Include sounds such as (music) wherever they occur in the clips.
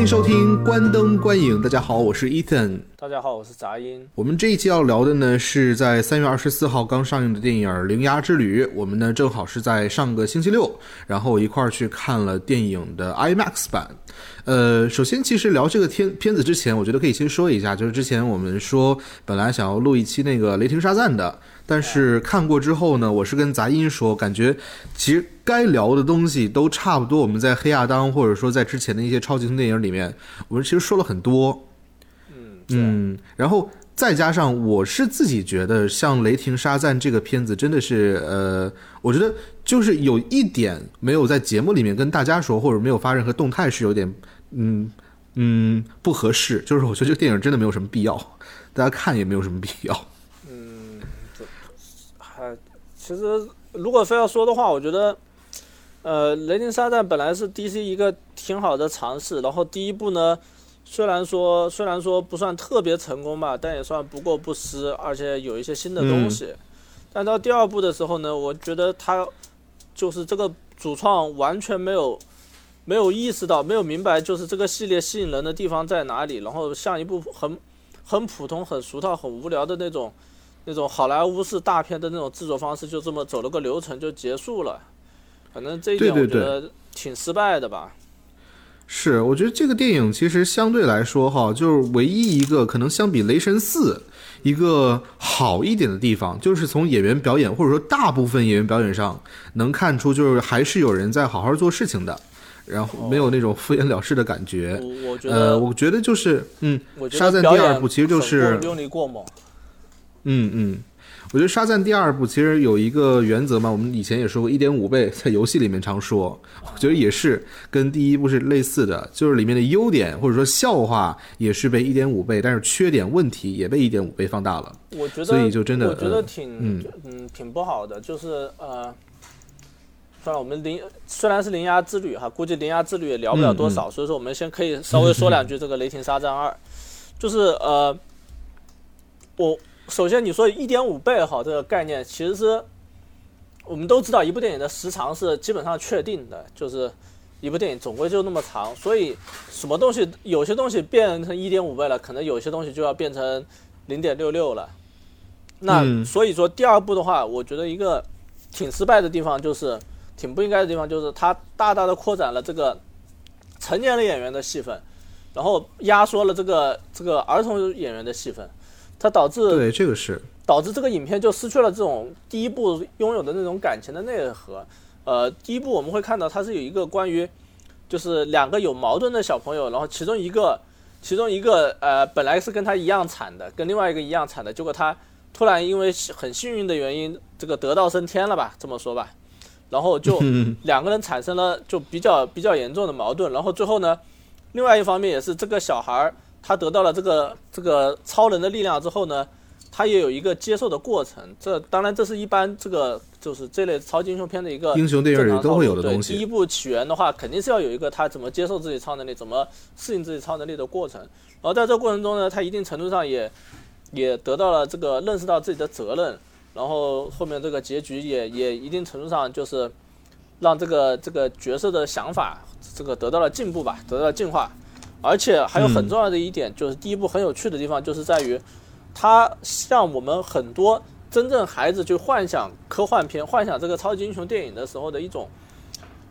欢迎收听关灯观影。大家好，我是 Ethan。大家好，我是杂音。我们这一期要聊的呢，是在三月二十四号刚上映的电影《铃芽之旅》。我们呢，正好是在上个星期六，然后一块儿去看了电影的 IMAX 版。呃，首先，其实聊这个片片子之前，我觉得可以先说一下，就是之前我们说本来想要录一期那个《雷霆沙赞》的，但是看过之后呢，我是跟杂音说，感觉其实该聊的东西都差不多。我们在黑亚当或者说在之前的一些超级英雄电影里面，我们其实说了很多。嗯，然后再加上我是自己觉得，像《雷霆沙赞》这个片子真的是，呃，我觉得就是有一点没有在节目里面跟大家说，或者没有发任何动态，是有点，嗯嗯不合适。就是我觉得这个电影真的没有什么必要，大家看也没有什么必要。嗯，这还其实如果非要说的话，我觉得，呃，《雷霆沙赞》本来是 DC 一个挺好的尝试，然后第一部呢。虽然说虽然说不算特别成功吧，但也算不过不失，而且有一些新的东西。但到第二部的时候呢，我觉得他就是这个主创完全没有没有意识到，没有明白，就是这个系列吸引人的地方在哪里。然后像一部很很普通、很俗套、很无聊的那种那种好莱坞式大片的那种制作方式，就这么走了个流程就结束了。反正这一点我觉得挺失败的吧。是，我觉得这个电影其实相对来说哈，就是唯一一个可能相比《雷神四》一个好一点的地方，就是从演员表演或者说大部分演员表演上能看出，就是还是有人在好好做事情的，然后没有那种敷衍了事的感觉。我觉得，呃，我觉得就是，嗯，沙赞第二部其实就是用力过猛。嗯嗯。我觉得《沙赞》第二部其实有一个原则嘛，我们以前也说过，一点五倍在游戏里面常说，我觉得也是跟第一部是类似的，就是里面的优点或者说笑话也是被一点五倍，但是缺点问题也被一点五倍放大了。我觉得，所以就真的我觉得挺嗯嗯挺不好的，就是呃，算了，我们零虽然是零压之旅哈，估计零压之旅也聊不了多少，所以说我们先可以稍微说两句这个《雷霆沙赞二》，就是呃，我。首先，你说一点五倍哈这个概念，其实是我们都知道，一部电影的时长是基本上确定的，就是一部电影总归就那么长。所以，什么东西有些东西变成一点五倍了，可能有些东西就要变成零点六六了。那所以说，第二部的话，我觉得一个挺失败的地方，就是挺不应该的地方，就是它大大的扩展了这个成年的演员的戏份，然后压缩了这个这个儿童演员的戏份。它导致对这个是导致这个影片就失去了这种第一部拥有的那种感情的内核。呃，第一部我们会看到它是有一个关于就是两个有矛盾的小朋友，然后其中一个其中一个呃本来是跟他一样惨的，跟另外一个一样惨的，结果他突然因为很幸运的原因这个得道升天了吧，这么说吧，然后就 (laughs) 两个人产生了就比较比较严重的矛盾，然后最后呢，另外一方面也是这个小孩儿。他得到了这个这个超人的力量之后呢，他也有一个接受的过程。这当然这是一般这个就是这类超级英雄片的一个英雄电影里都会有的东西。第一部起源的话，肯定是要有一个他怎么接受自己超能力，怎么适应自己超能力的过程。然后在这个过程中呢，他一定程度上也也得到了这个认识到自己的责任。然后后面这个结局也也一定程度上就是让这个这个角色的想法这个得到了进步吧，得到了进化。而且还有很重要的一点，就是第一部很有趣的地方，就是在于，它像我们很多真正孩子去幻想科幻片、幻想这个超级英雄电影的时候的一种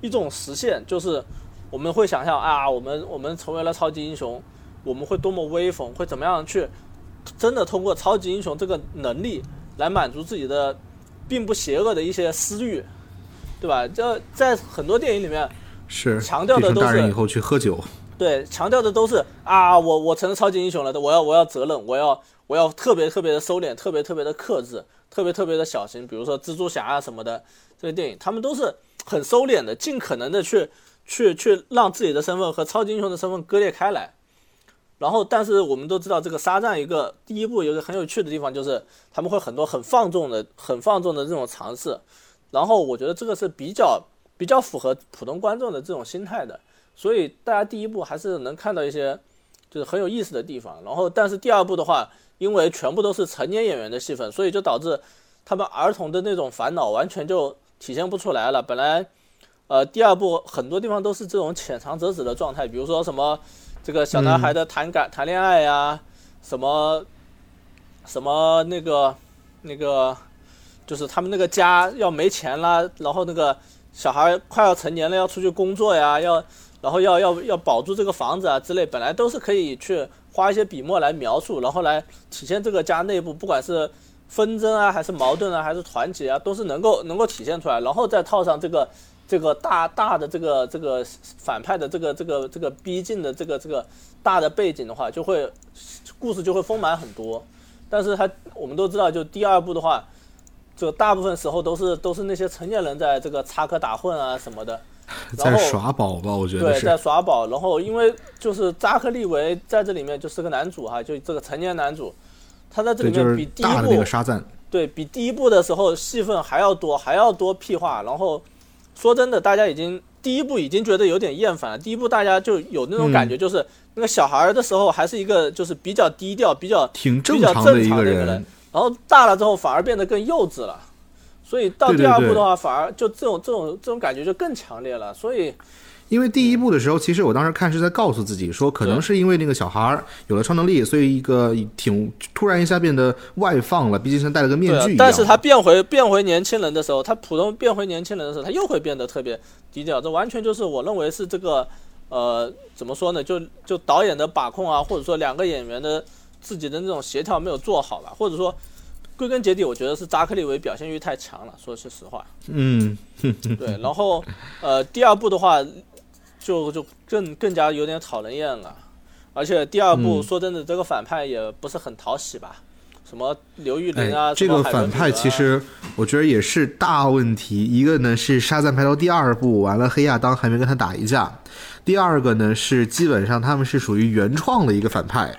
一种实现，就是我们会想象啊，我们我们成为了超级英雄，我们会多么威风，会怎么样去真的通过超级英雄这个能力来满足自己的并不邪恶的一些私欲，对吧？这在很多电影里面是强调的都是大人以后去喝酒。对，强调的都是啊，我我成了超级英雄了，我要我要责任，我要我要特别特别的收敛，特别特别的克制，特别特别的小心。比如说蜘蛛侠啊什么的这些电影，他们都是很收敛的，尽可能的去去去让自己的身份和超级英雄的身份割裂开来。然后，但是我们都知道，这个沙赞一个第一部有个很有趣的地方，就是他们会很多很放纵的、很放纵的这种尝试。然后我觉得这个是比较比较符合普通观众的这种心态的。所以大家第一部还是能看到一些，就是很有意思的地方。然后，但是第二部的话，因为全部都是成年演员的戏份，所以就导致他们儿童的那种烦恼完全就体现不出来了。本来，呃，第二部很多地方都是这种浅尝辄止的状态，比如说什么这个小男孩的谈感、谈恋爱呀，什么什么那个那个，就是他们那个家要没钱啦，然后那个小孩快要成年了，要出去工作呀，要然后要要要保住这个房子啊之类，本来都是可以去花一些笔墨来描述，然后来体现这个家内部不管是纷争啊，还是矛盾啊，还是团结啊，都是能够 (laughs) 能够体现出来，然后再套上这个。这个大大的这个这个反派的这个这个这个逼近的这个这个大的背景的话，就会故事就会丰满很多。但是他我们都知道，就第二部的话，就大部分时候都是都是那些成年人在这个插科打诨啊什么的，在耍宝吧，我觉得对，在耍宝。然后因为就是扎克利维在这里面就是个男主哈，就这个成年男主，他在这里面比第一部那个沙赞，对比第一部的时候戏份还要多，还要多屁话，然后。说真的，大家已经第一部已经觉得有点厌烦了。第一部大家就有那种感觉，就是那个小孩的时候还是一个就是比较低调、比较挺正常的一个人，然后大了之后反而变得更幼稚了。所以到第二部的话，反而就这种这种这种感觉就更强烈了。所以。因为第一部的时候，其实我当时看是在告诉自己说，可能是因为那个小孩儿有了超能力，所以一个挺突然一下变得外放了，毕竟像戴了个面具一样。但是他变回变回年轻人的时候，他普通变回年轻人的时候，他又会变得特别低调。这完全就是我认为是这个，呃，怎么说呢？就就导演的把控啊，或者说两个演员的自己的那种协调没有做好吧，或者说归根结底，我觉得是扎克利维表现欲太强了。说句实话，嗯，对。然后呃，第二部的话。就就更更加有点讨人厌了，而且第二部说真的，这个反派也不是很讨喜吧？什么刘玉玲啊，这个反派其实我觉得也是大问题。一个呢是沙赞拍到第二部完了，黑亚当还没跟他打一架；第二个呢是基本上他们是属于原创的一个反派，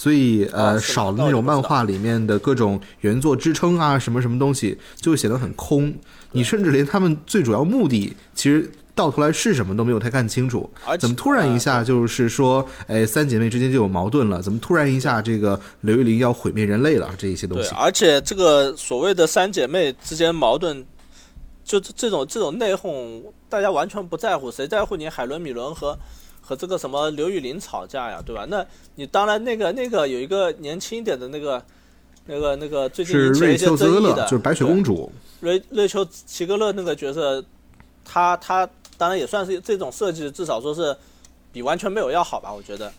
所以呃少了那种漫画里面的各种原作支撑啊，什么什么东西就会显得很空。你甚至连他们最主要目的其实。到头来是什么都没有太看清楚，怎么突然一下就是说，哎，三姐妹之间就有矛盾了？怎么突然一下这个刘玉玲要毁灭人类了？这一些东西。对，而且这个所谓的三姐妹之间矛盾，就这种这种内讧，大家完全不在乎，谁在乎你海伦米伦和和这个什么刘玉玲吵架呀？对吧？那你当然那个那个有一个年轻一点的那个那个那个最近是瑞秋齐格勒，就是白雪公主。瑞瑞秋齐格勒那个角色，他他。当然也算是这种设计，至少说是比完全没有要好吧，我觉得。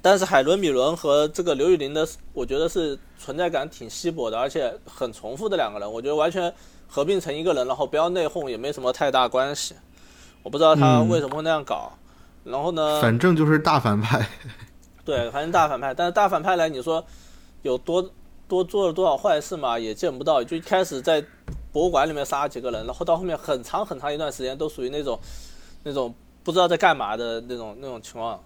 但是海伦米伦和这个刘玉玲的，我觉得是存在感挺稀薄的，而且很重复的两个人，我觉得完全合并成一个人，然后不要内讧也没什么太大关系。我不知道他为什么会那样搞。然后呢？反正就是大反派。(laughs) 对，反正大反派。但是大反派来，你说有多多做了多少坏事嘛？也见不到。就一开始在。博物馆里面杀了几个人，然后到后面很长很长一段时间都属于那种，那种不知道在干嘛的那种那种情况。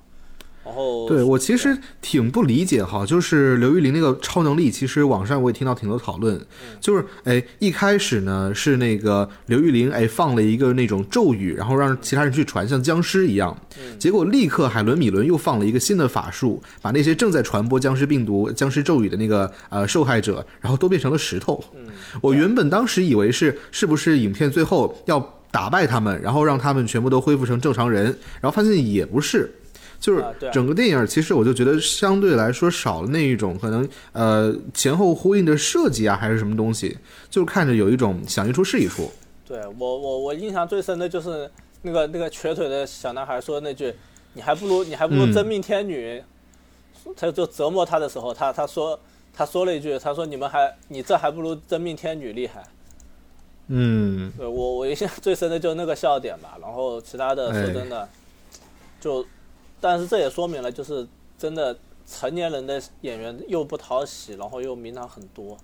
然后，对我其实挺不理解哈，就是刘玉玲那个超能力，其实网上我也听到挺多讨论，就是哎一开始呢是那个刘玉玲哎放了一个那种咒语，然后让其他人去传，像僵尸一样，结果立刻海伦米伦又放了一个新的法术，把那些正在传播僵尸病毒、僵尸咒语的那个呃受害者，然后都变成了石头。我原本当时以为是是不是影片最后要打败他们，然后让他们全部都恢复成正常人，然后发现也不是。就是整个电影，其实我就觉得相对来说少了那一种可能，呃，前后呼应的设计啊，还是什么东西，就看着有一种想一出是一出。对我，我我印象最深的就是那个那个瘸腿的小男孩说那句：“你还不如你还不如真命天女。”他就折磨他的时候，他他说他说了一句：“他说你们还你这还不如真命天女厉害。”嗯，对我我印象最深的就是那个笑点吧，然后其他的说真的就。但是这也说明了，就是真的成年人的演员又不讨喜，然后又名堂很多，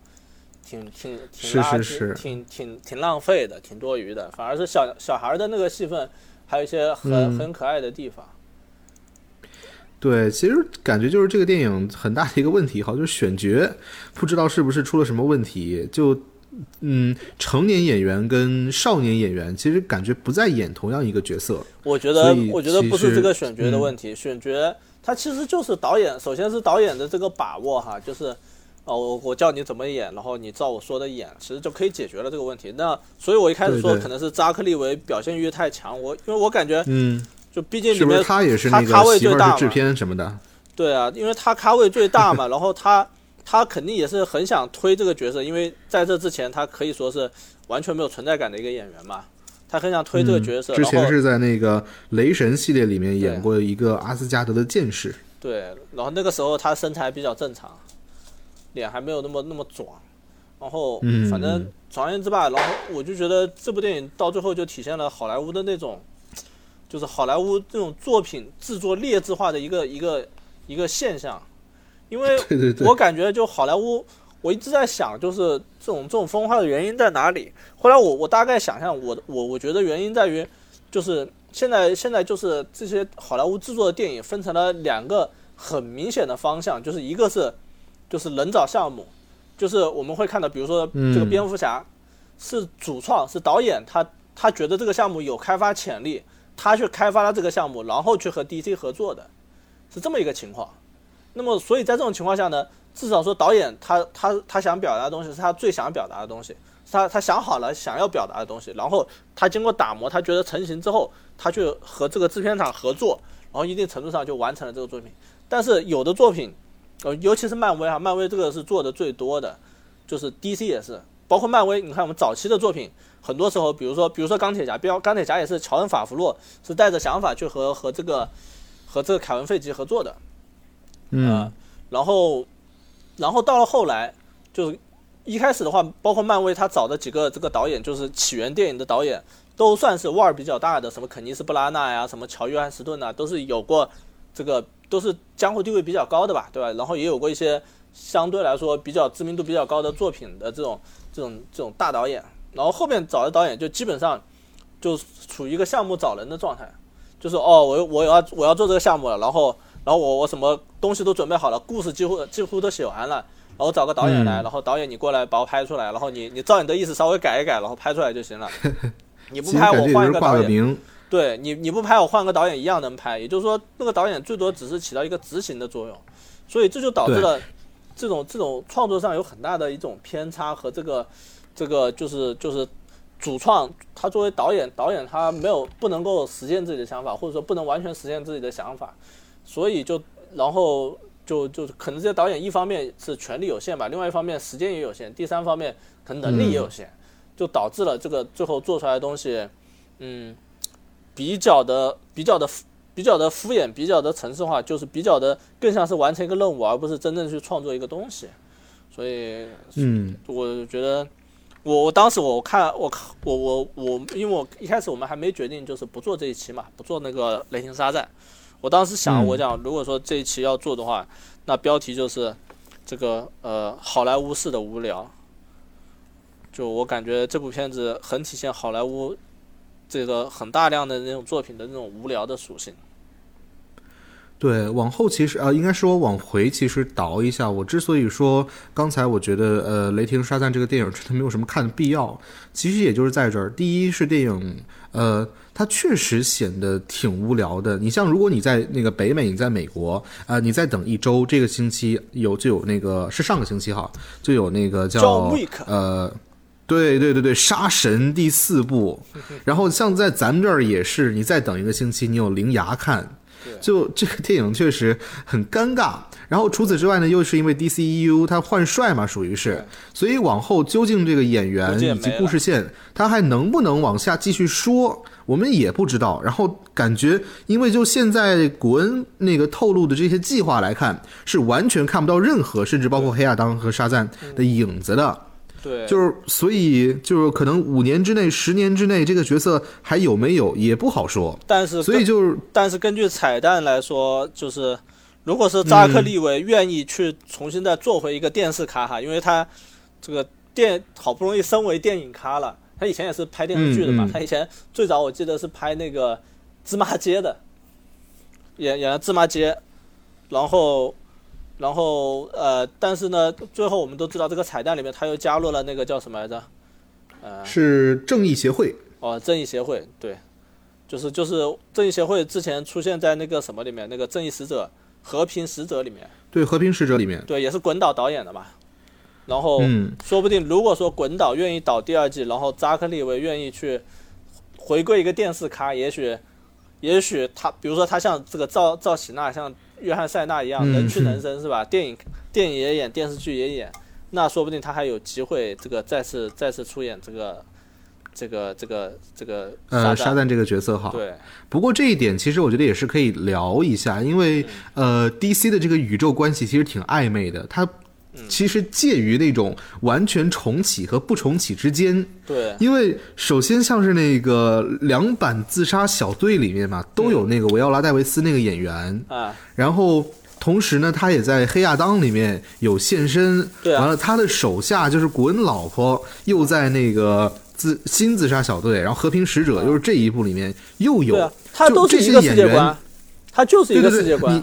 挺挺挺垃圾，挺挺挺浪费的，挺多余的。反而是小小孩的那个戏份，还有一些很很可爱的地方。对，其实感觉就是这个电影很大的一个问题，哈，就是选角不知道是不是出了什么问题，就。嗯，成年演员跟少年演员其实感觉不再演同样一个角色。我觉得，我觉得不是这个选角的问题，选角它其实就是导演，首先是导演的这个把握哈，就是哦，我我叫你怎么演，然后你照我说的演，其实就可以解决了这个问题。那所以我一开始说可能是扎克利维表现欲太强，我因为我感觉，嗯，就毕竟里面他也是那个媳妇位最大制片什么的？对啊，因为他咖位最大嘛，(laughs) 然后他他肯定也是很想推这个角色，因为在这之前他可以说是完全没有存在感的一个演员嘛，他很想推这个角色，嗯之前是在那个雷神系列里面演过一个阿斯加德的剑士。对，然后那个时候他身材比较正常，脸还没有那么那么壮，然后嗯。反正总而言之吧，然后我就觉得这部电影到最后就体现了好莱坞的那种，就是好莱坞这种作品制作劣质化的一个一个一个现象，因为 (laughs) 我感觉就好莱坞，我一直在想，就是这种这种分化的原因在哪里？后来我我大概想象，我我我觉得原因在于，就是现在现在就是这些好莱坞制作的电影分成了两个很明显的方向，就是一个是就是人找项目，就是我们会看到，比如说这个嗯蝙蝠侠是主创是导演，他他觉得这个项目有开发潜力，他去开发了这个项目，然后去和 DC 合作的，是这么一个情况。那么，所以在这种情况下呢，至少说导演他他他想表达的东西是他最想表达的东西，是他他想好了想要表达的东西，然后他经过打磨，他觉得成型之后，他去和这个制片厂合作，然后一定程度上就完成了这个作品。但是有的作品，呃，尤其是漫威啊，漫威这个是做的最多的，就是 DC 也是，包括漫威，你看我们早期的作品，很多时候，比如说比如说钢铁侠，标钢铁侠也是乔恩法弗洛是带着想法去和和这个和这个凯文费奇合作的，嗯，然后，然后到了后来，就一开始的话，包括漫威他找的几个这个导演，就是起源电影的导演，都算是腕儿比较大的，什么肯尼斯布拉纳呀，什么乔约翰斯顿呐，都是有过这个都是江湖地位比较高的吧，对吧？然后也有过一些相对来说比较知名度比较高的作品的这种这种这种大导演，然后后面找的导演就基本上就处于一个项目找人的状态，就是哦，我我要我要做这个项目了，然后然后我我什么东西都准备好了，故事几乎几乎都写完了，然后找个导演来，嗯然后导演你过来把我拍出来，然后你你照你的意思稍微改一改，然后拍出来就行了。你不拍我换一个导演。对你你不拍我换个导演一样能拍，也就是说那个导演最多只是起到一个执行的作用，所以这就导致了这种这种创作上有很大的一种偏差和这个这个就是就是主创他作为导演导演他没有不能够实现自己的想法，或者说不能完全实现自己的想法，所以就然后就就可能这些导演一方面是权力有限吧，另外一方面时间也有限，第三方面可能能力也有限，就导致了这个最后做出来的东西，嗯，比较的比较的比较的敷衍，比较的城市化，就是比较的更像是完成一个任务，而不是真正去创作一个东西。所以嗯我觉得，我我当时我看我看我我我，因为我一开始我们还没决定就是不做这一期嘛，不做那个雷霆沙赞。我当时想，嗯我讲如果说这一期要做的话，那标题就是这个呃好莱坞式的无聊。就我感觉这部片子很体现好莱坞这个很大量的那种作品的那种无聊的属性。对，往后其实呃，应该说往回其实倒一下。我之所以说刚才我觉得呃，《雷霆沙赞》这个电影真的没有什么看的必要，其实也就是在这儿。第一是电影呃，它确实显得挺无聊的。你像如果你在那个北美，你在美国啊、呃，你再等一周，这个星期有就有那个是上个星期哈，就有那个叫呃。对对对对，杀神第四部，然后像在咱们这儿也是，你再等一个星期，你有灵牙看，就这个电影确实很尴尬。然后除此之外呢，又是因为 DCEU 它换帅嘛，属于是，所以往后究竟这个演员以及故事线，它还能不能往下继续说，我们也不知道。然后感觉，因为就现在古恩那个透露的这些计划来看，是完全看不到任何，甚至包括黑亚当和沙赞的影子的。对，就是所以就是可能五年之内、十年之内，这个角色还有没有也不好说。但是所以就是，但是根据彩蛋来说，就是如果是扎克利维愿意去重新再做回一个电视咖哈，因为他这个电好不容易升为电影咖了，他以前也是拍电视剧的嘛，嗯嗯他以前最早我记得是拍那个芝麻街的，演演了芝麻街，然后。然后呃，但是呢，最后我们都知道这个彩蛋里面他又加入了那个叫什么来着？呃，是正义协会哦，正义协会对，就是就是正义协会之前出现在那个什么里面，那个正义使者、和平使者里面，对和平使者里面，对，也是滚导导演的嘛。然后嗯，说不定如果说滚导愿意导第二季，然后扎克利维愿意去回归一个电视咖，也许也许他，比如说他像这个赵赵喜娜，像约翰塞纳一样嗯能屈能伸，是吧？电影电影也演，电视剧也演，那说不定他还有机会这个再次再次出演这个这个这个这个呃，沙沙赞这个角色哈。对，不过这一点其实我觉得也是可以聊一下，因为呃，DC 的这个宇宙关系其实挺暧昧的，它其实介于那种完全重启和不重启之间。对，因为首先像是那个两版自杀小队里面嘛，都有那个维奥拉戴维斯那个演员，啊，然后同时呢，他也在黑亚当里面有现身。对啊完了，他的手下就是古恩老婆，又在那个自新自杀小队，然后和平使者又是这一部里面又有。对啊，他都是一个演员界观，他就是一个世界观你。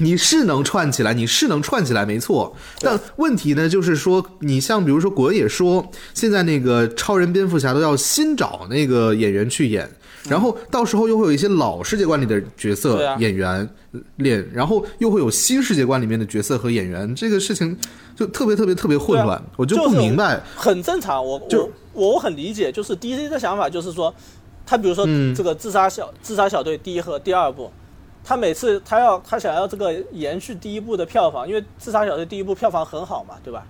你是能串起来，你是能串起来，没错。但问题呢，就是说，你像比如说，古恩也说，现在那个超人、蝙蝠侠都要新找那个演员去演，然后到时候又会有一些老世界观里的角色、啊。演员练，然后又会有新世界观里面的角色和演员，这个事情就特别特别特别混乱，我就不明白。很正常，我就我我很理解，就是 DC 的想法就是说，他比如说嗯。这个自杀小、自杀小队第一和第二部，他每次他要他想要这个延续第一部的票房，因为自杀小队第一部票房很好嘛，对吧？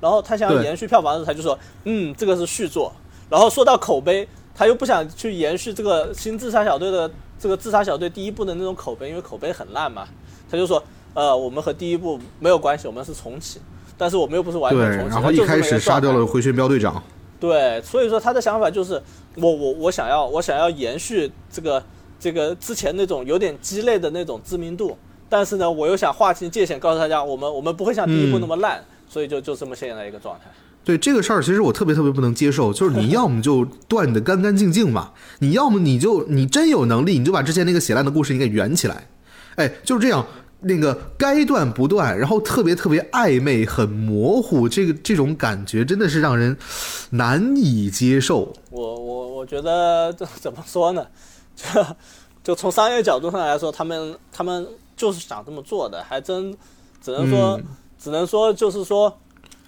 然后他想要延续票房的时候，他就说，嗯，这个是续作。然后说到口碑，他又不想去延续这个新自杀小队的这个自杀小队第一部的那种口碑，因为口碑很烂嘛。他就说，呃，我们和第一部没有关系，我们是重启，但是我们又不是完，全重启。然后一开始杀掉了回旋镖队长。对，所以说他的想法就是，我我我想要我想要延续这个这个之前那种有点鸡肋的那种知名度，但是呢，我又想划清界限，告诉大家，我们我们不会像第一部那么烂，所以就就这么现在一个状态。对这个事儿，其实我特别特别不能接受，就是你要么就断的干干净净嘛，你要么你就你真有能力，你就把之前那个写烂的故事你给圆起来，哎，就是这样，那个该断不断，然后特别特别暧昧、很模糊，这个这种感觉真的是让人难以接受。我我我觉得这怎么说呢？就 (laughs) 就从商业角度上来说，他们他们就是想这么做的，还真只能说、嗯只能说就是说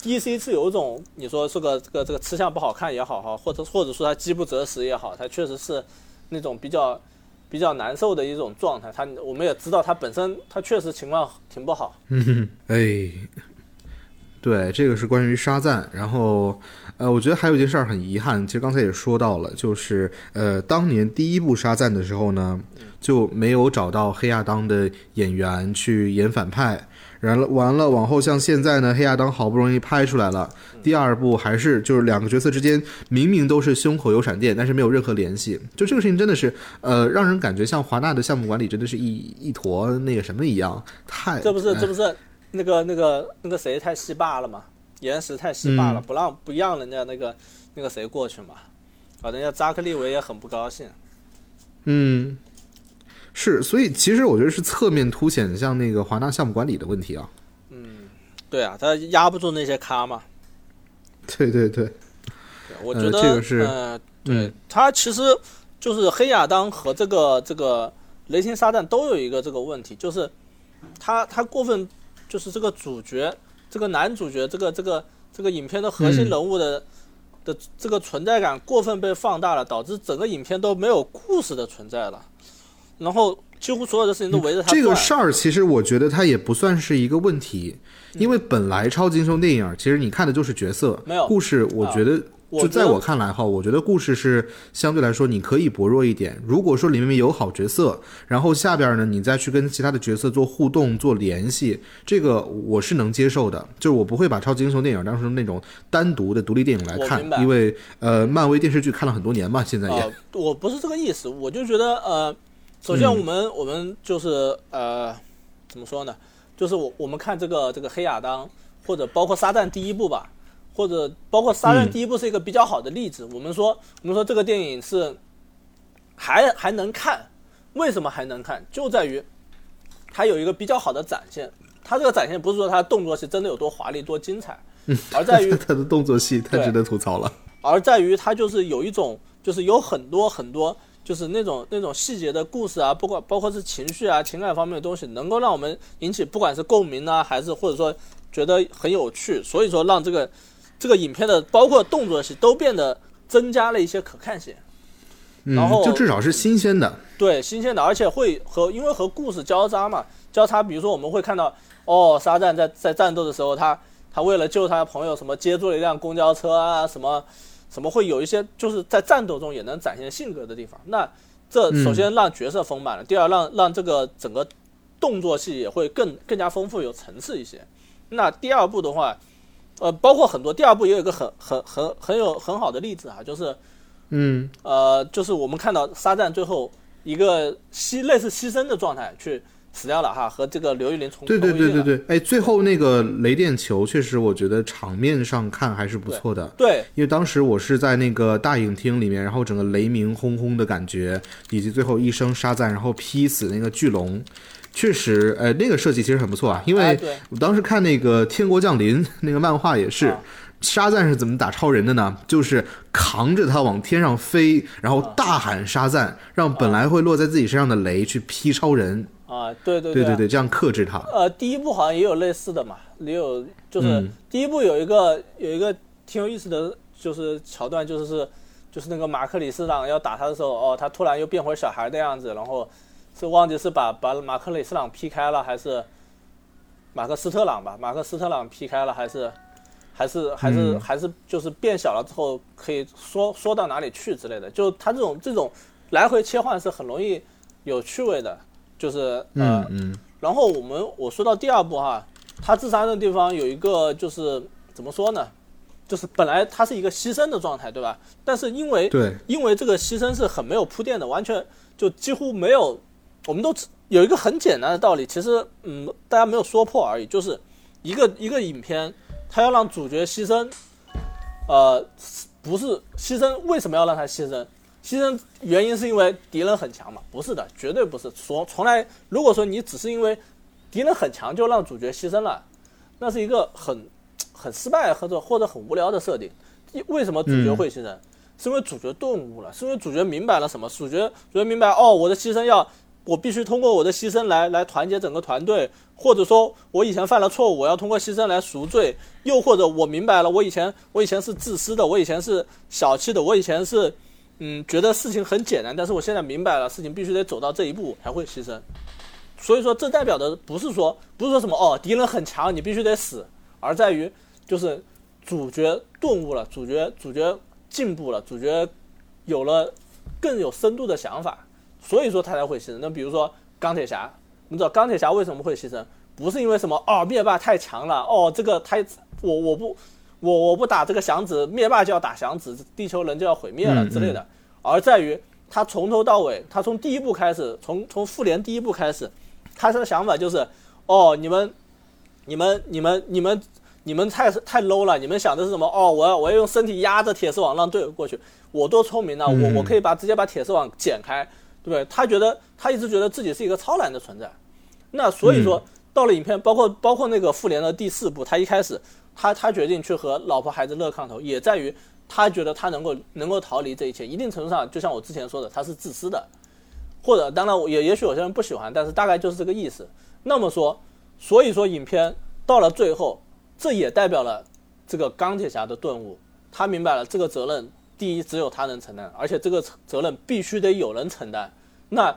，DC 是有一种你说这个这个这个吃相不好看也好哈，或者或者说他饥不择食也好，他确实是那种比较比较难受的一种状态。他我们也知道他本身他确实情况挺不好。嗯哎，对，这个是关于沙赞。然后，呃，我觉得还有一件事儿很遗憾，其实刚才也说到了，就是呃，当年第一部沙赞的时候呢，就没有找到黑亚当的演员去演反派。然了完了，往后像现在呢，黑亚当好不容易拍出来了，第二部还是就是两个角色之间明明都是胸口有闪电，但是没有任何联系。就这个事情真的是，呃，让人感觉像华纳的项目管理真的是一一坨那个什么一样，太这不是哎这不是那个那个那个谁太戏霸了嘛？岩石太戏霸了，不让不让人家那个那个谁过去嘛？啊，人家扎克利维也很不高兴。嗯，是，所以其实我觉得是侧面凸显像那个华纳项目管理的问题啊。嗯对啊，他压不住那些咖嘛。(laughs) 对对对，我呃觉得，这个是呃，对嗯他其实就是黑亚当和这个这个雷霆沙旦都有一个这个问题，就是他他过分，就是这个主角，这个男主角，这个这个这个影片的核心嗯人物的、的这个存在感过分被放大了，导致整个影片都没有故事的存在了，然后几乎所有的事情都围着他转。这个事儿其实我觉得它也不算是一个问题，因为本来超级英雄电影其实你看的就是角色，没有故事。我觉得就在我看来哈，我觉得故事是相对来说你可以薄弱一点。如果说里面有好角色，然后下边呢你再去跟其他的角色做互动、做联系，这个我是能接受的。就是我不会把超级英雄电影当成那种单独的独立电影来看因为呃，漫威电视剧看了很多年嘛，现在也。呃，我不是这个意思，我就觉得呃，首先我们、我们就是呃，怎么说呢？就是我我们看这个这个黑亚当，或者包括沙赞第一部吧，或者包括沙赞嗯第一部是一个比较好的例子。我们说我们说这个电影是还还能看，为什么还能看？就在于它有一个比较好的展现。它这个展现不是说它的动作戏真的有多华丽多精彩，而在于 (laughs) 它的动作戏太值得吐槽了。而在于它就是有一种，就是有很多很多，就是那种那种细节的故事啊，不管包括是情绪啊、情感方面的东西，能够让我们引起不管是共鸣啊，还是或者说觉得很有趣，所以说让这个这个影片的包括动作戏都变得增加了一些可看性。然后就至少是新鲜的。对，新鲜的，而且会和因为和故事交叉嘛，交叉。比如说我们会看到，哦，沙赞在在战斗的时候，他他为了救他的朋友，什么接住了一辆公交车啊，什么什么会有一些就是在战斗中也能展现性格的地方。那这首先让角色丰满了，第二让让这个整个动作戏也会更更加丰富有层次一些。那第二部的话，呃，包括很多第二部也有一个很很很很有很好的例子啊，就是嗯呃，就是我们看到沙赞最后一个牺类似牺牲的状态去死掉了哈，和这个刘玉玲重对对对对对，哎，最后那个雷电球确实，我觉得场面上看还是不错的。对因为当时我是在那个大影厅里面，然后整个雷鸣轰轰的感觉，以及最后一声沙赞，然后劈死那个巨龙，确实，呃，那个设计其实很不错啊。因为我当时看那个《天国降临》(laughs) 那个漫画也是。啊沙赞是怎么打超人的呢？就是扛着他往天上飞，然后大喊沙赞，让本来会落在自己身上的雷去劈超人。啊，对对对对对对，这样克制他。呃，第一部好像也有类似的嘛，也有就是嗯第一部有一个有一个挺有意思的，就是桥段，就是是就是那个马克里斯朗要打他的时候，哦，他突然又变回小孩的样子，然后是忘记是把把马克雷斯朗劈开了，还是马克斯特朗吧？马克斯特朗劈开了，还是还是还是、嗯还是就是变小了之后可以缩缩到哪里去之类的？就他这种这种来回切换是很容易有趣味的，就是呃。嗯嗯然后我们我说到第二部哈，他自杀的地方有一个就是怎么说呢？就是本来他是一个牺牲的状态，对吧？但是因为对，因为这个牺牲是很没有铺垫的，完全就几乎没有，我们都有一个很简单的道理，其实嗯，大家没有说破而已，就是一个一个影片，它要让主角牺牲，呃，不是牺牲，为什么要让他牺牲？牺牲原因是因为敌人很强嘛？不是的，绝对不是。从从来，如果说你只是因为敌人很强就让主角牺牲了，那是一个很很失败或者或者很无聊的设定。为什么主角会牺牲？是因为主角顿悟了，是因为主角明白了什么？主角主角明白哦，我的牺牲要我必须通过我的牺牲来来团结整个团队，或者说我以前犯了错误，我要通过牺牲来赎罪，又或者我明白了，我以前我以前是自私的，我以前是小气的，我以前是嗯觉得事情很简单，但是我现在明白了，事情必须得走到这一步才会牺牲。所以说，这代表的不是说不是说什么哦，敌人很强，你必须得死，而在于就是主角顿悟了，主角主角进步了，主角有了更有深度的想法，所以说他才会牺牲。那比如说钢铁侠，你知道钢铁侠为什么会牺牲？不是因为什么哦灭霸太强了，哦这个他我我不我我不打这个响指，灭霸就要打响指，地球人就要毁灭了嗯之类的，而在于他从头到尾，他从第一部开始，从从复联第一部开始，他的想法就是，哦你们你们你们你们你们太太 low 了，你们想的是什么？哦，我要我要用身体压着铁丝网让队友过去，我多聪明呢、嗯我我可以把直接把铁丝网剪开，对不对？他觉得他一直觉得自己是一个超然的存在，那所以说、到了影片，包括包括那个复联的第四部，他一开始他他决定去和老婆孩子热炕头，也在于他觉得他能够能够逃离这一切，一定程度上，就像我之前说的，他是自私的，或者当然也也许有些人不喜欢，但是大概就是这个意思。那么说，所以说影片到了最后，这也代表了这个钢铁侠的顿悟，他明白了这个责任，第一只有他能承担，而且这个责任必须得有人承担。那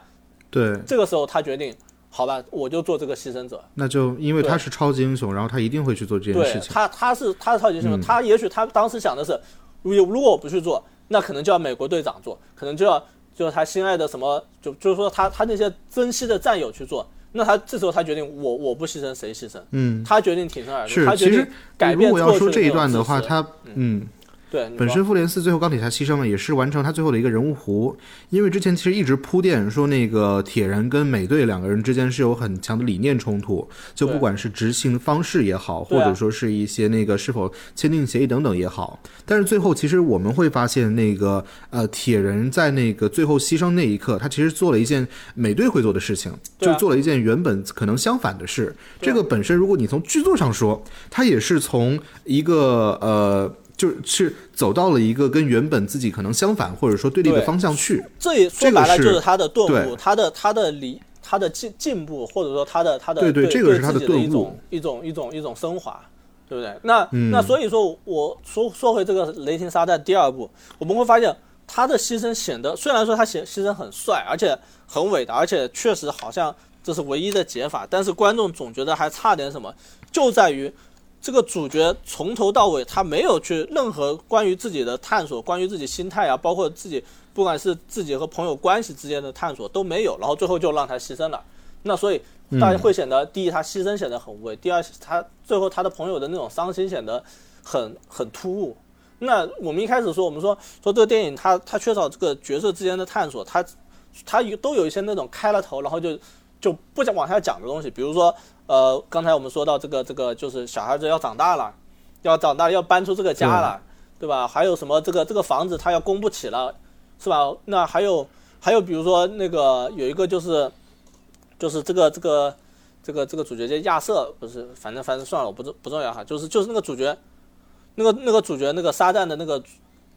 对，这个时候他决定，好吧，我就做这个牺牲者。那就因为他是超级英雄，然后他一定会去做这件事情。他，他是他是超级英雄，嗯他也许他当时想的是，如如果我不去做，那可能就要美国队长做，可能就要就是他心爱的什么，就就是说他他那些珍惜的战友去做。那他这时候他决定，我我不牺牲谁牺牲？嗯，他决定挺身而出，是他，决定其实改变如果要说这一段的话，他嗯，对本身复联四最后钢铁侠牺牲了，也是完成他最后的一个人物弧，因为之前其实一直铺垫说那个铁人跟美队两个人之间是有很强的理念冲突，就不管是执行方式也好，或者说是一些那个是否签订协议等等也好，但是最后其实我们会发现那个呃铁人在那个最后牺牲那一刻，他其实做了一件美队会做的事情，就做了一件原本可能相反的事。这个本身如果你从剧作上说，它也是从一个呃。就是走到了一个跟原本自己可能相反或者说对立的方向去，这也说白了就是是他的顿悟，他的他的理，他的进进步，或者说他的他的对对对这个是他的顿悟。种一种一种一种升华，对不对？那、嗯。那所以说，我说说回这个雷霆沙袋第二部，我们会发现他的牺牲显得虽然说他牺牺牲很帅，而且很伟大，而且确实好像这是唯一的解法，但是观众总觉得还差点什么，就在于这个主角从头到尾他没有去任何关于自己的探索，关于自己心态啊，包括自己不管是自己和朋友关系之间的探索都没有，然后最后就让他牺牲了。那所以大家会显得，第一他牺牲显得很无谓，第二他最后他的朋友的那种伤心显得很很突兀。那我们一开始说，我们说说这个电影它它缺少这个角色之间的探索，它它有都有一些那种开了头，然后就就不想往下讲的东西，比如说呃刚才我们说到这个这个就是小孩子要长大了，要长大要搬出这个家了，对吧？还有什么这个这个房子他要供不起了，是吧？那还有还有比如说那个有一个就是就是这个这个这个这个主角叫亚瑟，不是，反正反正算了，我不重不重要哈，就是就是那个主角。那个那个主角那个沙旦的那个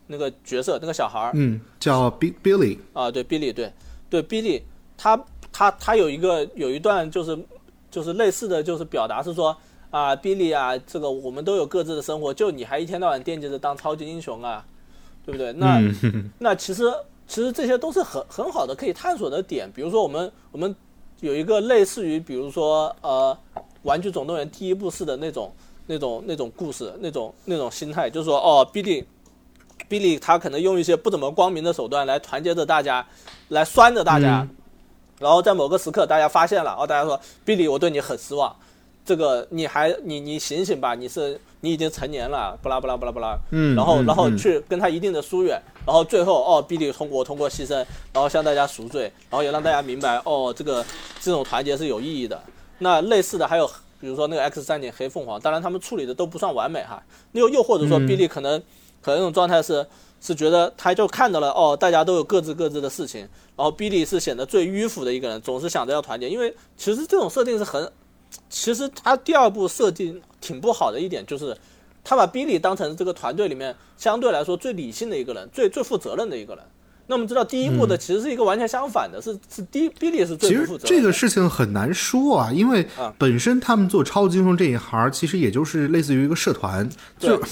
那个角色那个小孩儿，嗯，叫 Bill Billy 啊，对，Billy，对对，Billy，他他他有一个有一段就是就是类似的就是表达是说啊，Billy 啊，这个我们都有各自的生活，就你还一天到晚惦记着当超级英雄啊，对不对？那那其实其实这些都是很很好的可以探索的点，比如说我们我们有一个类似于比如说呃，玩具总动员第一部式的那种。那种那种故事，那种那种心态，就是说，哦，比利，比利他可能用一些不怎么光明的手段来团结着大家，来拴着大家，然后在某个时刻大家发现了，哦，大家说，比利，我对你很失望，这个你还你你醒醒吧，你是你已经成年了，不啦不啦不啦不啦，嗯，然后然后去跟他一定的疏远，然后最后，哦，比利通过通过牺牲，然后向大家赎罪，然后也让大家明白，哦，这个这种团结是有意义的。那类似的还有。比如说那个 X 战警黑凤凰，当然他们处理的都不算完美哈。又又或者说，比利可能可能那种状态是是觉得他就看到了哦，大家都有各自各自的事情，然后比利是显得最迂腐的一个人，总是想着要团结。因为其实这种设定是很，其实他第二部设定挺不好的一点就是，他把比利当成这个团队里面相对来说最理性的一个人，最最负责任的一个人。那我们知道，第一部的其实是一个完全相反的，是是第比利是最负责。其实这个事情很难说啊，因为本身他们做超级英雄这一行，其实也就是类似于一个社团，就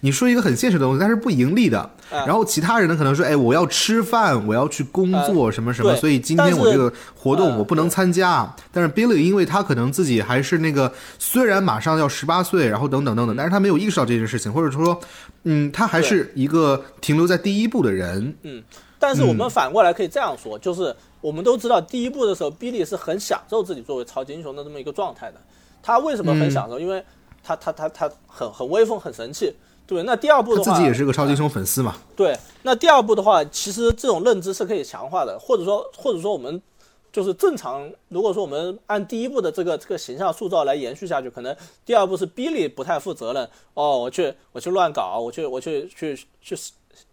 你说一个很现实的东西，但是不盈利的。然后其他人呢，可能说，哎，我要吃饭，我要去工作，什么什么，所以今天我这个活动我不能参加。但是 Billy 因为他可能自己还是那个，虽然马上要十八岁，然后等等等等，但是他没有意识到这件事情，或者说，嗯，他还是一个停留在第一步的人，嗯。但是我们反过来可以这样说，就是我们都知道第一步的时候，，Billy 是很享受自己作为超级英雄的这么一个状态的。他为什么很享受？因为他他他他很很威风，很神气，对那第二步的话，自己也是个超级英雄粉丝嘛。对，那第二步的话，其实这种认知是可以强化的，或者说或者说我们就是正常，如果说我们按第一步的这个这个形象塑造来延续下去，可能第二步是逼你不太负责任哦，我去我去乱搞，我去我去去去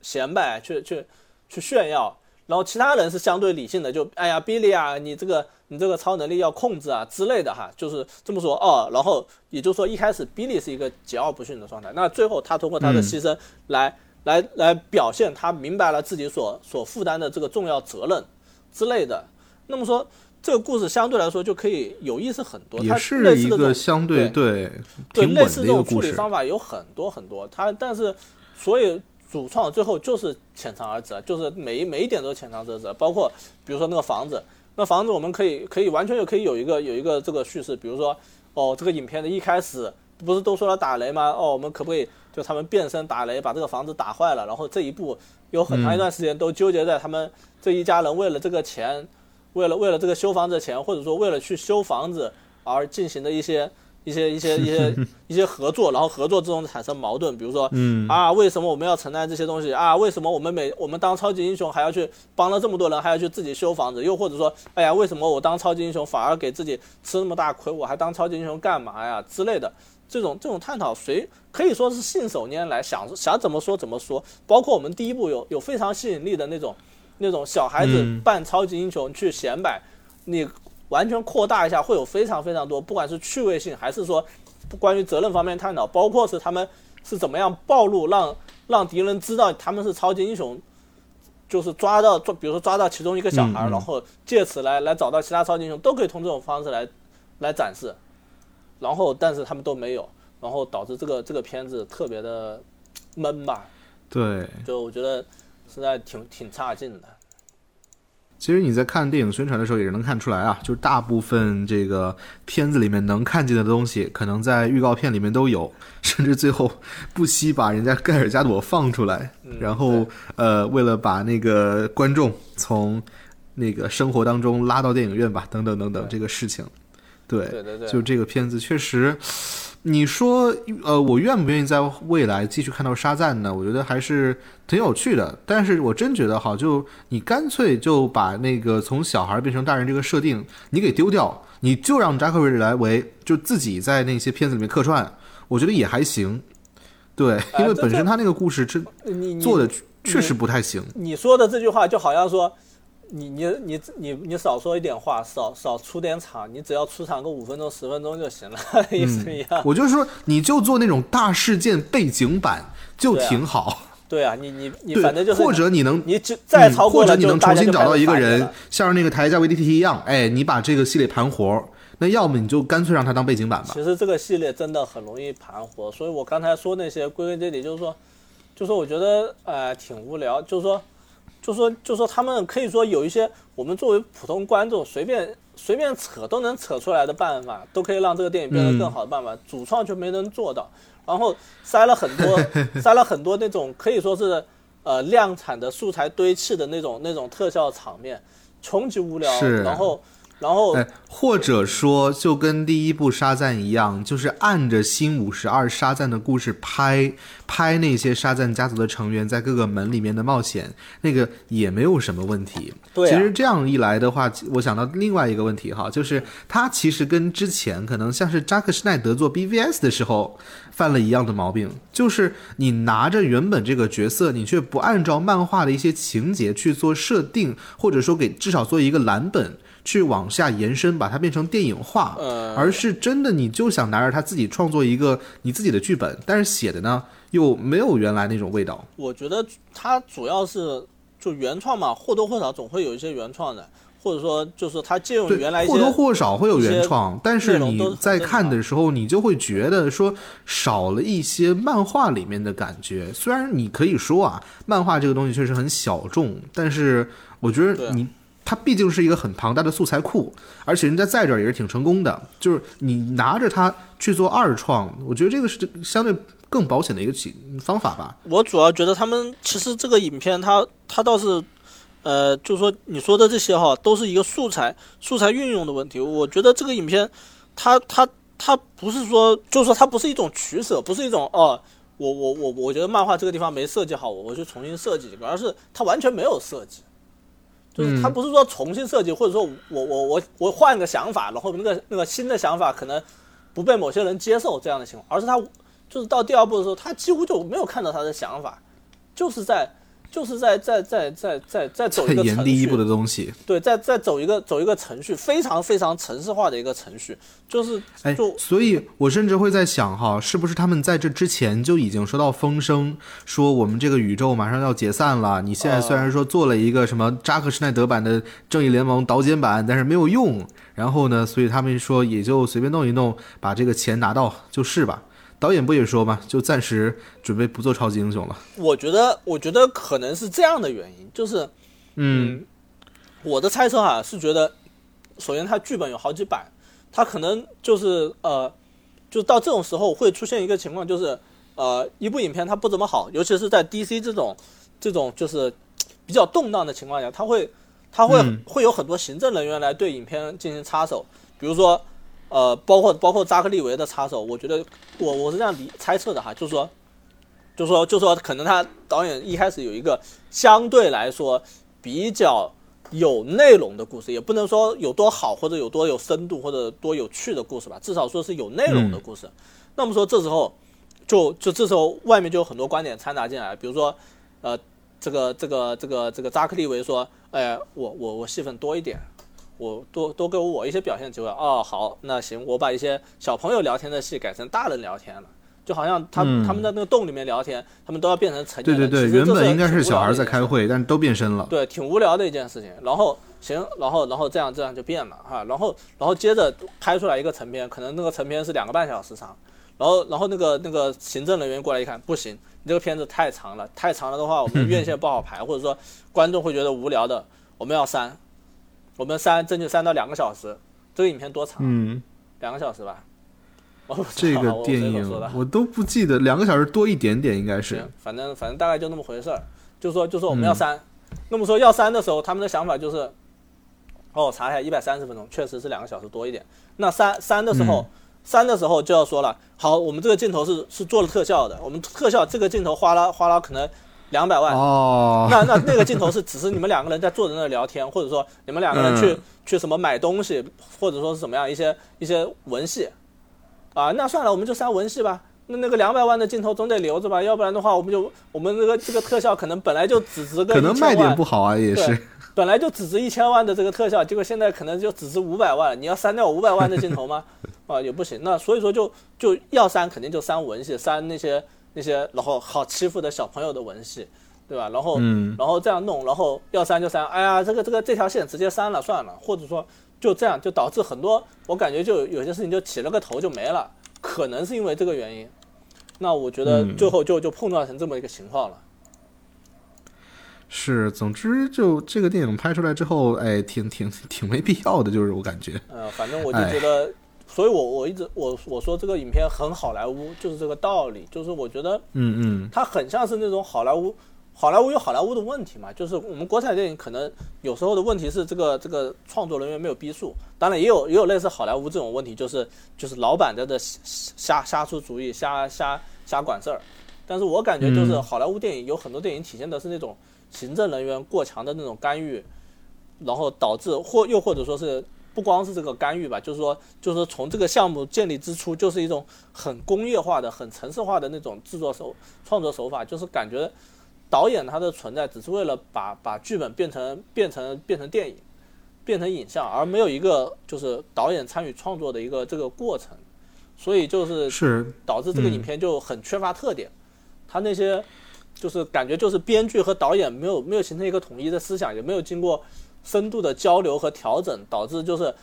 显摆，去去。去炫耀，然后其他人是相对理性的，就哎呀，Billy 啊，你这个你这个超能力要控制啊之类的哈，就是这么说哦。然后也就是说，一开始 Billy 是一个桀骜不驯的状态，那最后他通过他的牺牲来来来表现他明白了自己所所负担的这个重要责任之类的。那么说这个故事相对来说就可以有意思很多，也是一个相对对对类似这种处理方法有很多很多，它但是所以。主创最后就是浅尝而止，就是每一每一点都浅尝辄止，包括比如说那个房子，那房子我们可以可以完全就可以有一个有一个这个叙事，比如说哦，这个影片的一开始不是都说了打雷吗？哦，我们可不可以就他们变身打雷，把这个房子打坏了？然后这一步有很长一段时间都纠结在他们这一家人为了这个钱，为了为了这个修房子的钱，或者说为了去修房子而进行的一些。一些一些一 (laughs) 些一些合作，然后合作之中产生矛盾，比如说，啊，为什么我们要承担这些东西啊？为什么我们每我们当超级英雄还要去帮了这么多人，还要去自己修房子？又或者说，哎呀，为什么我当超级英雄反而给自己吃那么大亏？我还当超级英雄干嘛呀？之类的这种这种探讨，谁可以说是信手拈来，想想怎么说怎么说。包括我们第一部有有非常吸引力的那种那种小孩子扮超级英雄去显摆，你。完全扩大一下，会有非常非常多，不管是趣味性还是说关于责任方面探讨，包括是他们是怎么样暴露，让让敌人知道他们是超级英雄，就是抓到抓，比如说抓到其中一个小孩，然后借此来来找到其他超级英雄，都可以通这种方式来来展示。然后，但是他们都没有，然后导致这个这个片子特别的闷吧？对，就我觉得实在挺挺差劲的。其实你在看电影宣传的时候也是能看出来啊，就是大部分这个片子里面能看见的东西，可能在预告片里面都有，甚至最后不惜把人家盖尔加朵放出来，然后呃，为了把那个观众从那个生活当中拉到电影院吧，等等等等这个事情，对，对对对，就这个片子确实。你说，呃，我愿不愿意在未来继续看到沙赞呢？我觉得还是挺有趣的。但是我真觉得，哈，就你干脆就把那个从小孩变成大人这个设定，你给丢掉，你就让扎克瑞来为就自己在那些片子里面客串，我觉得也还行。对，因为本身他那个故事真做的确实不太行。你说的这句话就好像说。你你你你你少说一点话，少少出点场，你只要出场个五分钟十分钟就行了，(laughs) 意思一样。我就说，你就做那种大事件背景板就挺好。对啊，你你你反正就是，或者你能你就再超过或者你能重新找到一个人，像那个台加 VDT 一样，哎，你把这个系列盘活，那要么你就干脆让他当背景板吧。其实这个系列真的很容易盘活，所以我刚才说那些归根结底就是说，就说我觉得呃挺无聊，就是说。就说就说他们可以说有一些我们作为普通观众随便随便扯都能扯出来的办法，都可以让这个电影变得更好的办法，主创却没能做到。然后塞了很多塞了很多那种可以说是呃量产的素材堆砌的那种那种特效场面，穷极无聊。然后。然后，或者说，就跟第一部沙赞一样，就是按着新五十二沙赞的故事拍，拍那些沙赞家族的成员在各个门里面的冒险，那个也没有什么问题。对，其实这样一来的话，我想到另外一个问题哈，就是他其实跟之前可能像是扎克施奈德做 BVS 的时候犯了一样的毛病，就是你拿着原本这个角色，你却不按照漫画的一些情节去做设定，或者说给至少做一个蓝本。去往下延伸，把它变成电影化，而是真的你就想拿着它自己创作一个你自己的剧本，但是写的呢又没有原来那种味道。我觉得它主要是就原创嘛，或多或少总会有一些原创的，或者说就是它借用原来或多或少会有原创，但是你在看的时候，你就会觉得说少了一些漫画里面的感觉。虽然你可以说啊，漫画这个东西确实很小众，但是我觉得你。它毕竟是一个很庞大的素材库，而且人家在这儿也是挺成功的。就是你拿着它去做二创，我觉得这个是相对更保险的一个起方法吧。我主要觉得他们其实这个影片，它它倒是，呃，就是说你说的这些哈，都是一个素材素材运用的问题。我觉得这个影片，它它它不是说，就是说它不是一种取舍，不是一种哦，我我我我觉得漫画这个地方没设计好，我我去重新设计一个，而是它完全没有设计。就是他不是说重新设计，或者说我我我我换个想法，然后那个那个新的想法可能不被某些人接受这样的情况，而是他就是到第二步的时候，他几乎就没有看到他的想法，就是在。就是在在在在在在走一个程序，第一步的东西，对，在在走一个走一个程序，非常非常程式化的一个程序，就是哎，所以我甚至会在想哈，是不是他们在这之前就已经收到风声，说我们这个宇宙马上要解散了？你现在虽然说做了一个什么扎克施奈德版的正义联盟导剪版，但是没有用。然后呢，所以他们说也就随便弄一弄，把这个钱拿到就是吧。导演不也说嘛？就暂时准备不做超级英雄了。我觉得，我觉得可能是这样的原因，就是，嗯，我的猜测哈是觉得，首先他剧本有好几版，他可能就是呃，就到这种时候会出现一个情况，就是呃，一部影片它不怎么好，尤其是在 DC 这种这种就是比较动荡的情况下，他会他会会有很多行政人员来对影片进行插手，比如说。呃，包括包括扎克利维的插手，我觉得我我是这样理猜测的哈，就是说，就是说，就是说，可能他导演一开始有一个相对来说比较有内容的故事，也不能说有多好或者有多有深度或者多有趣的故事吧，至少说是有内容的故事。那么说这时候就就这时候外面就有很多观点掺杂进来，比如说呃，这个这个这个这个扎克利维说，哎，我我我戏份多一点。我多多给我一些表现机会哦，好，那行，我把一些小朋友聊天的戏改成大人聊天了，就好像他他们在那个洞里面聊天，他们都要变成成年人。对对对，原本应该是小孩在开会，但都变身了。对，挺无聊的一件事情。然后行，然后然后这样这样就变了哈，然后然后接着拍出来一个成片，可能那个成片是两个半小时长，然后然后那个那个行政人员过来一看，不行，你这个片子太长了，太长了的话，我们院线不好排，或者说观众会觉得无聊的，我们要删，我们删，争取删到两个小时。这个影片多长？嗯，两个小时吧。(laughs) 这个电影我都不记得，两个小时多一点点应该是行，反正反正大概就那么回事儿，就说就说我们要删，那么说要删的时候，他们的想法就是，哦，我查一下，一百三十分钟，确实是两个小时多一点。那删删的时候，删的时候就要说了，好，我们这个镜头是是做了特效的，我们特效这个镜头花了花了可能两百万，哦，那那那个镜头是只是你们两个人在坐在那聊天，或者说你们两个人去、嗯去什么买东西，或者说是怎么样一些一些文戏，啊，那算了，我们就删文戏吧。那那个两百万的镜头总得留着吧，要不然的话，我们就我们这个这个特效可能本来就只值个可能卖点不好啊，也是，本来就只值一千万的这个特效，结果现在可能就只值五百万，你要删掉五百万的镜头吗？(laughs) 啊，也不行。那所以说就就要删，肯定就删文戏，删那些那些然后好欺负的小朋友的文戏，对吧？然后嗯然后这样弄，然后要删就删，哎呀，这个这个这条线直接删了算了，或者说就这样就导致很多我感觉就有些事情就起了个头就没了，可能是因为这个原因。那我觉得嗯最后就就碰撞成这么一个情况了。是，总之就这个电影拍出来之后，哎，挺挺挺没必要的，就是我感觉，呃，反正我就哎觉得，所以我我一直我我说这个影片很好莱坞，就是这个道理，就是我觉得嗯嗯。它很像是那种好莱坞，好莱坞有好莱坞的问题嘛，就是我们国产电影可能有时候的问题是这个这个创作人员没有逼数，当然也有也有类似好莱坞这种问题，就是就是老板在这瞎瞎出主意，瞎瞎瞎管事儿，但是我感觉就是嗯。好莱坞电影有很多电影体现的是那种行政人员过强的那种干预，然后导致或又或者说是不光是这个干预吧，就是说就是说从这个项目建立之初就是一种很工业化的、很城市化的那种制作手创作手法，就是感觉导演他的存在只是为了把把剧本变成变成变成电影，变成影像，而没有一个就是导演参与创作的一个这个过程，所以就是是，导致这个嗯影片就很缺乏特点。他那些就是感觉就是编剧和导演没有没有形成一个统一的思想，也没有经过深度的交流和调整，导致就是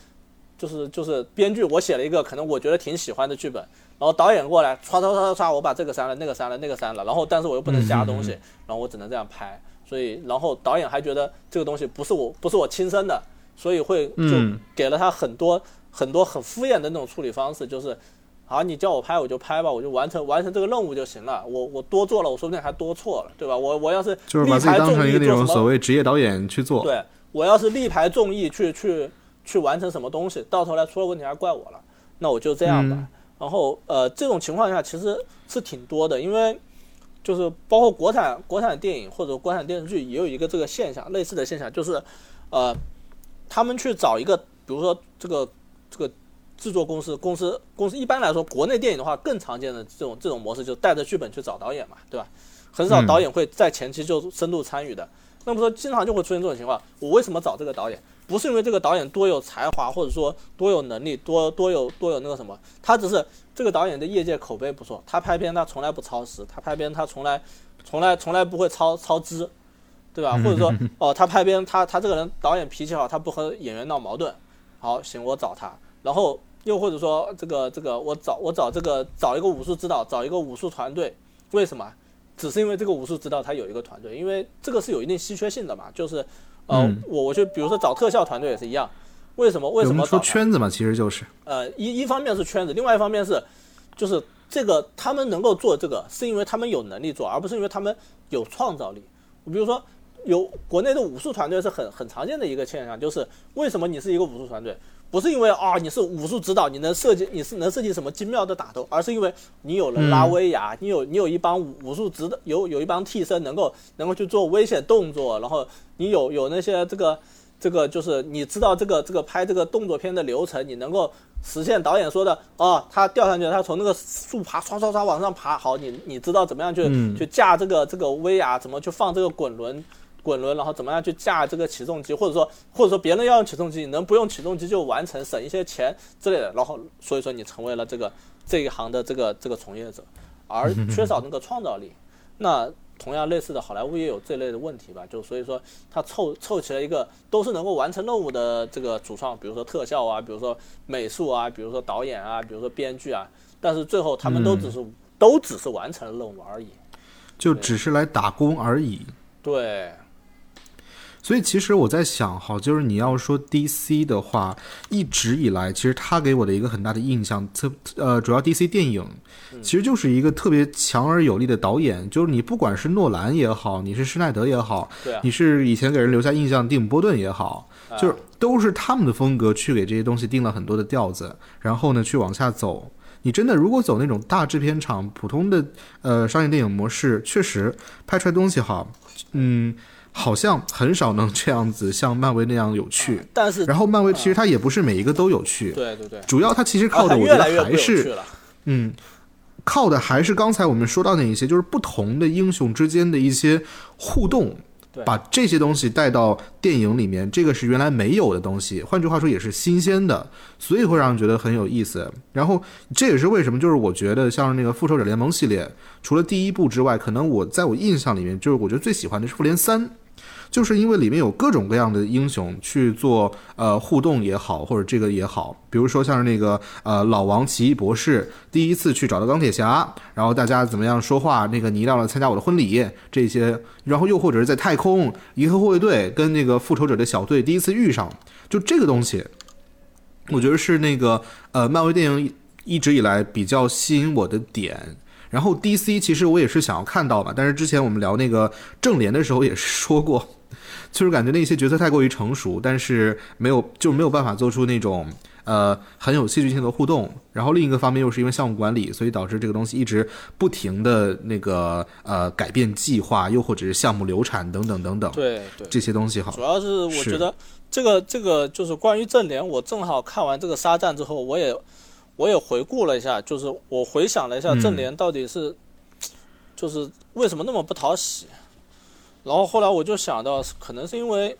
就是就是编剧我写了一个可能我觉得挺喜欢的剧本，然后导演过来唰唰唰唰唰，我把这个删了，那个删了，那个删了，然后但是我又不能加东西，然后我只能这样拍，所以然后导演还觉得这个东西不是我不是我亲生的，所以会就嗯给了他很多很多很敷衍的那种处理方式，就是。好，你叫我拍我就拍吧，我就完成完成这个任务就行了。我我多做了，我说不定还多错了，对吧？我我要是就是把自己力排众当成一个那种所谓职业导演去做，对我要是力排众议去去去完成什么东西，到头来出了问题还怪我了，那我就这样吧。嗯然后呃，这种情况下其实是挺多的，因为就是包括国产国产电影或者国产电视剧也有一个这个现象，类似的现象就是呃，他们去找一个，比如说这个这个制作公司公司公司，一般来说国内电影的话更常见的这种这种模式，就带着剧本去找导演嘛，对吧？很少嗯导演会在前期就深度参与的。那么说，经常就会出现这种情况。我为什么找这个导演？不是因为这个导演多有才华，或者说多有能力，多多有多有那个什么，他只是这个导演的业界口碑不错，他拍片他从来不超时，他拍片他从来从来从来不会超超支，对吧？或者说哦，他拍片他他这个人导演脾气好，他不和演员闹矛盾，好行我找他，然后又或者说这个这个我找我找这个找一个武术指导，找一个武术团队，为什么？只是因为这个武术指导他有一个团队，因为这个是有一定稀缺性的嘛，就是呃，嗯。我我就比如说找特效团队也是一样，为什么为什么说圈子嘛，其实就是，呃，一一方面是圈子，另外一方面是，就是这个他们能够做这个，是因为他们有能力做，而不是因为他们有创造力。比如说，有国内的武术团队是很很常见的一个现象，就是为什么你是一个武术团队，不是因为啊你是武术指导，你能设计你是能设计什么精妙的打斗，而是因为你有了拉威亚，你有你有一帮武武术指导，有有一帮替身能够能够去做危险动作，然后你有有那些这个这个就是你知道这个这个拍这个动作片的流程，你能够实现导演说的哦，他掉上去，他从那个树爬唰唰唰往上爬，好，你你知道怎么样去、嗯去架这个这个威亚，怎么去放这个滚轮。滚轮，然后怎么样去架这个起重机，或者说或者说别人要用起重机，你能不用起重机就完成，省一些钱之类的。然后所以说你成为了这个这一行的这个这个从业者，而缺少那个创造力。那同样类似的好莱坞也有这类的问题吧，就所以说他凑凑齐了一个都是能够完成任务的这个主创，比如说特效啊，比如说美术啊，比如说导演啊，比如说编剧啊，但是最后他们都只是、都只是完成了任务而已。就只是来打工而已。对，所以其实我在想，哈，就是你要说 DC 的话，一直以来，其实他给我的一个很大的印象，特呃，主要 DC 电影，其实就是一个特别强而有力的导演。就是你不管是诺兰也好，你是施耐德也好，对啊你是以前给人留下印象的蒂姆·波顿也好，啊就是都是他们的风格去给这些东西定了很多的调子，然后呢去往下走。你真的如果走那种大制片厂普通的呃商业电影模式，确实拍出来东西好，嗯，好像很少能这样子像漫威那样有趣。但是然后漫威其实它也不是每一个都有趣，对对对，主要它其实靠的我觉得还是。嗯，靠的还是刚才我们说到那一些，就是不同的英雄之间的一些互动，把这些东西带到电影里面，这个是原来没有的东西，换句话说也是新鲜的，所以会让人觉得很有意思。然后这也是为什么，就是我觉得像那个复仇者联盟系列，除了第一部之外，可能我在我印象里面，就是我觉得最喜欢的是复联三。就是因为里面有各种各样的英雄去做呃互动也好，或者这个也好，比如说像是那个呃老王奇异博士第一次去找到钢铁侠，然后大家怎么样说话，那个你一定要来参加我的婚礼这些，然后又或者是在太空银河护卫队跟那个复仇者的小队第一次遇上，就这个东西，我觉得是那个呃漫威电影一直以来比较吸引我的点。然后 DC 其实我也是想要看到嘛，但是之前我们聊那个正联的时候也是说过，(laughs) 就是感觉那些角色太过于成熟，但是没有就没有办法做出那种呃很有戏剧性的互动。然后另一个方面又是因为项目管理，所以导致这个东西一直不停的那个呃改变计划，又或者是项目流产等等等等对对，这些东西好主。要是我觉得这个这个就是关于正联，我正好看完这个沙战之后，我也我也回顾了一下，就是我回想了一下嗯。正联到底是、(tsk) 就是为什么那么不讨喜，然后后来我就想到，可能是因为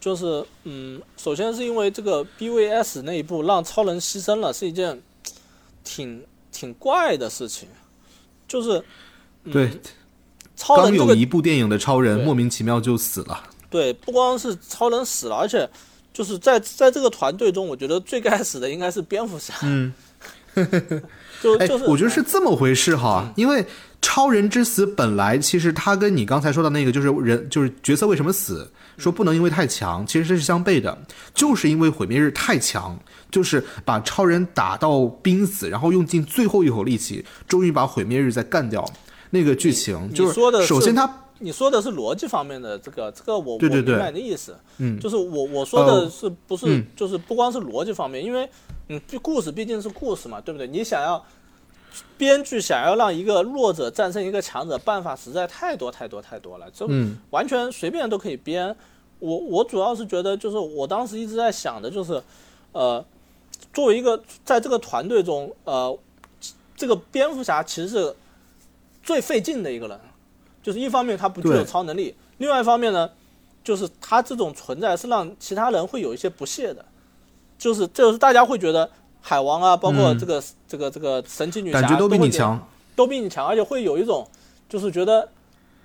就是嗯，首先是因为这个 BVS 那一步让超人牺牲了，是一件挺挺怪的事情，就是、嗯、对，超人这个刚有一部电影的超人莫名其妙就死了。对，不光是超人死了，而且就是在在这个团队中，我觉得最该死的应该是蝙蝠侠。嗯，(laughs) 哎，就就是我觉得是这么回事哈，因为超人之死本来其实他跟你刚才说的那个就是人就是角色为什么死，说不能因为太强，其实这是相悖的，就是因为毁灭日太强，就是把超人打到濒死，然后用尽最后一口力气，终于把毁灭日再干掉。那个剧情就是说的是首先他你说的是逻辑方面的这个，这个我我明白你的意思。嗯就是我我说的是不是、嗯就是不光是逻辑方面，因为嗯，故事毕竟是故事嘛，对不对？你想要编剧想要让一个弱者战胜一个强者，办法实在太多太多太多了，这嗯完全随便都可以编。我我主要是觉得，就是我当时一直在想的，就是，呃，作为一个在这个团队中，呃，这个蝙蝠侠其实是最费劲的一个人，就是一方面他不具有超能力，另外一方面呢，就是他这种存在是让其他人会有一些不屑的，就是就是大家会觉得海王啊，包括嗯。这个、这个这个神奇女侠感觉都比你强，都比你强，而且会有一种就是觉得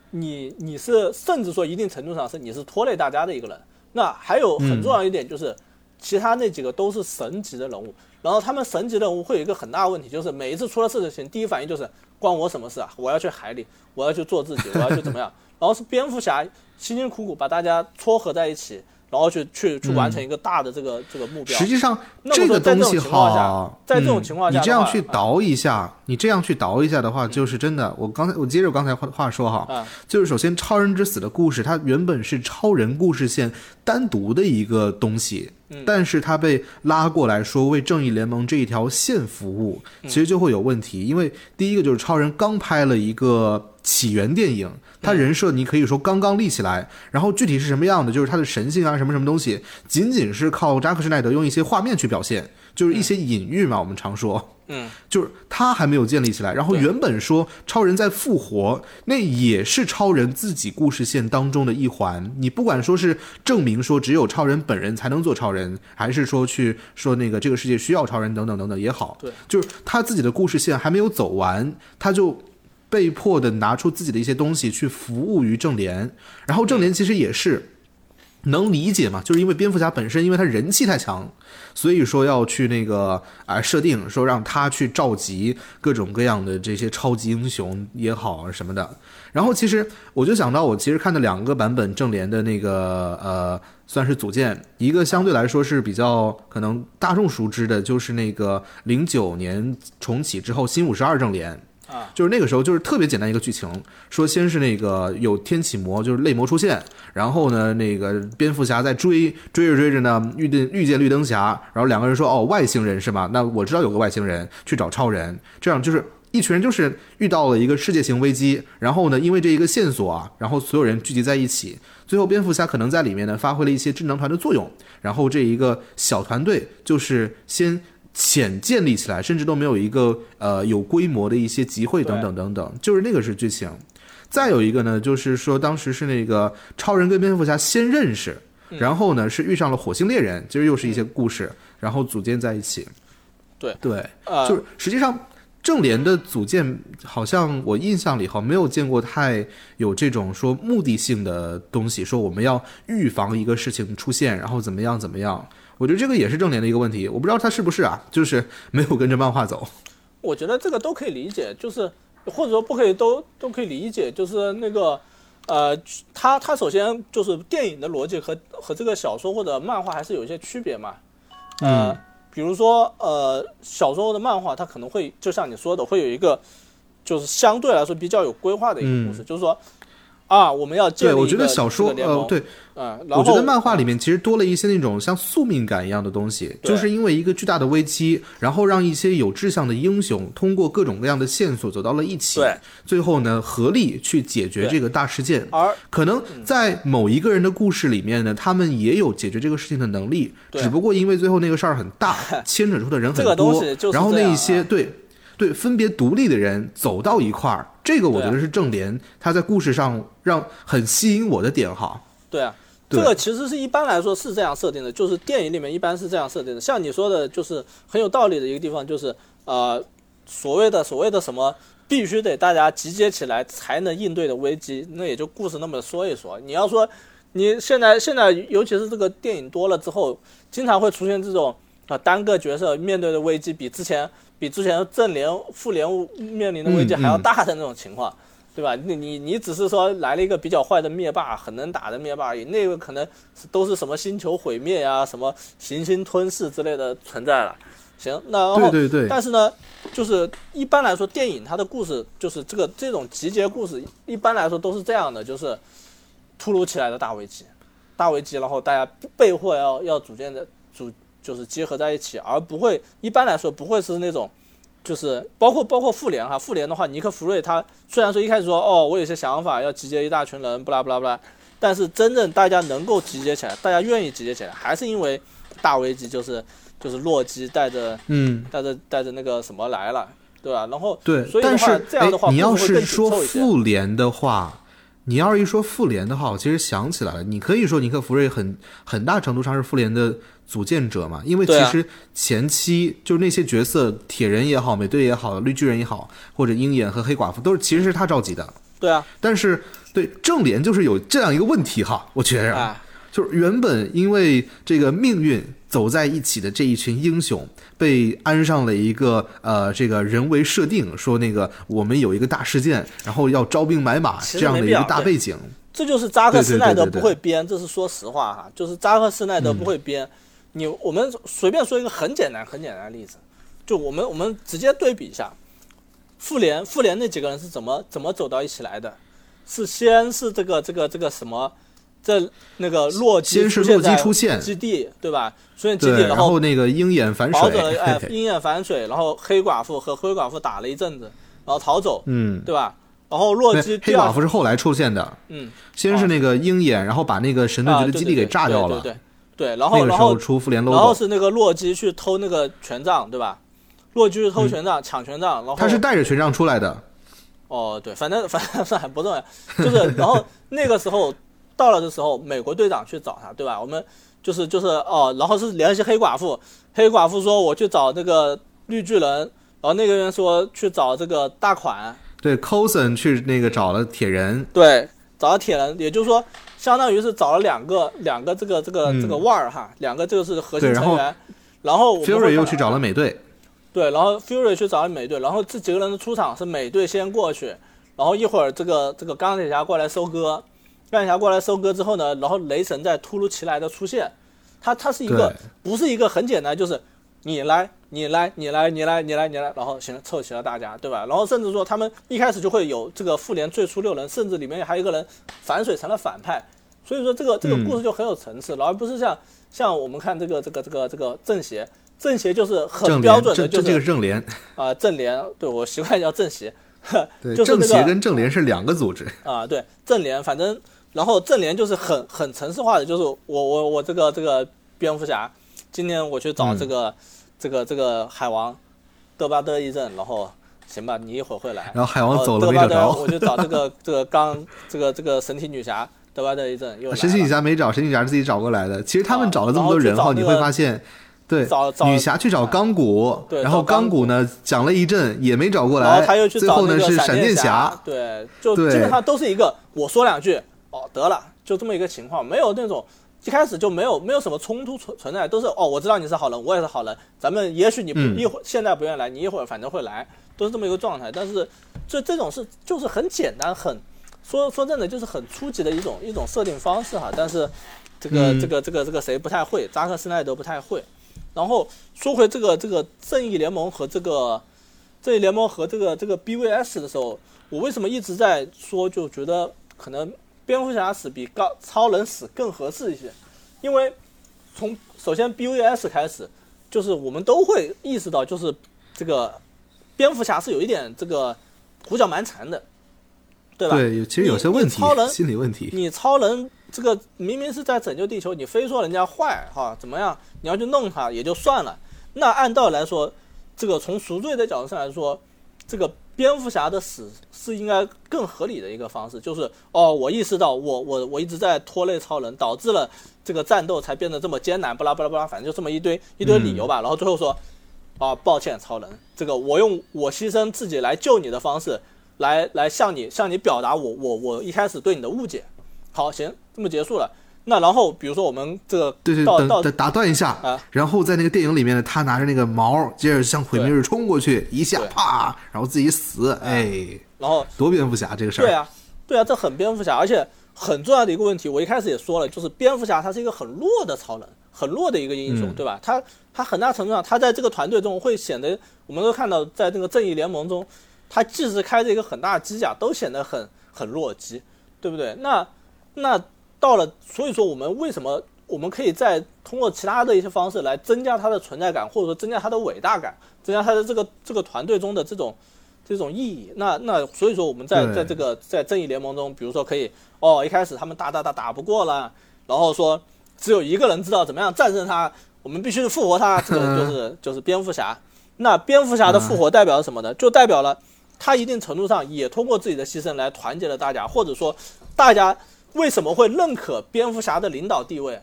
你你是甚至说一定程度上是你是拖累大家的一个人。那还有很重要一点就是，其他那几个都是神级的人物，然后他们神级任务会有一个很大的问题，就是每一次出了事情，第一反应就是关我什么事啊？我要去海里，我要去做自己，我要去怎么样？然后是蝙蝠侠辛辛苦苦把大家撮合在一起，然后去去去完成一个大的这个、这个目标。实际上这个东西好，在这种嗯情况下你这样去倒一下，你这样去倒一下的话，就是真的。我刚才我接着我刚才话话说哈，啊就是首先超人之死的故事，它原本是超人故事线单独的一个东西，嗯但是它被拉过来说为正义联盟这一条线服务，嗯其实就会有问题。因为第一个就是超人刚拍了一个起源电影，他人设你可以说刚刚立起来，然后具体是什么样的，就是他的神性啊什么什么东西，仅仅是靠扎克施耐德用一些画面去表现，就是一些隐喻嘛，我们常说。嗯，就是他还没有建立起来。然后原本说超人在复活，那也是超人自己故事线当中的一环。你不管说是证明说只有超人本人才能做超人，还是说去说那个这个世界需要超人等等等等也好，对，就是他自己的故事线还没有走完，他就。被迫的拿出自己的一些东西去服务于正联，然后正联其实也是。能理解嘛？就是因为蝙蝠侠本身，因为他人气太强，所以说要去那个啊设定说让他去召集各种各样的这些超级英雄也好什么的。然后其实我就想到，我其实看的两个版本正联的那个呃算是组建，一个相对来说是比较可能大众熟知的，就是那个零九年重启之后新五十二正联。就是那个时候，就是特别简单一个剧情，说先是那个有天启魔，就是泪魔出现，然后呢，那个蝙蝠侠在追追着追着呢，遇见遇见绿灯侠，然后两个人说哦，外星人是吧？那我知道有个外星人去找超人，这样就是一群人就是遇到了一个世界型危机，然后呢，因为这一个线索啊，然后所有人聚集在一起，最后蝙蝠侠可能在里面呢发挥了一些智能团的作用，然后这一个小团队就是先。浅建立起来，甚至都没有一个呃有规模的一些集会等等等等，就是那个是剧情。再有一个呢，就是说当时是那个超人跟蝙蝠侠先认识，然后呢是遇上了火星猎人，其实又是一些故事，然后组建在一起。对对，就是实际上正联的组建，好像我印象里好没有见过太有这种说目的性的东西，说我们要预防一个事情出现，然后怎么样怎么样。我觉得这个也是正联的一个问题，我不知道他是不是啊，就是没有跟着漫画走。我觉得这个都可以理解，就是或者说不可以都都可以理解，就是那个呃，他他首先就是电影的逻辑和和这个小说或者漫画还是有一些区别嘛。嗯，比如说呃，小说的漫画它可能会就像你说的，会有一个就是相对来说比较有规划的一个故事，就是说。啊，我们要对，我觉得小说呃，对，嗯，我觉得漫画里面其实多了一些那种像宿命感一样的东西，就是因为一个巨大的危机，然后让一些有志向的英雄通过各种各样的线索走到了一起，对，最后呢合力去解决这个大事件。而可能在某一个人的故事里面呢，他们也有解决这个事情的能力，只不过因为最后那个事儿很大，(laughs) 牵扯出的人很多，然后那一些对。对，分别独立的人走到一块儿，这个我觉得是正联，他在故事上让很吸引我的点哈。对啊，这个其实是一般来说是这样设定的，就是电影里面一般是这样设定的。像你说的，就是很有道理的一个地方，就是呃，所谓的所谓的什么必须得大家集结起来才能应对的危机，那也就故事那么说一说。你要说你现在现在尤其是这个电影多了之后，经常会出现这种啊单个角色面对的危机比之前。比之前正联、复联面临的危机还要大的那种情况，对吧？你你你只是说来了一个比较坏的灭霸，很能打的灭霸而已，那个可能都是什么星球毁灭呀、什么行星吞噬之类的存在了。行，那然后对对对，但是呢，就是一般来说，电影它的故事就是这个这种集结故事，一般来说都是这样的，就是突如其来的大危机，大危机，然后大家被迫要要组建的组。就是结合在一起，而不会一般来说不会是那种，就是包括包括复联哈，复联的话，尼克弗瑞他虽然说一开始说哦，我有些想法要集结一大群人，不啦不啦不啦，但是真正大家能够集结起来，大家愿意集结起来，还是因为大危机就是就是洛基带着嗯带着带着那个什么来了，对吧？然后对，所以的话这样的话你要是说复联的话。你要是一说复联的话，我其实想起来了，你可以说尼克弗瑞很很大程度上是复联的组建者嘛，因为其实前期就是那些角色，铁人也好，美队也好，绿巨人也好，或者鹰眼和黑寡妇都是其实是他召集的。对啊，但是对正联就是有这样一个问题哈，我觉着。就是原本因为这个命运走在一起的这一群英雄，被安上了一个呃这个人为设定，说那个我们有一个大事件，然后要招兵买马这样的一个大背景。这就是扎克施奈德不会编，这是说实话哈，就是扎克施奈德不会编。你我们随便说一个很简单很简单的例子，就我们我们直接对比一下，复联复联那几个人是怎么怎么走到一起来的？是先是这个这个这个什么？这那个洛基先是洛基出现基地，对吧？出现基地，然后那个鹰眼反水，哎，鹰眼反水，然后黑寡妇和灰寡妇打了一阵子，然后逃走，嗯，对吧？然后洛基黑寡妇是后来出现的，嗯，先是那个鹰眼，然后把那个神盾局的基地给炸掉了，对对，然后然后出复联 logo，然后是那个洛基去偷那个权杖，对吧？洛基去偷权杖，抢权杖，然后他是带着权杖出来的，哦，对，反正 (laughs) 反正算不重要，就是然后那个时候。到了的时候，美国队长去找他，对吧？我们就是就是哦，然后是联系黑寡妇，黑寡妇说我去找那个绿巨人，然后那个人说去找这个大款，对，Coulson 去那个找了铁人，对，找了铁人，也就是说，相当于是找了两个两个这个这个嗯。这个腕儿哈，两个这个是核心成员，然后 Fury 又去找了美队，对，然后 Fury 去找了美队，然后这几个人的出场是美队先过去，然后一会儿这个这个钢铁侠过来收割，钢铁侠过来收割之后呢，然后雷神再突如其来的出现，他他是一个不是一个很简单，就是你来你来你来你来你来你来，然后行凑齐了大家，对吧？然后甚至说他们一开始就会有这个复联最初六人，甚至里面还有一个人反水成了反派，所以说这个这个嗯故事就很有层次，而不是像像我们看这个这个这个这个正邪。正邪就是很，标准的，就这个是正联，啊、正联，对我习惯叫正邪，对，就是那个正邪跟正联是两个组织，啊，对正联，反正然后正联就是很很城市化的，就是我我我这个这个蝙蝠侠，今天我去找这个、这个这个海王德巴德一阵，然后行吧，你一会儿会来，然后海王哦走了没找着，我就找这个 (laughs) 这个刚这个这个神奇女侠德巴德一阵又神奇女侠没找，神奇女侠是自己找过来的。其实他们啊找了这么多人后，你会发现，对找，找女侠去找钢骨，对然后找钢钢骨呢讲了一阵也没找过然后来，他又去找最后那个闪电侠，对，就基本上都是一个我说两句，哦得了，就这么一个情况，没有那种一开始就没有没有什么冲突存存在，都是哦我知道你是好人，我也是好人，咱们也许你不、嗯一会儿现在不愿意来，你一会儿反正会来，都是这么一个状态。但是这这种是就是很简单，很说说真的就是很初级的一种一种设定方式哈，但是这个、嗯这个这个这个谁不太会，扎克施奈德不太会。然后说回这个这个正义联盟和这个正义联盟和这个这个 BVS 的时候，我为什么一直在说，就觉得可能蝙蝠侠死比高超人死更合适一些？因为从首先 BVS 开始，就是我们都会意识到，就是这个蝙蝠侠是有一点这个胡搅蛮缠的，对吧？对，其实有些问题超人，心理问题，你超人这个明明是在拯救地球，你非说人家坏哈，怎么样？你要去弄他也就算了。那按道理来说，这个从赎罪的角度上来说，这个蝙蝠侠的死是应该更合理的一个方式，就是哦，我意识到我我我一直在拖累超人，导致了这个战斗才变得这么艰难，巴拉巴拉巴拉，反正就这么一堆一堆理由吧。然后最后说，啊，抱歉，超人，这个我用我牺牲自己来救你的方式，来来向你向你表达我我我一开始对你的误解。好，行，这么结束了。那然后比如说我们这个对对，等等打断一下。啊，然后在那个电影里面呢，他拿着那个矛，接着向毁灭日冲过去，一下啪，然后自己死，哎，然后多蝙蝠侠这个事儿，对啊，对啊，这很蝙蝠侠，而且很重要的一个问题，我一开始也说了，就是蝙蝠侠他是一个很弱的超人，很弱的一个英雄，嗯。对吧？他他很大程度上，他在这个团队中会显得，我们都看到在那个正义联盟中，他即使开着一个很大的机甲，都显得很很弱鸡，对不对？那那到了，所以说我们为什么我们可以再通过其他的一些方式来增加他的存在感，或者说增加他的伟大感，增加他的这个这个团队中的这种这种意义。那那所以说我们在在这个在正义联盟中，比如说可以哦，一开始他们打打打打不过了，然后说只有一个人知道怎么样战胜他，我们必须复活他，这个就是就是蝙蝠侠。那蝙蝠侠的复活代表了什么呢？就代表了他一定程度上也通过自己的牺牲来团结了大家，或者说大家为什么会认可蝙蝠侠的领导地位，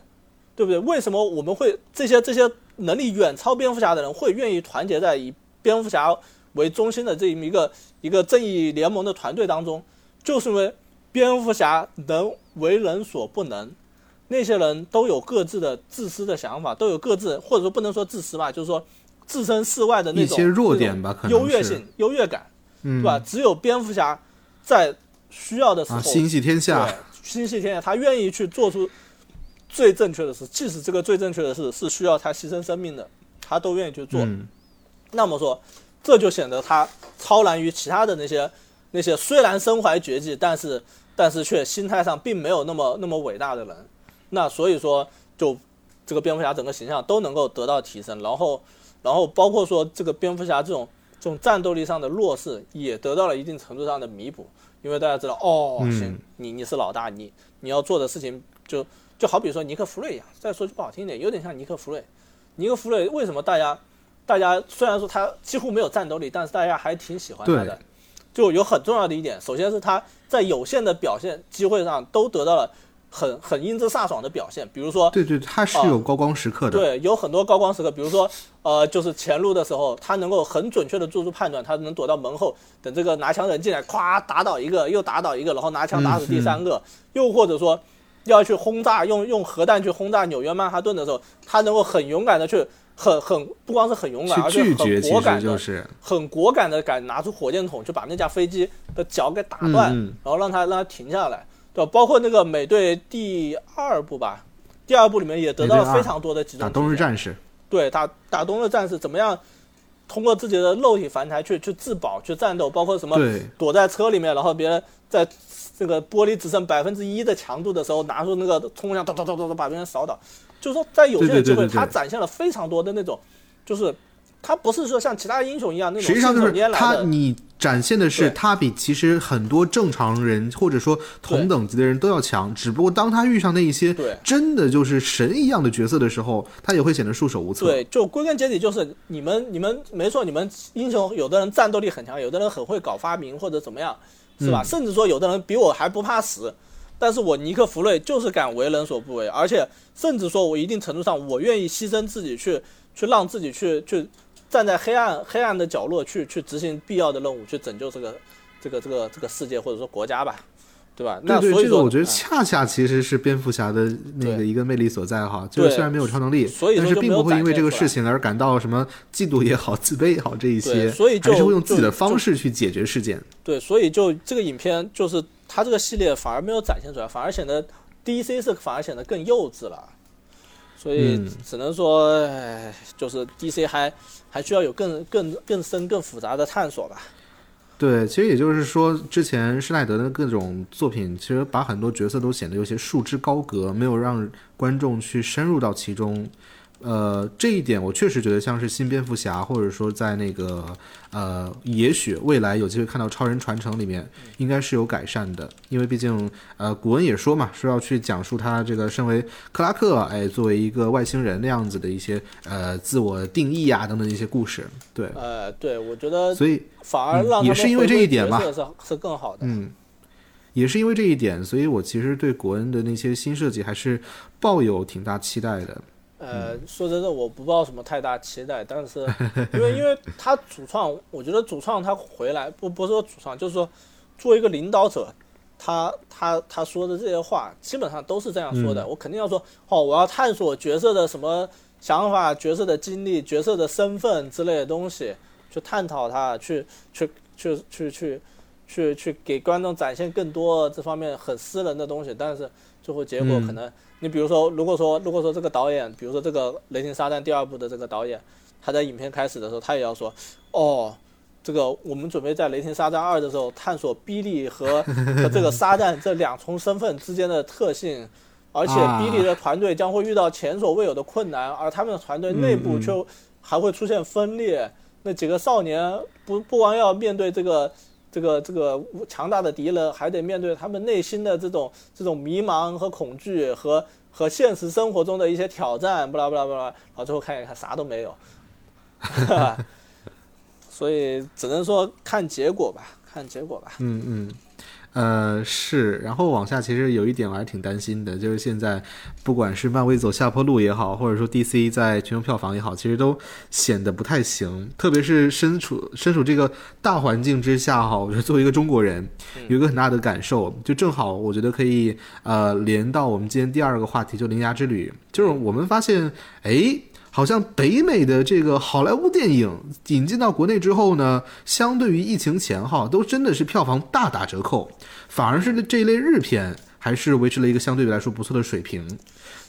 对不对？为什么我们会这些这些能力远超蝙蝠侠的人会愿意团结在以蝙蝠侠为中心的这么一个一个正义联盟的团队当中？就是因为蝙蝠侠能为人所不能，那些人都有各自的自私的想法，都有各自或者说不能说自私吧，就是说置身事外的那种一些弱点吧，可能是优越性、优越感，嗯对吧？只有蝙蝠侠在需要的时候，啊，心系天下对，心系天下，他愿意去做出最正确的事，即使这个最正确的事是需要他牺牲生命的，他都愿意去做。嗯，那么说，这就显得他超然于其他的那些那些虽然身怀绝技，但是但是却心态上并没有那么那么伟大的人。那所以说，就这个蝙蝠侠整个形象都能够得到提升，然后然后包括说这个蝙蝠侠这种这种战斗力上的弱势也得到了一定程度上的弥补，因为大家知道哦，嗯行，你你是老大，你你要做的事情就就好比说尼克弗瑞一样，再说句不好听点，有点像尼克弗瑞。尼克弗瑞为什么大家大家虽然说他几乎没有战斗力，但是大家还挺喜欢他的。就有很重要的一点，首先是他在有限的表现机会上都得到了很很英姿飒爽的表现，比如说对对，他是有高光时刻的。对，有很多高光时刻，比如说，呃，就是前路的时候，他能够很准确的做出判断，他能躲到门后，等这个拿枪人进来，咵打倒一个，又打倒一个，然后拿枪打死第三个，又或者说要去轰炸，用用核弹去轰炸纽约曼哈顿的时候，他能够很勇敢的去，很很不光是很勇敢，而且很果敢的，很果敢的敢拿出火箭筒去把那架飞机的脚给打断，然后让他让他停下来。对，包括那个美队第二部吧，第二部里面也得到了非常多的集中。打冬日战士。对，打打冬日战士怎么样？通过自己的肉体凡胎去去自保、去战斗，包括什么躲在车里面，然后别人在这个玻璃只剩百分之一的强度的时候，拿出那个冲锋枪，咚咚咚咚咚把别人扫倒。就是说，在有限的机会，他展现了非常多的那种，就是。他不是说像其他英雄一样那种，实际上就是他，你展现的是他比其实很多正常人或者说同等级的人都要强，只不过当他遇上那一些真的就是神一样的角色的时候，他也会显得束手无策。对，就归根结底就是你们你们没错，你们英雄有的人战斗力很强，有的人很会搞发明或者怎么样，是吧？甚至说有的人比我还不怕死，但是我尼克弗瑞就是敢为人所不为，而且甚至说我一定程度上我愿意牺牲自己去去让自己去去。站在黑暗黑暗的角落去去执行必要的任务，去拯救这个这个这个这个世界或者说国家吧，对吧？对对，这个我觉得恰恰其实是蝙蝠侠的那个一个魅力所在哈，就是虽然没有超能力，但是并不会因为这个事情而感到什么嫉妒也好、自卑也好这一些，所以还是会用自己的方式去解决事件。对，所以就这个影片就是它这个系列反而没有展现出来，反而显得 DC 是反而显得更幼稚了。所以只能说，就是 DC 还还需要有更更更深更复杂的探索吧。对，其实也就是说，之前施耐德的各种作品，其实把很多角色都显得有些束之高阁，没有让观众去深入到其中。呃，这一点我确实觉得像是新蝙蝠侠，或者说在那个呃，也许未来有机会看到超人传承里面，应该是有改善的。因为毕竟呃，古恩也说嘛，说要去讲述他这个身为克拉克，哎，作为一个外星人那样子的一些呃自我定义啊等等一些故事。对，呃，对，我觉得所以反而让也是因为这一点嘛，是是更好的。嗯，也是因为这一点，所以我其实对古恩的那些新设计还是抱有挺大期待的。呃，说真的，我不抱什么太大期待，但是 (laughs) 因为因为他主创，我觉得主创他回来不不是说主创，就是说作为一个领导者，他他他说的这些话基本上都是这样说的。我肯定要说，哦，我要探索角色的什么想法、角色的经历、角色的身份之类的东西，去探讨他，去去去去去去去给观众展现更多这方面很私人的东西，但是最后结果可能。你比如说，如果说如果说这个导演，比如说这个《雷霆沙赞》第二部的这个导演，他在影片开始的时候，他也要说，哦，这个我们准备在《雷霆沙赞二》的时候探索比利和 (laughs) 和这个沙赞这两重身份之间的特性，而且比利的团队将会遇到前所未有的困难，而他们的团队内部却还会出现分裂。那几个少年不不光要面对这个。这个这个强大的敌人还得面对他们内心的这种这种迷茫和恐惧和和现实生活中的一些挑战，不啦不啦不啦，然后最后看一看啥都没有，(laughs) 所以只能说看结果吧，看结果吧。嗯嗯。呃是，然后往下其实有一点我还挺担心的，就是现在不管是漫威走下坡路也好，或者说 DC 在全球票房也好，其实都显得不太行。特别是身处身处这个大环境之下哈，我觉得作为一个中国人，有一个很大的感受，就正好我觉得可以呃连到我们今天第二个话题，就《铃芽之旅》，就是我们发现哎。好像北美的这个好莱坞电影引进到国内之后呢，相对于疫情前哈，都真的是票房大打折扣，反而是这一类日片还是维持了一个相对来说不错的水平。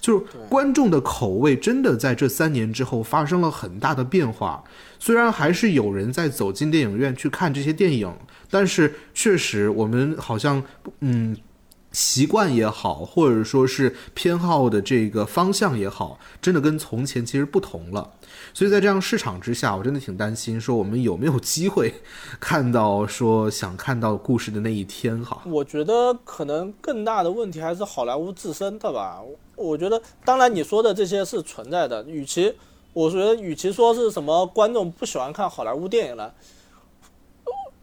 就是观众的口味真的在这三年之后发生了很大的变化。虽然还是有人在走进电影院去看这些电影，但是确实我们好像嗯。习惯也好，或者说是偏好的这个方向也好，真的跟从前其实不同了。所以在这样市场之下，我真的挺担心，说我们有没有机会看到说想看到故事的那一天哈？我觉得可能更大的问题还是好莱坞自身的吧。我觉得，当然你说的这些是存在的。与其我觉得，与其说是什么观众不喜欢看好莱坞电影了，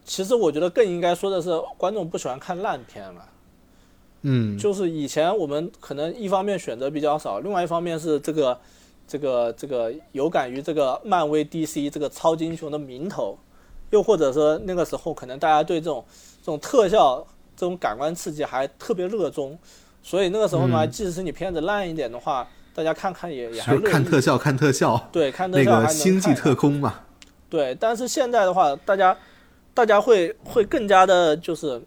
其实我觉得更应该说的是观众不喜欢看烂片了。嗯，就是以前我们可能一方面选择比较少，另外一方面是这个这个这个有感于这个漫威 DC 这个超级英雄的名头，又或者说那个时候可能大家对这种这种特效这种感官刺激还特别热衷，所以那个时候呢，嗯。即使是你片子烂一点的话，大家看看也也还就是。看特效，看特效，对，看特那个效还能星际特工嘛，对，但是现在的话，大家大家会会更加的，就是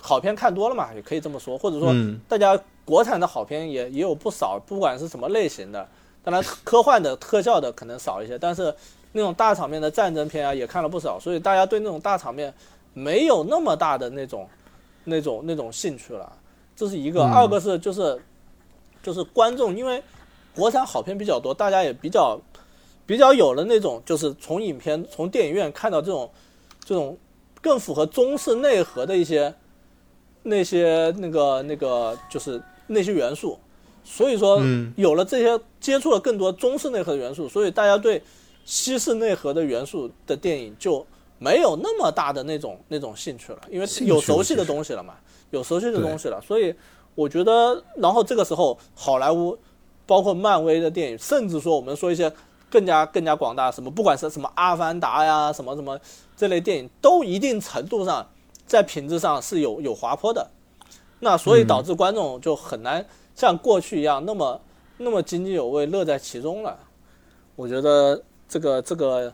好片看多了嘛，也可以这么说，或者说嗯大家国产的好片也也有不少，不管是什么类型的，当然科幻的、特效的可能少一些，但是那种大场面的战争片啊也看了不少，所以大家对那种大场面没有那么大的那种那种那种兴趣了，这是一个。嗯二个是就是就是观众，因为国产好片比较多，大家也比较比较有了那种就是从影片从电影院看到这种这种更符合中式内核的一些那些那个那个就是那些元素，所以说嗯。有了这些接触了更多中式内核的元素，所以大家对西式内核的元素的电影就没有那么大的那种那种兴趣了，因为有熟悉的东西了嘛，有熟悉的东西了，所以我觉得，然后这个时候好莱坞，包括漫威的电影，甚至说我们说一些更加更加广大，什么不管是什么《阿凡达》呀，什么什么这类电影，都一定程度上在品质上是有有滑坡的。那所以导致观众就很难像过去一样那么那么津津有味、乐在其中了。我觉得这个这个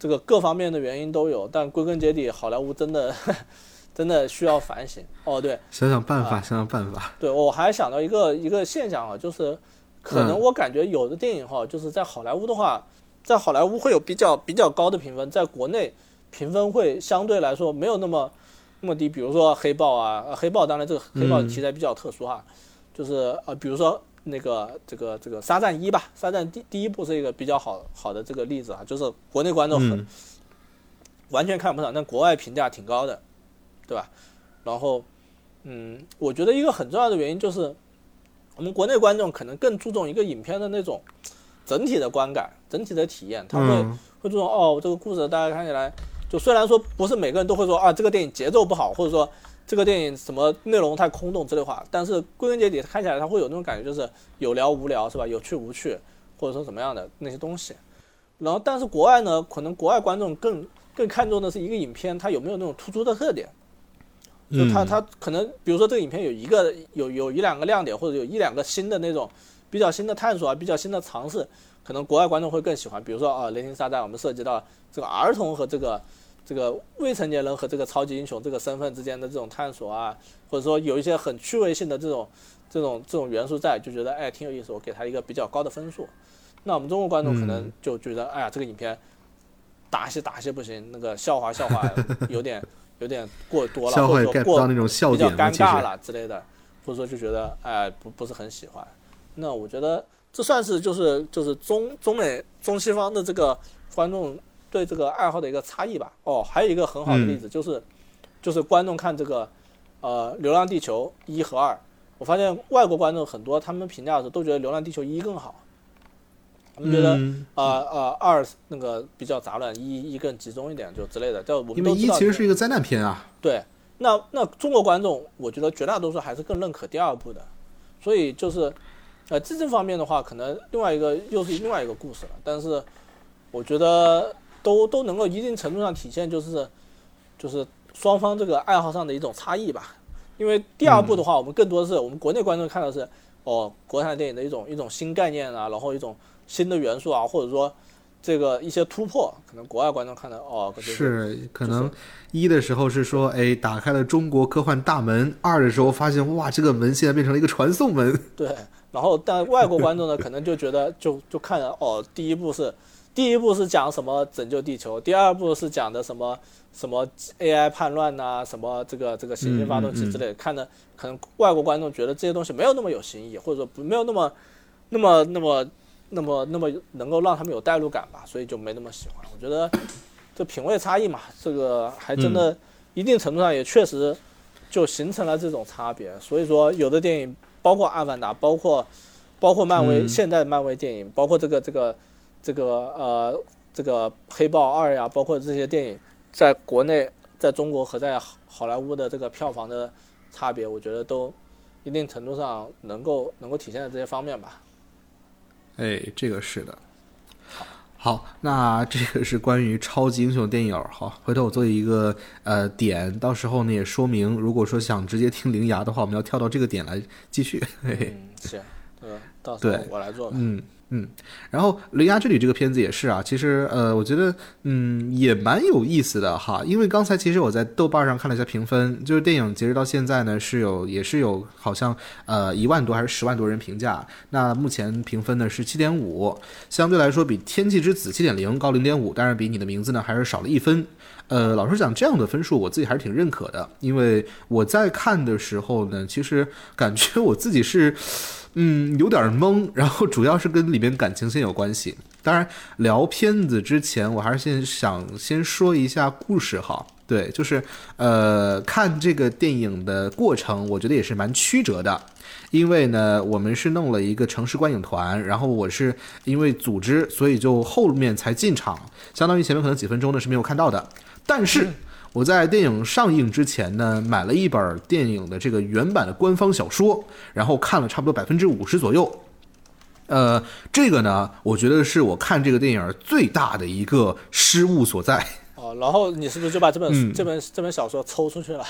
这个各方面的原因都有，但归根结底，好莱坞真的 (laughs) 真的需要反省。哦，对，想想办法，啊想想办法，对，我还想到一个一个现象啊，就是可能嗯我感觉有的电影哈，就是在好莱坞的话，在好莱坞会有比较比较高的评分，在国内评分会相对来说没有那么那么低。比如说黑豹啊，呃黑豹当然这个黑豹嗯题材比较特殊哈，就是呃，比如说那个这个这个沙战一吧，沙赞第第一部是一个比较好好的这个例子啊，就是国内观众很、嗯完全看不上，但国外评价挺高的，对吧？然后，嗯，我觉得一个很重要的原因就是，我们国内观众可能更注重一个影片的那种整体的观感、整体的体验，他会、嗯会注重哦，这个故事大家看起来，就虽然说不是每个人都会说啊，这个电影节奏不好，或者说这个电影什么内容太空洞之类话，但是归根结底看起来他会有那种感觉，就是有聊无聊是吧？有趣无趣，或者说怎么样的那些东西。然后，但是国外呢，可能国外观众更更看重的是一个影片它有没有那种突出的特点。就它嗯它可能，比如说这个影片有一个有有一两个亮点，或者有一两个新的那种比较新的探索啊，比较新的尝试，可能国外观众会更喜欢。比如说啊，《雷霆沙赞》我们涉及到这个儿童和这个这个未成年人和这个超级英雄这个身份之间的这种探索啊，或者说有一些很趣味性的这种这种这种元素在，就觉得哎挺有意思，我给他一个比较高的分数。那我们中国观众可能嗯就觉得，哎呀，这个影片打戏打戏不行，那个笑话笑话有点有点过多了，笑话也或者说过到那种笑比较尴尬了之类的，或者说就觉得哎不不是很喜欢。那我觉得这算是就是就是中中美中西方的这个观众对这个爱好的一个差异吧。哦，还有一个很好的例子就是、就是观众看这个呃《流浪地球》一和二，我发现外国观众很多他们评价的时候都觉得《流浪地球》一更好，他们觉得。嗯啊啊、二那个比较杂乱，一一更集中一点就之类的。就我们因为一其实是一个灾难片啊，对，那那中国观众，我觉得绝大多数还是更认可第二部的，所以就是，呃，这这方面的话，可能另外一个又是另外一个故事了。但是我觉得都都能够一定程度上体现，就是就是双方这个爱好上的一种差异吧。因为第二部的话，我们更多的是我们国内观众看的是哦，国产电影的一种一种新概念啊，然后一种新的元素啊，或者说这个一些突破，可能国外观众看的哦，就是可能一的时候是说，哎，打开了中国科幻大门；二的时候发现，哇，这个门现在变成了一个传送门。对，然后但外国观众呢，可能就觉得就就看了哦，第一部是第一部是讲什么拯救地球，第二部是讲的什么什么 AI 叛乱呐、什么这个这个行星发动机之类的，看的可能外国观众觉得这些东西没有那么有新意，或者说不没有那么那么那么那么那么能够让他们有代入感吧，所以就没那么喜欢。我觉得这品味差异嘛，这个还真的一定程度上也确实就形成了这种差别。所以说，有的电影，包括《阿凡达》，包括包括漫威、嗯现代漫威电影，包括这个这个这个呃这个黑豹二呀，包括这些电影，在国内、在中国和在好好莱坞的这个票房的差别，我觉得都一定程度上能够能够体现在这些方面吧。哎，这个是的。好，那这个是关于超级英雄电影。好，回头我做一个呃点，到时候呢也说明，如果说想直接听铃芽的话，我们要跳到这个点来继续。嘿嘿，嗯，行，呃，到时候我来做吧。嗯嗯，然后《铃芽之旅》这个片子也是啊，其实呃，我觉得嗯也蛮有意思的哈，因为刚才其实我在豆瓣上看了一下评分，就是电影截止到现在呢是有也是有好像呃一万多还是十万多人评价，那目前评分呢是七点五，相对来说比《天气之子》七点零高零点五，但是比你的名字呢还是少了一分。呃，老实讲，这样的分数我自己还是挺认可的，因为我在看的时候呢，其实感觉我自己是。嗯，有点懵，(laughs) 然后主要是跟里面感情线有关系。当然，聊片子之前，我还是先想先说一下故事哈。对，就是呃，看这个电影的过程，我觉得也是蛮曲折的，因为呢，我们是弄了一个城市观影团，然后我是因为组织，所以就后面才进场，相当于前面可能几分钟呢是没有看到的，但是。我在电影上映之前呢，买了一本电影的这个原版的官方小说，然后看了差不多百分之五十左右。呃，这个呢，我觉得是我看这个电影最大的一个失误所在。哦，然后你是不是就把这本、嗯这本这本小说抽出去了？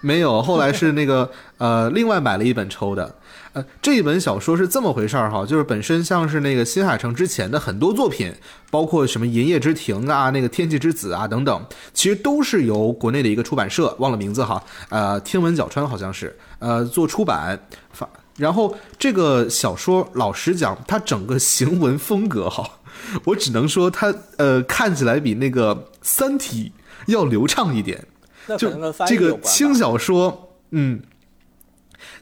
没有，后来是那个呃，另外买了一本抽的。呃，这一本小说是这么回事儿哈，就是本身像是那个新海诚之前的很多作品，包括什么《银叶之庭》啊、那个《天气之子》啊等等，其实都是由国内的一个出版社，忘了名字哈，呃，天文角川好像是，呃，做出版发。然后这个小说，老实讲，它整个行文风格哈，(laughs) 我只能说它呃看起来比那个《三体》要流畅一点。就这个轻小说，嗯，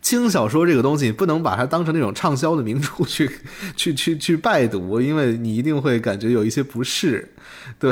轻小说这个东西不能把它当成那种畅销的名著去 (laughs) 去去去拜读，因为你一定会感觉有一些不适。对，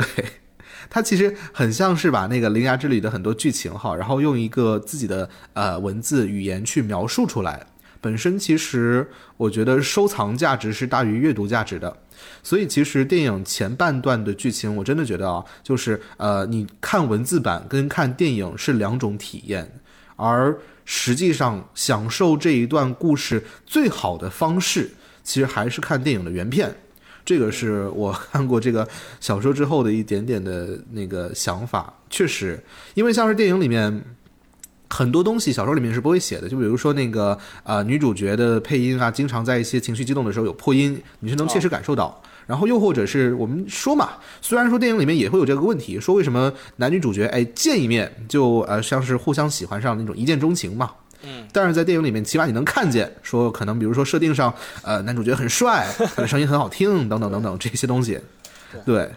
它其实很像是把那个《铃芽之旅》的很多剧情哈，然后用一个自己的呃文字语言去描述出来。本身其实我觉得收藏价值是大于阅读价值的。所以其实电影前半段的剧情，我真的觉得啊，就是呃，你看文字版跟看电影是两种体验，而实际上享受这一段故事最好的方式，其实还是看电影的原片。这个是我看过这个小说之后的一点点的那个想法。确实，因为像是电影里面。很多东西小说里面是不会写的，就比如说那个呃女主角的配音啊，经常在一些情绪激动的时候有破音，你是能切实感受到。然后又或者是我们说嘛，虽然说电影里面也会有这个问题，说为什么男女主角哎见一面就呃像是互相喜欢上那种一见钟情嘛。嗯，但是在电影里面，起码你能看见，说可能比如说设定上，呃，男主角很帅，(laughs) 他的声音很好听，等等等等这些东西，对，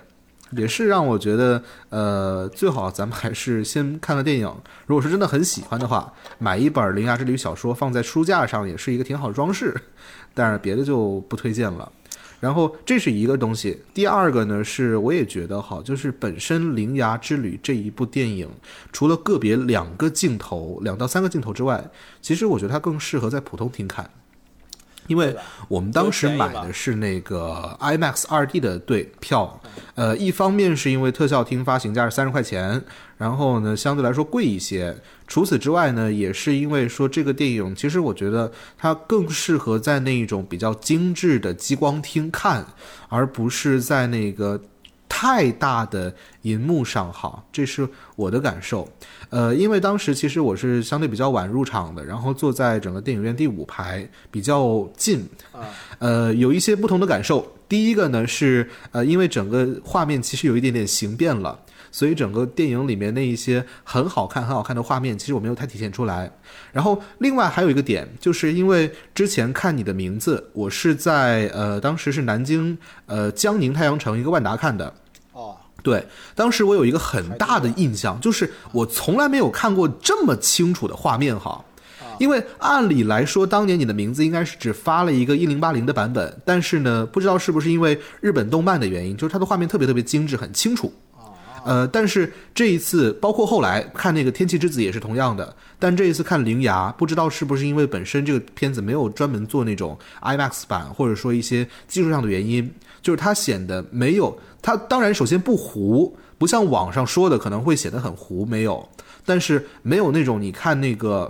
也是让我觉得，呃，最好咱们还是先看看电影。如果是真的很喜欢的话，买一本《铃芽之旅》小说放在书架上也是一个挺好的装饰，但是别的就不推荐了。然后这是一个东西，第二个呢是我也觉得哈，就是本身《铃芽之旅》这一部电影，除了个别两个镜头、两到三个镜头之外，其实我觉得它更适合在普通厅看。因为我们当时买的是那个 IMAX 二 D 的对票，呃，一方面是因为特效厅发行价是三十块钱，然后呢相对来说贵一些。除此之外呢，也是因为说这个电影，其实我觉得它更适合在那一种比较精致的激光厅看，而不是在那个太大的银幕上哈，这是我的感受。呃，因为当时其实我是相对比较晚入场的，然后坐在整个电影院第五排，比较近，呃，有一些不同的感受。第一个呢是，呃，因为整个画面其实有一点点形变了，所以整个电影里面那一些很好看、很好看的画面，其实我没有太体现出来。然后另外还有一个点，就是因为之前看你的名字，我是在呃当时是南京呃江宁太阳城一个万达看的，哦，对，当时我有一个很大的印象，就是我从来没有看过这么清楚的画面哈。因为按理来说，当年你的名字应该是只发了一个一零八零的版本，但是呢，不知道是不是因为日本动漫的原因，就是它的画面特别特别精致，很清楚。呃，但是这一次，包括后来看那个《天气之子》也是同样的，但这一次看《铃芽》，不知道是不是因为本身这个片子没有专门做那种 IMAX 版，或者说一些技术上的原因，就是它显得没有它，当然首先不糊，不像网上说的可能会显得很糊，没有，但是没有那种你看那个。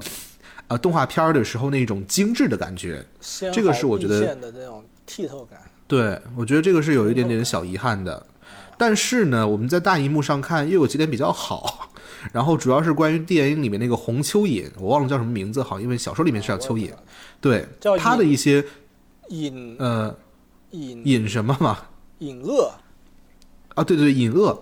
呃动画片儿的时候那种精致的感觉。鲜这个是我觉得现的这种剔透感。对，我觉得这个是有一点点小遗憾的。但是呢，我们在大荧幕上看又有几点比较好。(laughs) 然后主要是关于电影里面那个红蚯蚓，我忘了叫什么名字好，因为小说里面是叫蚯蚓。对叫，它的一些隐呃隐隐什么嘛，隐恶，啊，对对，隐恶，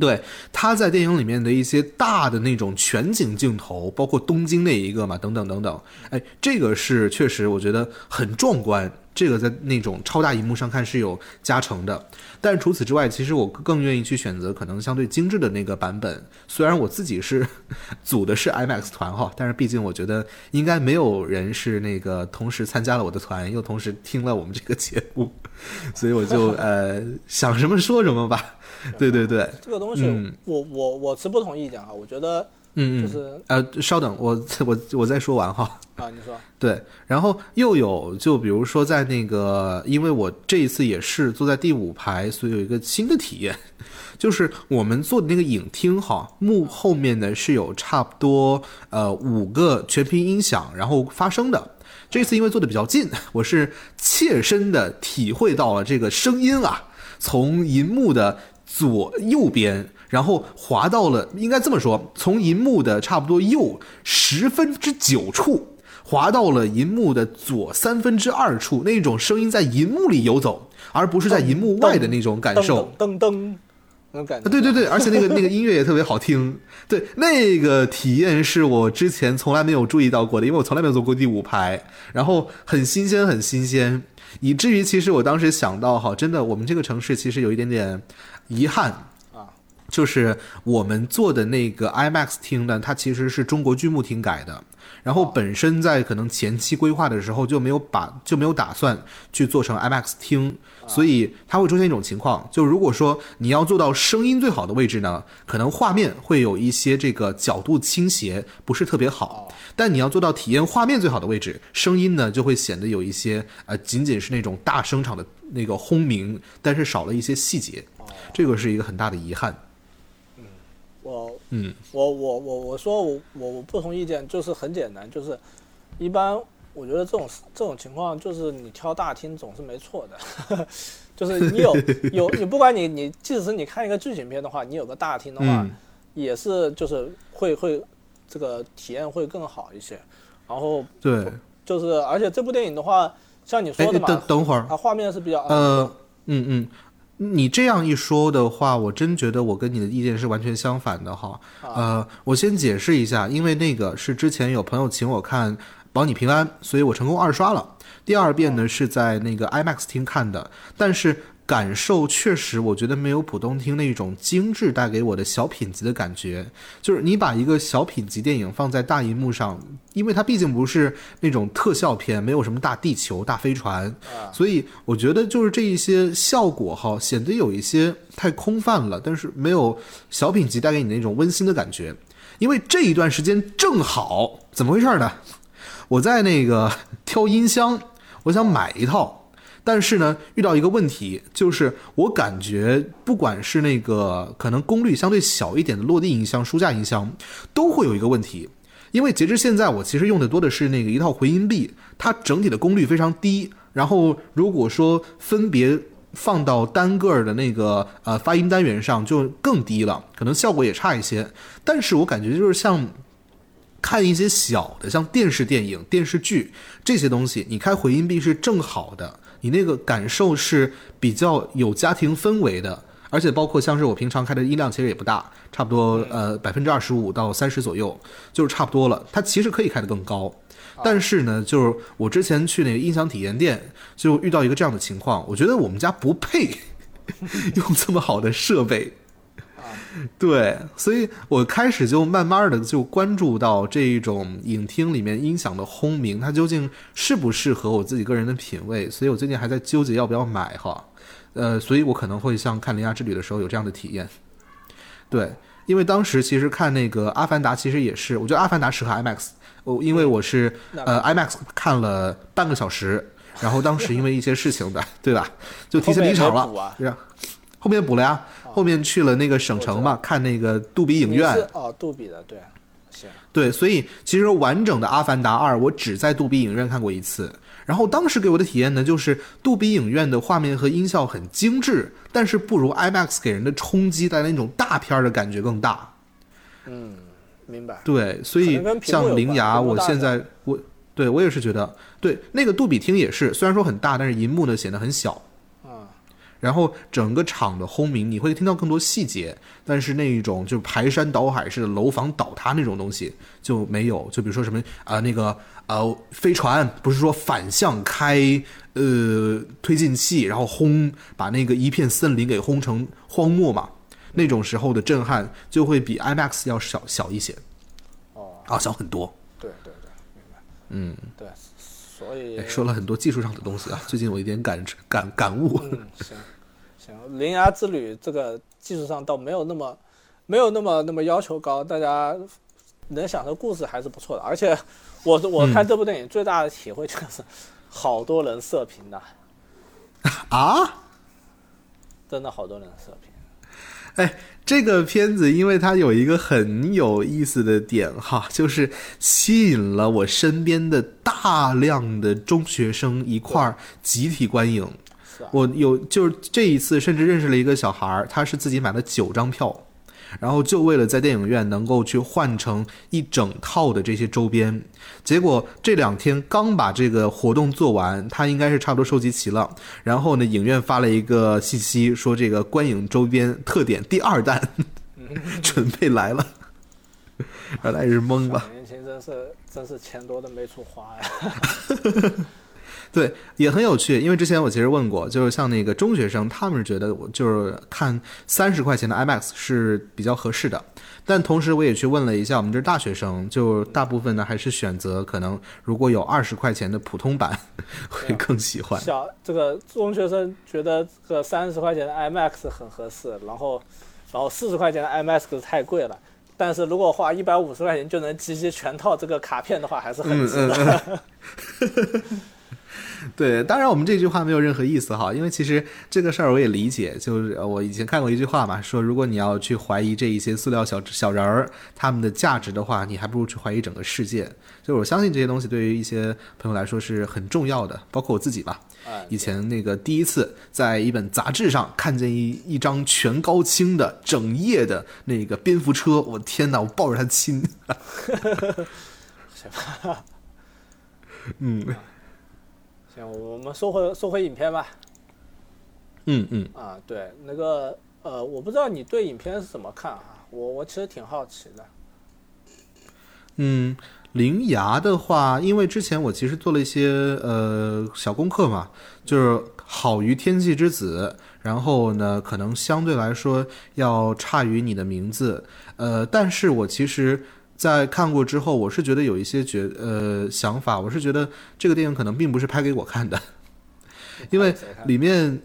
对，他在电影里面的一些大的那种全景镜头，包括东京那一个嘛，等等等等，哎，这个是确实我觉得很壮观，这个在那种超大荧幕上看是有加成的。但除此之外，其实我更愿意去选择可能相对精致的那个版本。虽然我自己是 (laughs) 组的是 IMAX 团哈，但是毕竟我觉得应该没有人是那个同时参加了我的团，又同时听了我们这个节目，所以我就呃想什么说什么吧。对对对，这个东西嗯我我我持不同意见哈，我觉得嗯嗯，就是呃，稍等，我 (laughs) 我我再说完哈。啊，你说 (laughs) 对，然后又有就比如说在那个，因为我这一次也是坐在第五排，所以有一个新的体验，就是我们坐的那个影厅哈，幕后面呢是有差不多呃五个全屏音响，然后发声的。这次因为坐的比较近，(laughs) 我是切身的体会到了这个声音啊，从银幕的左右边，然后滑到了，应该这么说，从银幕的差不多右十分之九处。滑到了银幕的左三分之二处，那种声音在银幕里游走，而不是在银幕外的那种感受。噔噔噔，那种感觉。啊，对对对，而且那个那个音乐也特别好听。对，那个体验是我之前从来没有注意到过的，因为我从来没有坐过第五排，然后很新鲜，很新鲜，以至于其实我当时想到哈，真的，我们这个城市其实有一点点遗憾啊，就是我们做的那个 IMAX 厅呢，它其实是中国剧目厅改的。然后本身在可能前期规划的时候就没有把就没有打算去做成 IMAX 厅，所以它会出现一种情况，就如果说你要做到声音最好的位置呢，可能画面会有一些这个角度倾斜，不是特别好。但你要做到体验画面最好的位置，声音呢就会显得有一些呃，仅仅是那种大声场的那个轰鸣，但是少了一些细节，这个是一个很大的遗憾。我嗯。我我我我说我我我不同意见，就是很简单，就是一般我觉得这种这种情况就是你挑大厅总是没错的，(laughs) 就是你有有你不管你你即使是你看一个剧情片的话，你有个大厅的话，嗯。也是就是会会这个体验会更好一些。然后对，就是而且这部电影的话，像你哎说的嘛，等等会儿，它画面是比较呃，嗯嗯，你这样一说的话，我真觉得我跟你的意见是完全相反的哈。呃，我先解释一下，因为那个是之前有朋友请我看《保你平安》，所以我成功二刷了。第二遍呢是在那个 IMAX 厅看的，但是感受确实我觉得没有普通厅那种精致带给我的小品级的感觉。就是你把一个小品级电影放在大荧幕上，因为它毕竟不是那种特效片，没有什么大地球、大飞船，所以我觉得就是这一些效果哈，显得有一些太空泛了，但是没有小品级带给你那种温馨的感觉。因为这一段时间正好怎么回事呢？我在那个挑音箱，我想买一套。但是呢，遇到一个问题，就是我感觉不管是那个可能功率相对小一点的落地音箱、书架音箱，都会有一个问题，因为截至现在，我其实用的多的是那个一套回音壁，它整体的功率非常低。然后如果说分别放到单个儿的那个呃发音单元上，就更低了，可能效果也差一些。但是我感觉就是像看一些小的，像电视电影、电视剧这些东西，你开回音壁是正好的，你那个感受是比较有家庭氛围的。而且包括像是我平常开的音量其实也不大，差不多呃百分之二十五到三十左右，就是差不多了。它其实可以开得更高，但是呢，就是我之前去那个音响体验店，就遇到一个这样的情况，我觉得我们家不配 (laughs) 用这么好的设备。(laughs) 对，所以我开始就慢慢的就关注到这一种影厅里面音响的轰鸣，它究竟适不适合我自己个人的品味。所以我最近还在纠结要不要买哈，呃，所以我可能会像看《铃芽之旅》的时候有这样的体验。对，因为当时其实看那个《阿凡达》，其实也是，我觉得《阿凡达》适合 IMAX，我因为我是呃 IMAX 看了半个小时，然后当时因为一些事情的，对吧，就提前离场了，后面也没补啊。是啊后面补了呀，后面去了那个省城嘛，看那个杜比影院，哦，杜比的对，行，对，所以其实完整的《阿凡达二》我只在杜比影院看过一次，然后当时给我的体验呢，就是杜比影院的画面和音效很精致，但是不如 IMAX 给人的冲击带来那种大片儿的感觉更大。嗯，明白。对，所以像铃芽，我现在我对我也是觉得，对那个杜比厅也是，虽然说很大，但是银幕呢显得很小。啊，然后整个场的轰鸣，你会听到更多细节，但是那一种就排山倒海式的楼房倒塌那种东西就没有。就比如说什么啊、呃那个呃飞船不是说反向开呃推进器，然后轰把那个一片森林给轰成荒漠嘛，那种时候的震撼就会比 IMAX 要小小一些哦，啊，小很多。对对对，明白。嗯，对，所以哎说了很多技术上的东西啊，(laughs) 最近有一点感感感悟。嗯，行行，铃芽之旅这个技术上倒没有那么没有那么那么要求高，大家能享受故事还是不错的。而且我我看这部电影最大的体会就是，好多人射频的，(laughs) 啊，(laughs) 真的好多人射频。哎，这个片子因为它有一个很有意思的点哈，就是吸引了我身边的大量的中学生一块儿集体观影。是啊我有就是这一次甚至认识了一个小孩儿，他是自己买了九张票，然后就为了在电影院能够去换成一整套的这些周边。结果这两天刚把这个活动做完，他应该是差不多收集齐了。然后呢，影院发了一个信息说这个观影周边特点第二弹 (laughs) 准备来了，原来是懵了。小年轻真是真是钱多的没处花呀。(laughs) 对，也很有趣，因为之前我其实问过，就是像那个中学生，他们是觉得我就是看三十块钱的 IMAX 是比较合适的，但同时我也去问了一下我们这大学生，就大部分呢还是选择可能如果有二十块钱的普通版会更喜欢。小这个中学生觉得这个三十块钱的 IMAX 很合适，然后然后四十块钱的 IMAX 太贵了。但是如果花一百五十块钱就能集齐全套这个卡片的话，还是很嗯值的。(laughs) (laughs) 对，当然我们这句话没有任何意思哈，因为其实这个事儿我也理解，就是呃我以前看过一句话嘛，说如果你要去怀疑这一些塑料小小人儿他们的价值的话，你还不如去怀疑整个世界。就是我相信这些东西对于一些朋友来说是很重要的，包括我自己吧。哎，以前那个第一次在一本杂志上看见一一张全高清的整页的那个蝙蝠车，我天哪，我抱着它亲。(laughs) (laughs) 嗯行，我们说回说回影片吧。嗯嗯，啊，对，那个呃，我不知道你对影片是怎么看啊？我我其实挺好奇的。嗯，灵芽的话，因为之前我其实做了一些呃小功课嘛，就是好于天气之子，然后呢，可能相对来说要差于你的名字，呃，但是我其实。在看过之后，我是觉得有一些觉呃想法，我是觉得这个电影可能并不是拍给我看的，因为里面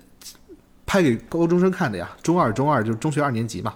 拍给高中生看的呀，中二中二就是中学二年级嘛。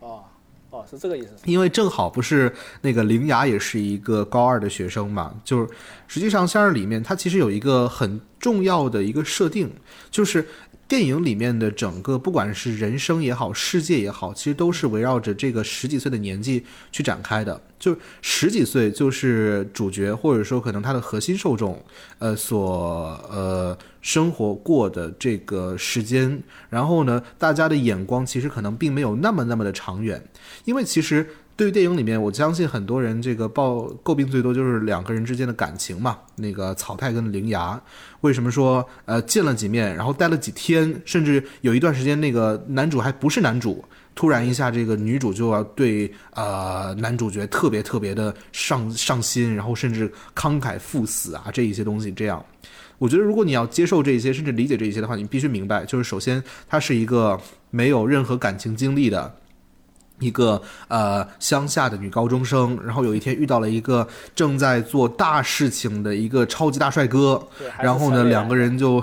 哦哦，是这个意思。因为正好不是那个铃芽也是一个高二的学生嘛，就是实际上像是里面它其实有一个很重要的一个设定，就是电影里面的整个不管是人生也好，世界也好，其实都是围绕着这个十几岁的年纪去展开的。就十几岁就是主角，或者说可能他的核心受众，呃，所呃生活过的这个时间，然后呢，大家的眼光其实可能并没有那么那么的长远，因为其实对于电影里面，我相信很多人这个抱诟病最多就是两个人之间的感情嘛，那个草太跟铃芽，为什么说呃见了几面，然后待了几天，甚至有一段时间那个男主还不是男主，突然一下这个女主就要对呃男主角特别特别的上上心，然后甚至慷慨赴死啊这一些东西这样。我觉得，如果你要接受这些，甚至理解这一些的话，你必须明白，就是首先，他是一个没有任何感情经历的一个呃乡下的女高中生，然后有一天遇到了一个正在做大事情的一个超级大帅哥，然后呢，两个人就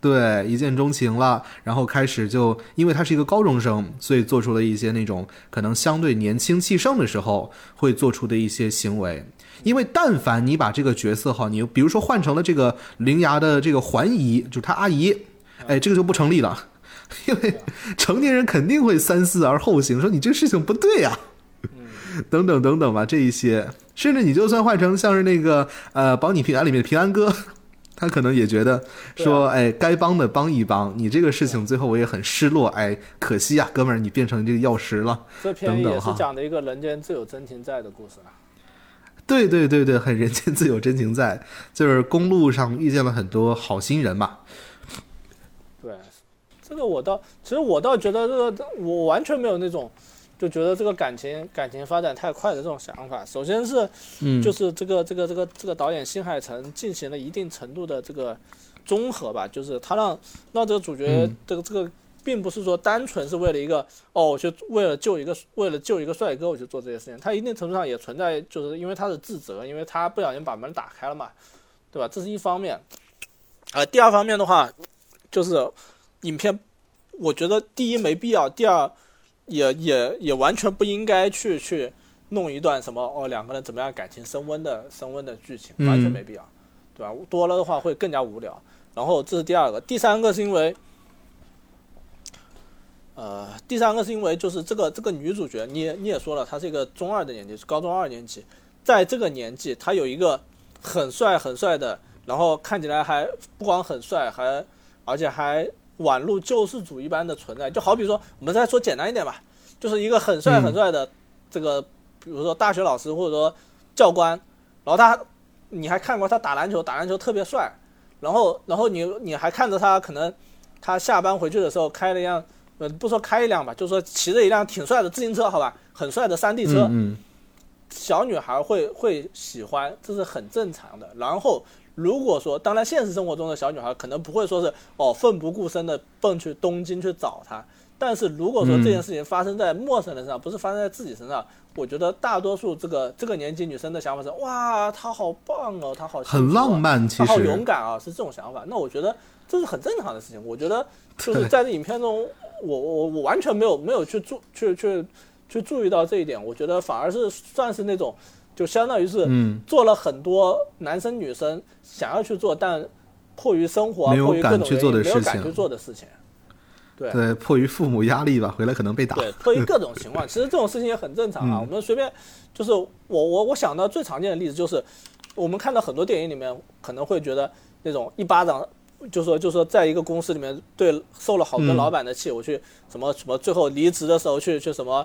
对一见钟情了，然后开始就因为他是一个高中生，所以做出了一些那种可能相对年轻气盛的时候会做出的一些行为。因为但凡你把这个角色哈，你比如说换成了这个铃芽的这个环姨，就是他阿姨，哎，这个就不成立了，因为成年人肯定会三思而后行，说你这个事情不对呀、(laughs) 等等等等吧，这一些，甚至你就算换成像是那个呃《保你平安》里面的平安哥，他可能也觉得说，哎，该帮的帮一帮，你这个事情最后我也很失落，哎，可惜呀，哥们儿，你变成这个药石了。这篇也是讲的一个人间自有真情在的故事啊。对对对对，很人间自有真情在，就是公路上遇见了很多好心人嘛。对，这个我倒，其实我倒觉得这个我完全没有那种。就觉得这个感情感情发展太快的这种想法，首先是，就是这个这个这个这个导演新海诚进行了一定程度的这个综合吧，就是他让让这个主角这个这个并不是说单纯是为了一个哦，我就为了救一个为了救一个帅哥我去做这些事情，他一定程度上也存在就是因为他的自责，因为他不小心把门打开了嘛，对吧？这是一方面，呃，第二方面的话就是影片，我觉得第一没必要，第二。也也也完全不应该去去弄一段什么哦两个人怎么样感情升温的升温的剧情，完全没必要，对吧？多了的话会更加无聊。然后这是第二个，第三个是因为，呃，第三个是因为就是这个这个女主角，你你也说了，她是一个中二的年纪，是高中二年级，在这个年纪，她有一个很帅很帅的，然后看起来还不光很帅，还而且还。宛如救世主一般的存在，就好比说，我们再说简单一点吧，就是一个很帅很帅的这个，比如说大学老师或者说教官，然后他，你还看过他打篮球，打篮球特别帅，然后然后你你还看着他可能他下班回去的时候开了一辆，呃不说开一辆吧，就说骑着一辆挺帅的自行车，好吧，很帅的山地车，小女孩会会喜欢，这是很正常的，然后。如果说，当然现实生活中的小女孩可能不会说是哦奋不顾身的奔去东京去找他，但是如果说这件事情发生在陌生人身上，不是发生在自己身上，我觉得大多数这个这个年纪女生的想法是哇，他好棒哦，他好很浪漫，其实好勇敢啊，是这种想法。那我觉得这是很正常的事情。我觉得就是在这影片中，我我我完全没有没有去注去去去注意到这一点，我觉得反而是算是那种。就相当于是做了很多男生女生想要去做，但迫于生活、迫于各种原因没有敢去做的事情。对对，迫于父母压力吧，回来可能被打。对，迫于各种情况，其实这种事情也很正常啊。我们随便就是我我我想到最常见的例子就是，我们看到很多电影里面可能会觉得那种一巴掌，就说就说在一个公司里面对受了好多老板的气，我去什么什么最后离职的时候去去什么。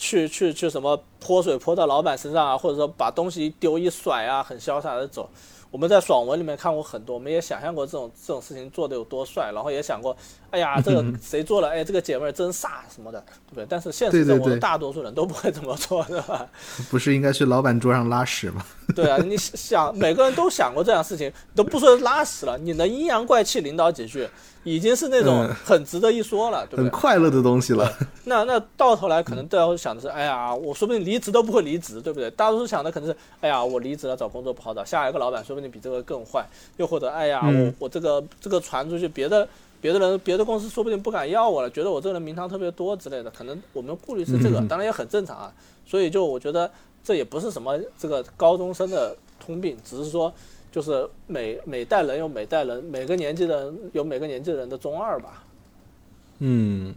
去去去什么泼水泼到老板身上啊，或者说把东西一丢一甩啊，很潇洒的走。我们在爽文里面看过很多，我们也想象过这种这种事情做的有多帅，然后也想过，哎呀，这个谁做了？哎，这个姐妹儿真飒什么的，对不对？但是现实生活大多数人都不会这么做，对吧？(laughs) 不是应该去老板桌上拉屎吗？(laughs) 对啊，你想每个人都想过这样事情，都不说拉屎了，你能阴阳怪气领导几句？已经是那种很值得一说了，对不对？很快乐的东西了。那那到头来可能大家会想的是，哎呀，我说不定离职都不会离职，对不对？大多数想的可能是，哎呀，我离职了找工作不好找，下一个老板说不定比这个更坏，又或者，哎呀，我我这个这个传出去，别的别的人别的公司说不定不敢要我了，觉得我这个人名堂特别多之类的，可能我们顾虑是这个，当然也很正常啊。所以就我觉得这也不是什么这个高中生的通病，只是说。就是每每代人有每代人，每个年纪的人有每个年纪的人的中二吧。嗯，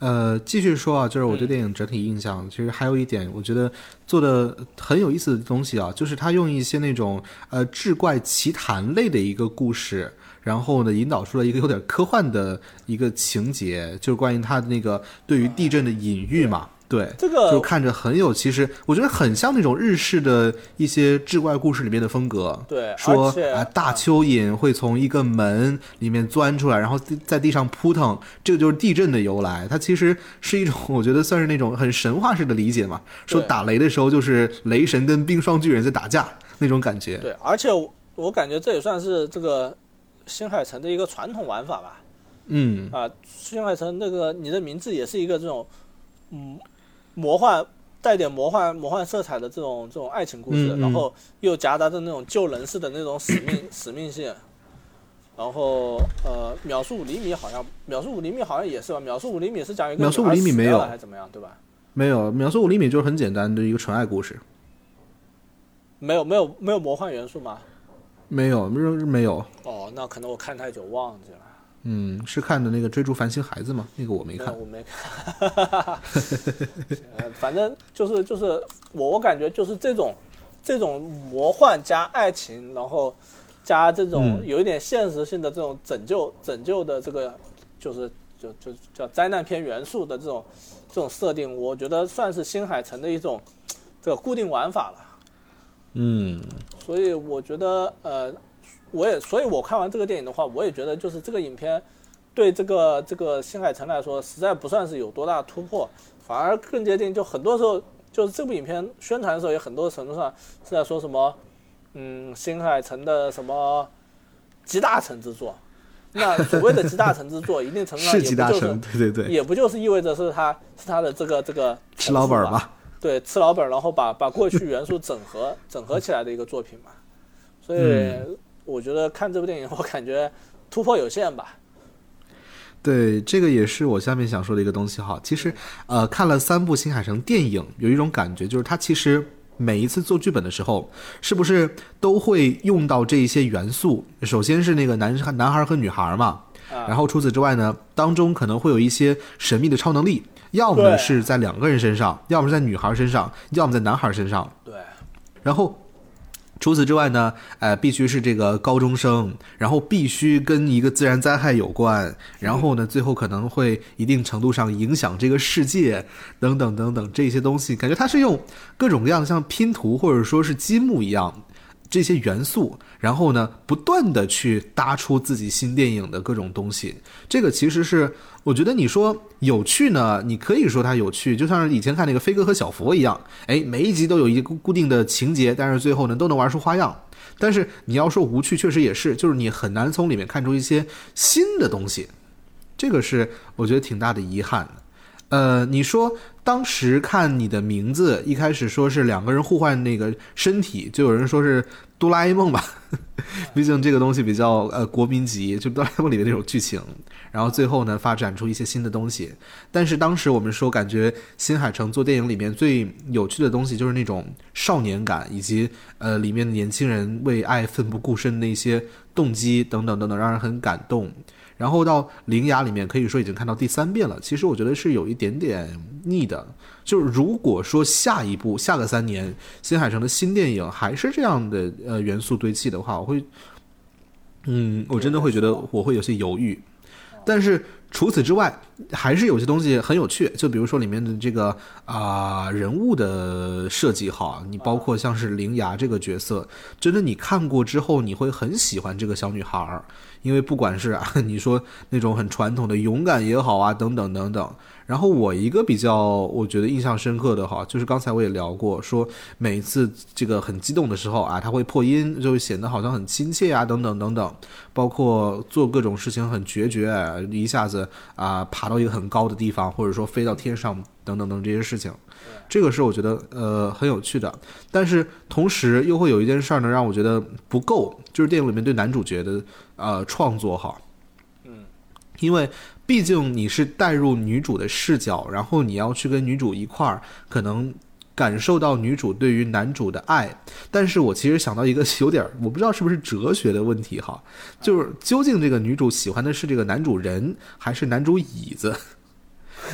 呃，继续说啊，就是我对电影整体印象，其实还有一点，我觉得做的很有意思的东西啊，就是他用一些那种呃志怪奇谈类的一个故事，然后呢引导出了一个有点科幻的一个情节，就是关于他的那个对于地震的隐喻嘛。对，这个就看着很有，其实我觉得很像那种日式的一些志怪故事里面的风格。对，说啊，大蚯蚓会从一个门里面钻出来，然后在地上扑腾，这个就是地震的由来。它其实是一种，我觉得算是那种很神话式的理解嘛。说打雷的时候就是雷神跟冰霜巨人在打架那种感觉。对，而且我感觉这也算是这个新海诚的一个传统玩法吧。嗯啊，新海诚那个你的名字也是一个这种，嗯。魔幻带点魔幻魔幻色彩的这种这种爱情故事，然后又夹杂着那种救人式的那种使命使命性，然后呃，秒速五厘米好像秒速五厘米好像也是吧，秒速五厘米是讲一个秒速五厘米没有还是怎么样对吧？没有秒速五厘米就是很简单的一个纯爱故事，没有没有没有魔幻元素吗？没有没有没有哦，那可能我看太久忘记了。嗯，是看的那个追逐繁星孩子吗？那个我没看。我没看。呃，(laughs) 反正就是就是我我感觉就是这种这种魔幻加爱情，然后加这种有一点现实性的这种拯救拯救的这个就是就就叫灾难片元素的这种这种设定，我觉得算是新海诚的一种这个固定玩法了。嗯，所以我觉得呃。我也，所以我看完这个电影的话，我也觉得就是这个影片，对这个这个新海诚来说，实在不算是有多大突破，反而更接近。就很多时候，就是这部影片宣传的时候，也很多程度上是在说什么，嗯，新海诚的什么集大成之作。那所谓的集大成之作，一定程度上也不就是对对对，也不就是意味着是他是他的这个这个吃老本嘛？对，吃老本，然后把把过去元素整合整合起来的一个作品嘛。所以。我觉得看这部电影，我感觉突破有限吧。对，这个也是我下面想说的一个东西哈。其实，呃，看了三部新海诚电影，有一种感觉，就是他其实每一次做剧本的时候，是不是都会用到这一些元素？首先是那个男男孩和女孩嘛，然后除此之外呢，当中可能会有一些神秘的超能力，要么是在两个人身上，要么是在女孩身上，要么在男孩身上。对，然后。除此之外呢，呃，必须是这个高中生，然后必须跟一个自然灾害有关，然后呢，最后可能会一定程度上影响这个世界，等等等等这些东西，感觉他是用各种各样的像拼图或者说是积木一样。这些元素，然后呢，不断的去搭出自己新电影的各种东西。这个其实是我觉得你说有趣呢，你可以说它有趣，就像是以前看那个飞哥和小佛一样，哎，每一集都有一个固定的情节，但是最后呢都能玩出花样。但是你要说无趣，确实也是，就是你很难从里面看出一些新的东西。这个是我觉得挺大的遗憾。呃，你说当时看你的名字，一开始说是两个人互换那个身体，就有人说是哆啦 A 梦吧，(laughs) 毕竟这个东西比较呃国民级，就哆啦 A 梦里面那种剧情。然后最后呢，发展出一些新的东西。但是当时我们说，感觉新海诚做电影里面最有趣的东西，就是那种少年感，以及呃里面的年轻人为爱奋不顾身的一些动机等等等等，让人很感动。然后到《灵牙》里面，可以说已经看到第三遍了。其实我觉得是有一点点腻的。就是如果说下一部、下个三年，新海诚的新电影还是这样的呃元素堆砌的话，我会，嗯，我真的会觉得我会有些犹豫。但是除此之外，还是有些东西很有趣。就比如说里面的这个啊人物的设计哈，你包括像是灵牙这个角色，真的你看过之后，你会很喜欢这个小女孩儿。因为不管是啊，(laughs) 你说那种很传统的勇敢也好啊，等等等等。然后我一个比较我觉得印象深刻的哈，就是刚才我也聊过，说每一次这个很激动的时候啊，他会破音，就会显得好像很亲切啊，等等等等。包括做各种事情很决绝，一下子啊爬到一个很高的地方，或者说飞到天上等等等这些事情。这个是我觉得呃很有趣的，但是同时又会有一件事儿呢，让我觉得不够，就是电影里面对男主角的呃创作哈，嗯，因为毕竟你是带入女主的视角，然后你要去跟女主一块儿，可能感受到女主对于男主的爱，但是我其实想到一个有点我不知道是不是哲学的问题哈，就是究竟这个女主喜欢的是这个男主人还是男主椅子？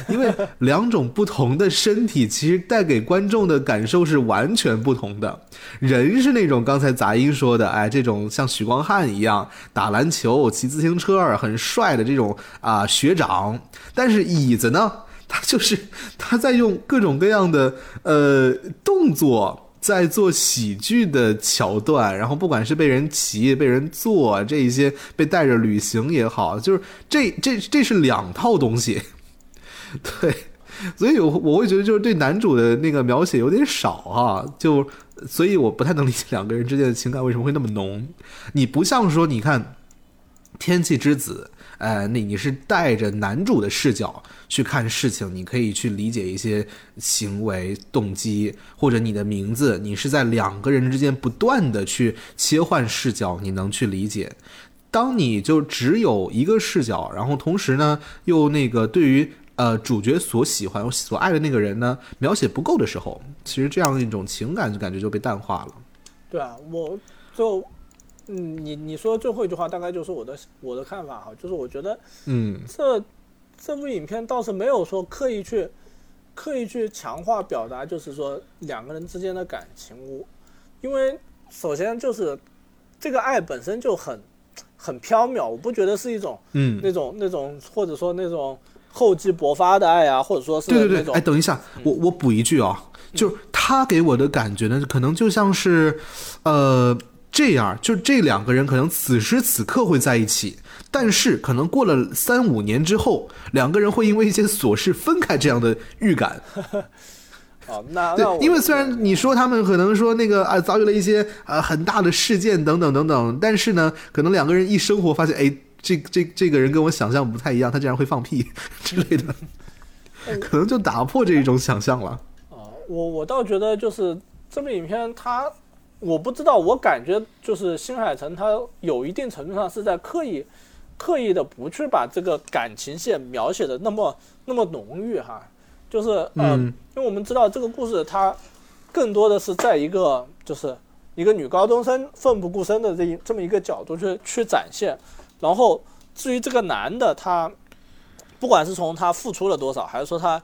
因为两种不同的身体，其实带给观众的感受是完全不同的。人是那种刚才杂音说的，哎，这种像许光汉一样打篮球、骑自行车很帅的这种啊学长。但是椅子呢，他就是他在用各种各样的呃动作，在做喜剧的桥段。然后不管是被人骑、被人坐，这一些被带着旅行也好，就是这这这是两套东西。(laughs) 对，所以我我会觉得就是对男主的那个描写有点少啊，就所以我不太能理解两个人之间的情感为什么会那么浓。你不像说你看《天气之子》，呃，那你是带着男主的视角去看事情，你可以去理解一些行为动机，或者你的名字，你是在两个人之间不断的去切换视角，你能去理解。当你就只有一个视角，然后同时呢又那个对于。呃，主角所喜欢、所爱的那个人呢，描写不够的时候，其实这样一种情感就感觉就被淡化了。对啊，我就嗯，你你说最后一句话大概就是我的我的看法哈，就是我觉得嗯这这部影片倒是没有说刻意去刻意去强化表达，就是说两个人之间的感情。我因为首先就是这个爱本身就很很缥缈，我不觉得是一种嗯，那种那种或者说那种厚积薄发的爱啊，或者说是对对对，哎，等一下，我我补一句啊，就是他给我的感觉呢，可能就像是，呃，这样，就这两个人可能此时此刻会在一起，但是可能过了三五年之后，两个人会因为一些琐事分开，这样的预感。(laughs) 哦，那对那，因为虽然你说他们可能说那个啊遭遇了一些啊很大的事件等等等等，但是呢，可能两个人一生活发现，哎，这这这个人跟我想象不太一样，他竟然会放屁 (laughs) 之类的，可能就打破这一种想象了。啊，我我倒觉得就是这部影片它，我不知道，我感觉就是新海诚他有一定程度上是在刻意刻意的不去把这个感情线描写的那么那么浓郁哈，就是呃，嗯。因为我们知道这个故事它更多的是在一个就是一个女高中生奋不顾身的这一这么一个角度去去展现，然后至于这个男的他，不管是从他付出了多少，还是说他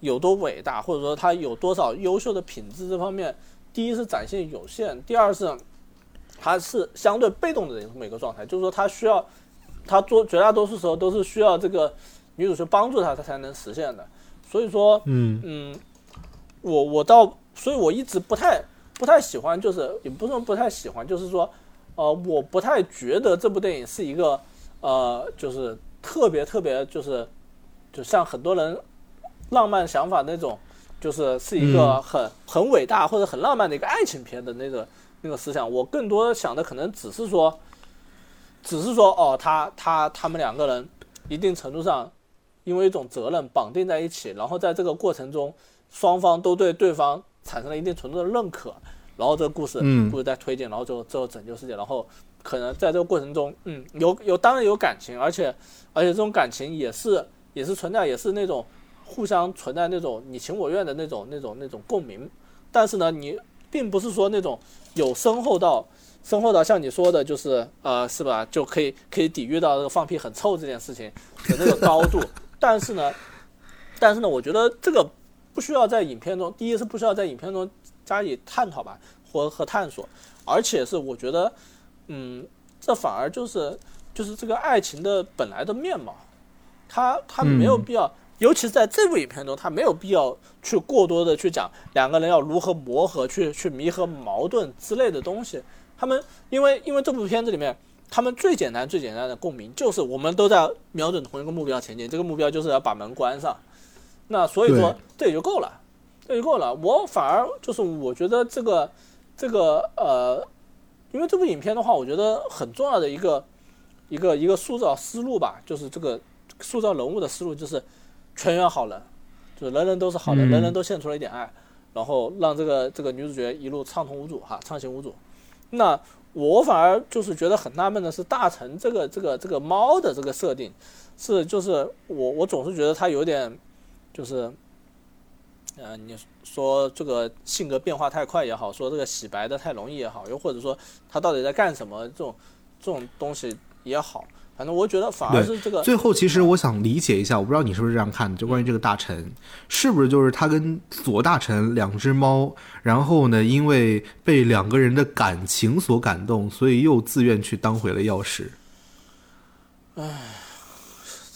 有多伟大，或者说他有多少优秀的品质这方面，第一是展现有限，第二是他是相对被动的这么一个状态，就是说他需要他做绝大多数时候都是需要这个女主去帮助他，他才能实现的。所以说，嗯嗯，我我倒，所以我一直不太不太喜欢，就是也不是说不太喜欢，就是说，呃，我不太觉得这部电影是一个呃，就是特别特别就是，就像很多人浪漫想法那种，就是是一个很、很伟大或者很浪漫的一个爱情片的那个那个思想。我更多想的可能只是说，只是说哦，他他他们两个人一定程度上因为一种责任绑定在一起，然后在这个过程中，双方都对对方产生了一定程度的认可，然后这个故事嗯故事在推进，然后最后最后拯救世界，然后可能在这个过程中，嗯，有有当然有感情，而且而且这种感情也是也是存在，也是那种互相存在那种你情我愿的那种那种那种共鸣，但是呢，你并不是说那种有深厚到深厚到像你说的，就是呃，是吧？就可以可以抵御到这个放屁很臭这件事情的那个高度。但是呢，但是呢，我觉得这个不需要在影片中，第一是不需要在影片中加以探讨吧，或和探索，而且是我觉得，嗯，这反而就是就是这个爱情的本来的面貌，他他没有必要。尤其在这部影片中，他没有必要去过多的去讲两个人要如何磨合，去去弥合矛盾之类的东西。他们因为因为这部片子里面，他们最简单最简单的共鸣就是我们都在瞄准同一个目标前进，这个目标就是要把门关上。那所以说这也就够了，这就够了。我反而就是我觉得这个这个呃，因为这部影片的话，我觉得很重要的一个一个一个塑造思路吧，就是这个塑造人物的思路就是全员好人，就是人人都是好人，嗯人人都献出了一点爱，然后让这个这个女主角一路畅通无阻哈，畅行无阻。那我反而就是觉得很纳闷的是，大成这个这个这个猫的这个设定，是就是我我总是觉得它有点就是，呃，你说这个性格变化太快也好，说这个洗白的太容易也好，又或者说他到底在干什么这种这种东西也好，反正我觉得反而是这个最后，其实我想理解一下，我不知道你是不是这样看的，就关于这个大臣，是不是就是他跟左大臣两只猫，然后呢，因为被两个人的感情所感动，所以又自愿去当回了药师。这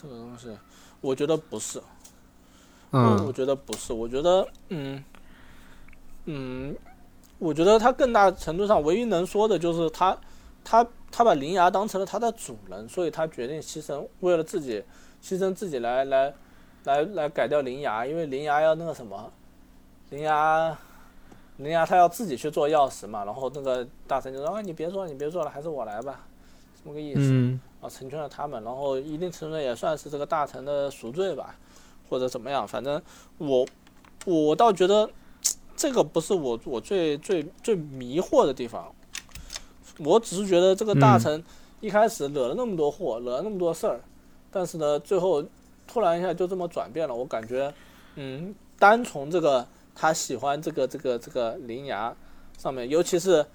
个东西，我觉得不是。我我嗯觉得不是，我觉得，嗯，嗯，我觉得他更大程度上唯一能说的就是他，他他把灵牙当成了他的主人，所以他决定牺牲，为了自己牺牲自己来来来来改掉灵牙，因为灵牙要那个什么，灵牙，灵牙他要自己去做钥匙嘛，然后那个大神就说啊你别做了，你别做了，还是我来吧，这么个意思。嗯啊，成全了他们，然后一定程度上也算是这个大臣的赎罪吧，或者怎么样，反正我我倒觉得这个不是我我最最最迷惑的地方，我只是觉得这个大嗯臣一开始惹了那么多祸，惹了那么多事儿，但是呢，最后突然一下就这么转变了，我感觉，嗯，单从这个他喜欢这个这个这个灵牙上面，尤其是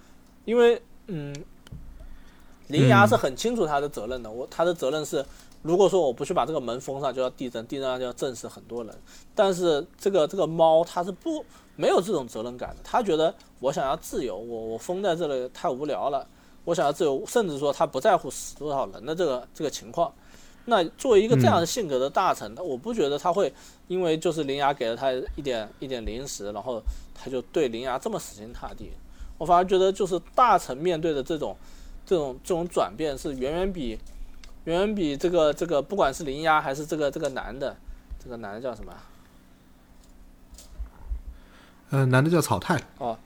因为嗯。林牙是很清楚他的责任的，我他的责任是，如果说我不去把这个门封上，就要地震，地震上就要震死很多人。但是这个这个猫它是不没有这种责任感的，它觉得我想要自由，我我封在这里太无聊了，我想要自由，甚至说它不在乎死多少人的这个这个情况。那作为一个这样的性格的大臣，我不觉得他会因为就是林芽给了他一点一点零食，然后他就对林芽这么死心塌地。我反而觉得就是大臣面对的这种这种这种转变是远远比远远比这个这个不管是林芽还是这个这个男的，这个男的叫什么？呃，男的叫草太。哦，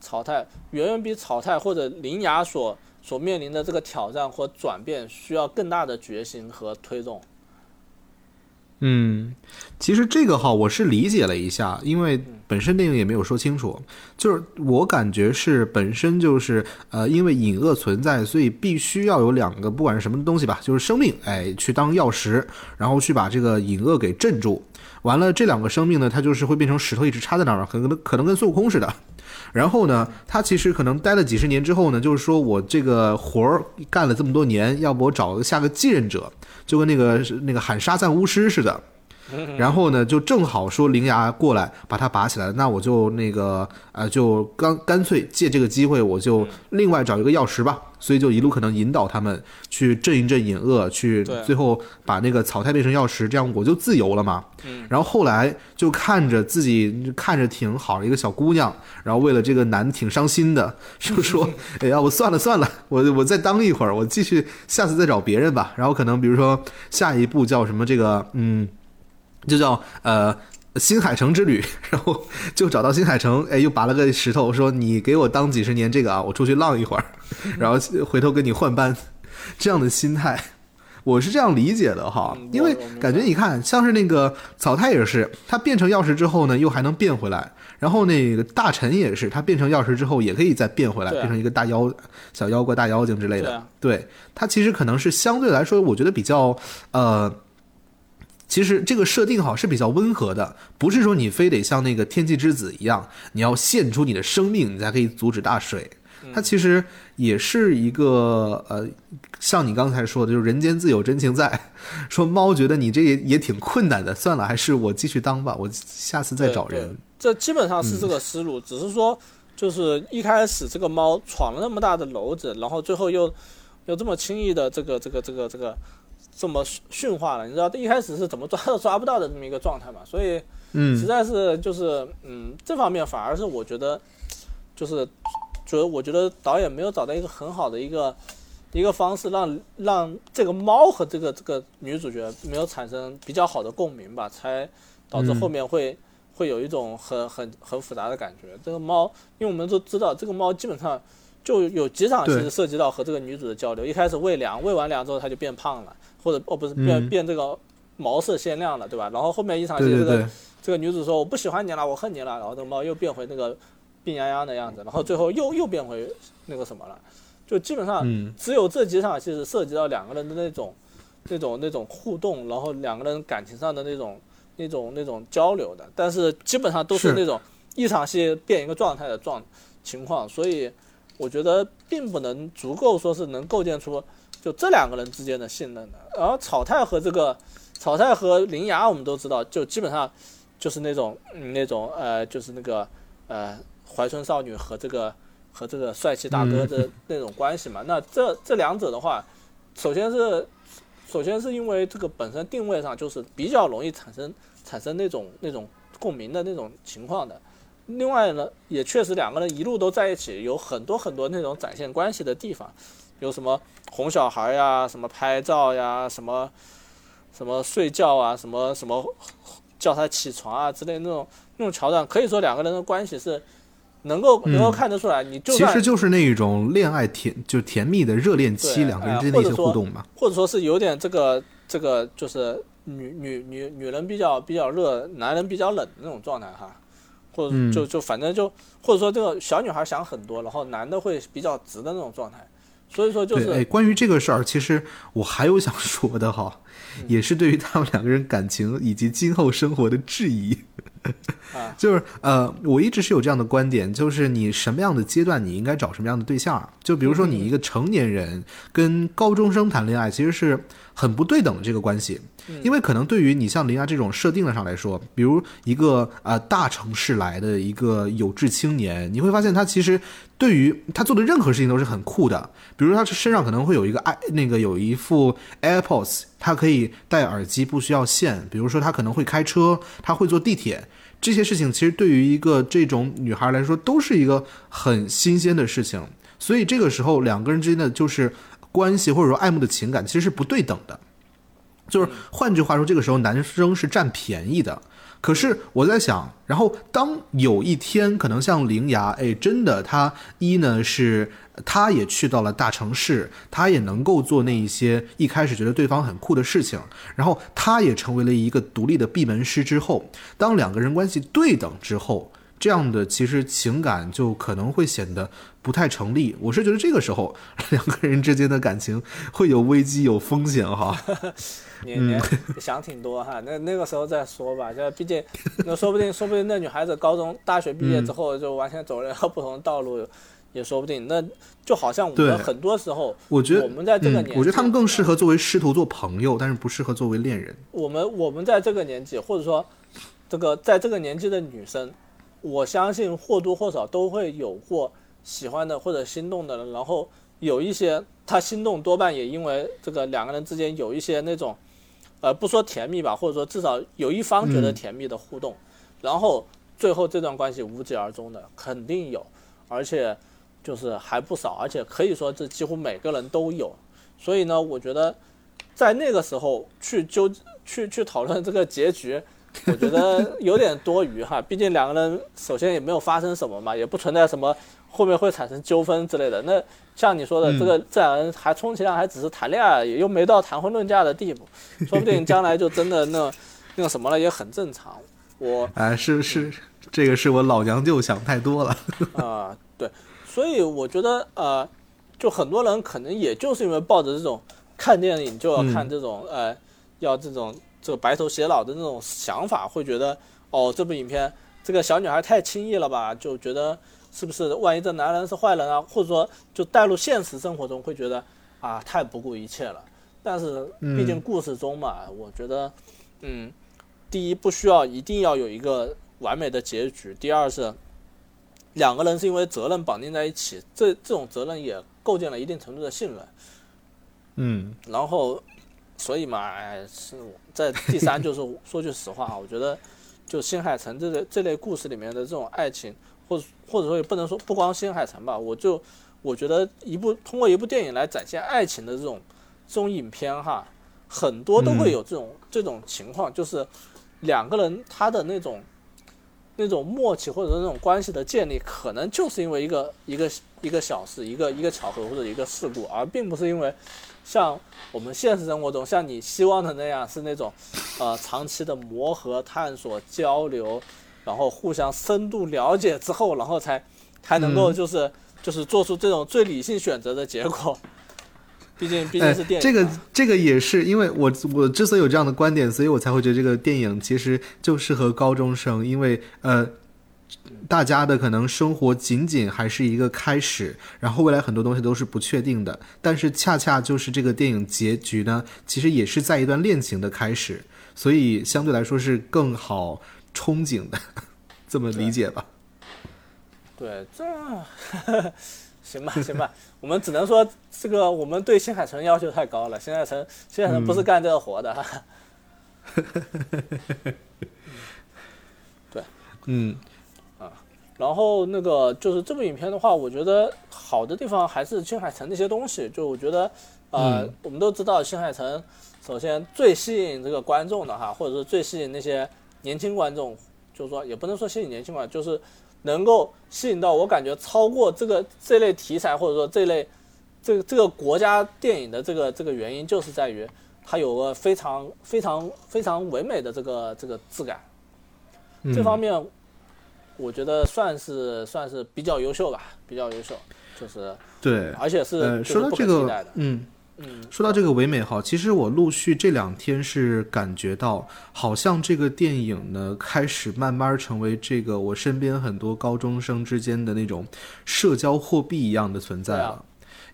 草太远远比草太或者林芽所。所面临的这个挑战或转变，需要更大的决心和推动。嗯，其实这个哈，我是理解了一下，因为本身电影也没有说清楚，就是我感觉是本身就是呃，因为隐恶存在，所以必须要有两个不管是什么东西吧，就是生命，哎，去当钥匙，然后去把这个隐恶给镇住。完了，这两个生命呢，它就是会变成石头，一直插在那儿，可能可能跟孙悟空似的。然后呢，他其实可能待了几十年之后呢，就是说我这个活儿干了这么多年，要不我找个下个继任者，就跟那个那个喊沙赞巫师似的。(laughs) 然后呢，就正好说灵牙过来把它拔起来，那我就那个呃，就干干脆借这个机会，我就另外找一个药石吧。所以就一路可能引导他们去镇一镇隐恶，去最后把那个草太变成药石，这样我就自由了嘛。然后后来就看着自己看着挺好的一个小姑娘，然后为了这个男挺伤心的，就说：“ (laughs) 哎呀，我算了算了，我我再当一会儿，我继续下次再找别人吧。”然后可能比如说下一步叫什么这个嗯。就叫呃新海城之旅，然后就找到新海城，哎，又拔了个石头，说你给我当几十年这个啊，我出去浪一会儿，然后回头跟你换班，这样的心态，我是这样理解的哈，因为感觉你看像是那个草太也是，他变成钥匙之后呢，又还能变回来，然后那个大臣也是，他变成钥匙之后也可以再变回来，变成一个大妖小妖怪、大妖精之类的，对他其实可能是相对来说，我觉得比较呃。其实这个设定好是比较温和的，不是说你非得像那个天气之子一样，你要献出你的生命，你才可以阻止大水。它其实也是一个呃，像你刚才说的，就是人间自有真情在。说猫觉得你这也也挺困难的，算了，还是我继续当吧，我下次再找人。这基本上是这个思路，只是说就是一开始这个猫闯了那么大的篓子，然后最后又又这么轻易的这个这个这个这个。这么驯化了，你知道一开始是怎么抓都抓不到的这么一个状态嘛？所以，嗯，实在是就是嗯，这方面反而是我觉得，就是觉得我觉得导演没有找到一个很好的一个一个方式，让让这个猫和这个这个女主角没有产生比较好的共鸣吧，才导致后面会会有一种很很很复杂的感觉。这个猫，因为我们都知道，这个猫基本上就有几场其实涉及到和这个女主的交流。一开始喂粮，喂完粮之后它就变胖了。或者哦不是变变这个毛色鲜亮了，对吧？然后后面一场戏，这个这个女主说我不喜欢你了，我恨你了。然后这个猫又变回那个病殃殃的样子，然后最后又又变回那个什么了。就基本上只有这几场戏是涉及到两个人的那种那种那种互动，然后两个人感情上的那种那种那种交流的。但是基本上都是那种一场戏变一个状态的状情况，所以我觉得并不能足够说是能构建出。就这两个人之间的信任的，然后草太和这个草太和林芽，我们都知道，就基本上就是那种嗯那种呃，就是那个呃怀春少女和这个和这个帅气大哥的那种关系嘛。那这这两者的话，首先是首先是因为这个本身定位上就是比较容易产生产生那种那种共鸣的那种情况的。另外呢，也确实两个人一路都在一起，有很多很多那种展现关系的地方。有什么哄小孩呀，什么拍照呀，什么什么睡觉啊，什么什么叫他起床啊之类那种那种桥段，可以说两个人的关系是能够能够看得出来。你就其实就是那一种恋爱甜，就甜蜜的热恋期两个人之间的一些互动嘛，或者说是有点这个这个就是女女女女人比较比较热，男人比较冷的那种状态哈，或者就就反正就或者说这个小女孩想很多，然后男的会比较直的那种状态。所以说就是，哎，关于这个事儿，其实我还有想说的哈，也是对于他们两个人感情以及今后生活的质疑。啊，就是呃，我一直是有这样的观点，就是你什么样的阶段你应该找什么样的对象。就比如说你一个成年人跟高中生谈恋爱，其实是很不对等的这个关系，因为可能对于你像林芽这种设定的上来说，比如一个呃大城市来的一个有志青年，你会发现他其实对于他做的任何事情都是很酷的，比如他身上可能会有一个 i 那个有一副 AirPods，他可以戴耳机不需要线，比如说他可能会开车，他会坐地铁。这些事情其实对于一个这种女孩来说都是一个很新鲜的事情，所以这个时候两个人之间的就是关系或者说爱慕的情感其实是不对等的，就是换句话说，这个时候男生是占便宜的。可是我在想，然后当有一天可能像灵牙，哎，真的他一呢是。他也去到了大城市，他也能够做那一些一开始觉得对方很酷的事情，然后他也成为了一个独立的闭门师之后，当两个人关系对等之后，这样的其实情感就可能会显得不太成立。我是觉得这个时候 (laughs) 两个人之间的感情会有危机、有风险哈。(laughs) 你你想挺多哈，那那个时候再说吧，就毕竟那说不定说不定那女孩子高中大学毕业之后就完全走了不同的道路。也说不定，那就好像我们很多时候，我觉得我们在这个年纪，我觉得他们更适合作为师徒做朋友，但是不适合作为恋人。我们我们在这个年纪，或者说这个在这个年纪的女生，我相信或多或少都会有过喜欢的或者心动的人，然后有一些他心动多半也因为这个两个人之间有一些那种，呃，不说甜蜜吧，或者说至少有一方觉得甜蜜的互动，然后最后这段关系无疾而终的肯定有，而且。就是还不少，而且可以说这几乎每个人都有，所以呢，我觉得在那个时候去纠去去讨论这个结局，(laughs) 我觉得有点多余哈。毕竟两个人首先也没有发生什么嘛，也不存在什么后面会产生纠纷之类的。那像你说的，这个这两人还充其量还只是谈恋爱，也又没到谈婚论嫁的地步，(laughs) 说不定将来就真的那那个什么了，也很正常。我哎，是是，这个是我老娘舅想太多了 (laughs) 啊，对。所以我觉得，呃，就很多人可能也就是因为抱着这种看电影就要看这种，呃，要这种这个白头偕老的那种想法，会觉得，哦，这部影片这个小女孩太轻易了吧？就觉得是不是万一这男人是坏人啊？或者说就带入现实生活中会觉得啊，太不顾一切了。但是毕竟故事中嘛，我觉得，嗯，第一不需要一定要有一个完美的结局，第二是。两个人是因为责任绑定在一起，这这种责任也构建了一定程度的信任。嗯，然后，所以嘛，是在第三就是说句实话啊，我觉得就新海诚这类这类故事里面的这种爱情，或者或者说也不能说不光新海诚吧，我就我觉得一部通过一部电影来展现爱情的这种这种影片哈，很多都会有这种这种情况，就是两个人他的那种。那种默契或者说那种关系的建立，可能就是因为一个一个一个小事，一个一个巧合或者一个事故，而并不是因为像我们现实生活中像你希望的那样是那种呃长期的磨合、探索、交流，然后互相深度了解之后，然后才才能够就是就是做出这种最理性选择的结果。(laughs) 毕竟毕竟是电影，这个这个也是因为我我之所以有这样的观点，所以我才会觉得这个电影其实就适合高中生，因为呃，大家的可能生活仅仅还是一个开始，然后未来很多东西都是不确定的，但是恰恰就是这个电影结局呢，其实也是在一段恋情的开始，所以相对来说是更好憧憬的，(laughs) 这么理解吧？对，这。(laughs) 行吧，行吧，我们只能说这个我们对新海诚要求太高了。新海诚，新海诚不是干这个活的。对，嗯，啊，然后那个就是这部影片的话，我觉得好的地方还是新海诚那些东西。就我觉得，呃，我们都知道新海诚，首先最吸引这个观众的哈，或者是最吸引那些年轻观众，就是说也不能说吸引年轻观众，就是。能够吸引到我，感觉超过这个这类题材或者说这类这个这个国家电影的这个这个原因，就是在于它有个非常非常非常唯美的这个这个质感。这方面，我觉得算是算是比较优秀吧，比较优秀，就是对，而且是说到这个，嗯嗯，说到这个唯美号，其实我陆续这两天是感觉到，好像这个电影呢开始慢慢成为这个我身边很多高中生之间的那种社交货币一样的存在了。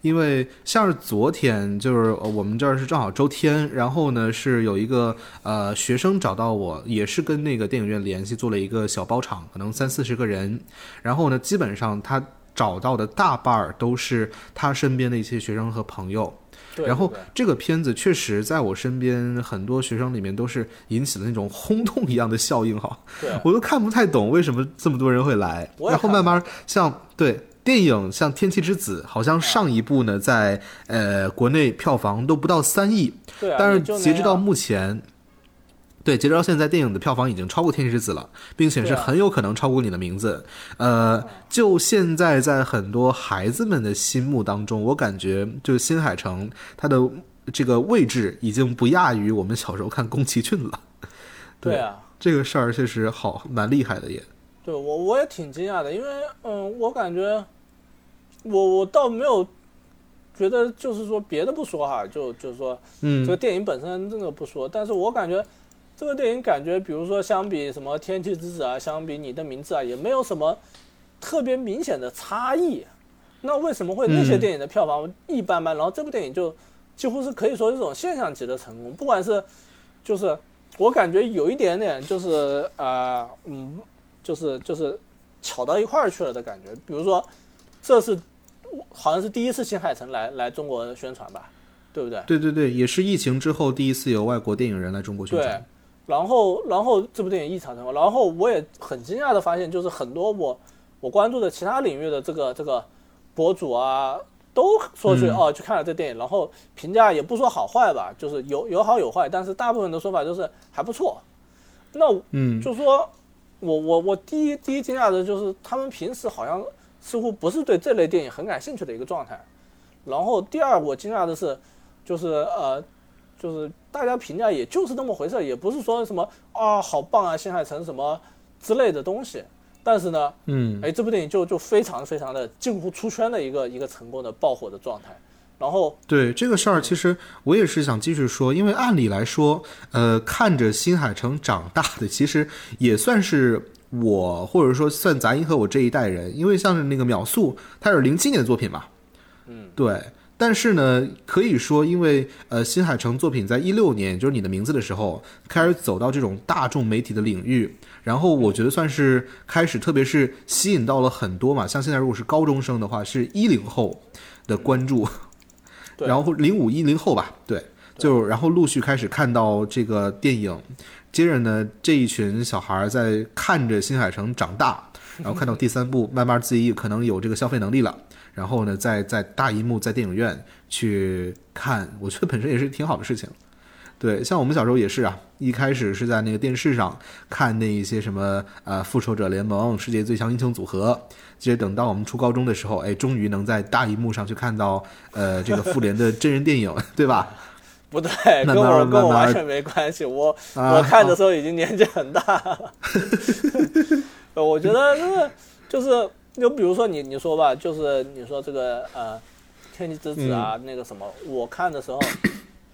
因为像是昨天，就是呃我们这儿是正好周天，然后呢是有一个呃学生找到我，也是跟那个电影院联系，做了一个小包场，可能三四十个人，然后呢基本上他找到的大半儿都是他身边的一些学生和朋友。然后这个片子确实在我身边很多学生里面都是引起了那种轰动一样的效应哈，我都看不太懂为什么这么多人会来。然后慢慢像对电影像《天气之子》，好像上一部呢在呃国内票房都不到三亿，对啊，但是截止到目前。对，截止到现在，电影的票房已经超过《天气之子》了，并且是很有可能超过你的名字。呃，就现在在很多孩子们的心目当中，我感觉就是新海诚他的这个位置已经不亚于我们小时候看宫崎骏了。(laughs) 对啊，这个事儿确实好蛮厉害的也。对我我也挺惊讶的，因为嗯，我感觉我我倒没有觉得，就是说别的不说哈，就就是说嗯这个电影本身这个不说，但是我感觉这个电影感觉，比如说相比什么《天气之子》啊，相比你的名字啊，也没有什么特别明显的差异。那为什么会那些嗯电影的票房一般般，然后这部电影就几乎是可以说是这种现象级的成功？不管是就是我感觉有一点点就是啊、呃嗯，就是就是巧到一块儿去了的感觉。比如说，这是好像是第一次新海诚来来中国宣传吧，对不对？对对对，也是疫情之后第一次有外国电影人来中国宣对传。，然后然后这部电影异常成功，然后我也很惊讶的发现，就是很多我我关注的其他领域的这个这个博主啊，都说去、嗯哦去看了这电影，然后评价也不说好坏吧，就是有有好有坏，但是大部分的说法就是还不错。那嗯，就说我我我第一第一惊讶的就是他们平时好像似乎不是对这类电影很感兴趣的一个状态。然后第二我惊讶的是，就是呃，就是大家评价也就是那么回事，也不是说什么啊好棒啊新海诚什么之类的东西。但是呢，嗯，哎，这部电影就就非常非常的近乎出圈的一个一个成功的爆火的状态。然后对这个事儿，其实我也是想继续说，因为按理来说，呃，看着新海诚长大的，其实也算是我，或者说算杂音和我这一代人，因为像是那个秒速，它是零七年的作品嘛，嗯，对。但是呢，可以说，因为呃，新海诚作品在一六年，就是你的名字的时候，开始走到这种大众媒体的领域，然后我觉得算是开始，特别是吸引到了很多嘛，像现在如果是高中生的话，是一零后的关注，(laughs) 然后零五一零后吧，对，就然后陆续开始看到这个电影，接着呢，这一群小孩儿在看着新海诚长大，然后看到第三部，慢慢自己可能有这个消费能力了，然后呢，在在大荧幕在电影院去看，我觉得本身也是挺好的事情。对，像我们小时候也是啊，一开始是在那个电视上看那一些什么呃复仇者联盟、世界最强英雄组合，接着等到我们初高中的时候，哎，终于能在大荧幕上去看到呃这个复联的真人电影，对吧？不对，跟我跟我完全没关系。我、啊我看的时候已经年纪很大了。呃 (laughs) 我觉得就是就是，就比如说你你说吧，就是你说这个呃，天气之子啊，嗯那个什么，我看的时候，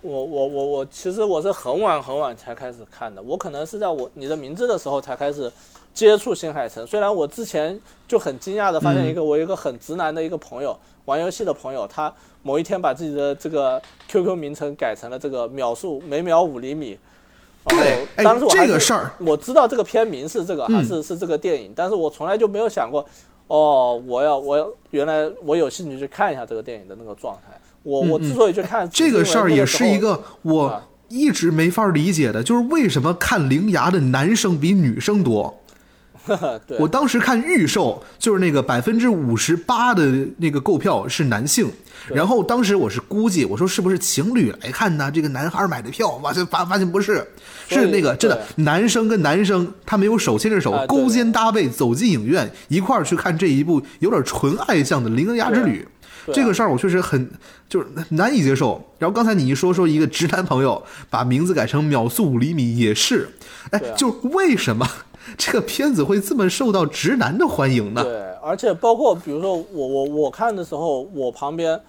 我我我我其实我是很晚很晚才开始看的，我可能是在我你的名字的时候才开始接触新海诚。虽然我之前就很惊讶的发现一个、我一个很直男的一个朋友，玩游戏的朋友，他某一天把自己的这个 QQ 名称改成了这个秒速每秒五厘米。对，哎当时我，还这个事儿，我知道这个片名是这个，嗯还是是这个电影，但是我从来就没有想过，哦，我要我要原来我有兴趣去看一下这个电影的那个状态。我我之所以去看这个事儿也是一个啊我一直没法理解的，就是为什么看《铃芽》的男生比女生多？(laughs) 对。我当时看预售，就是那个百分之五十八的那个购票是男性，然后当时我是估计，我说是不是情侣来看呢？这个男孩买的票，发现发发现不是，是那个真的男生跟男生他没有手牵着手啊勾肩搭背走进影院一块儿去看这一部有点纯爱向的《铃芽之旅》。这个事儿我确实很就是难以接受。然后刚才你一说说一个直男朋友把名字改成秒速五厘米，也是，哎，就为什么这个片子会这么受到直男的欢迎呢？对，而且包括比如说我我我看的时候，我旁边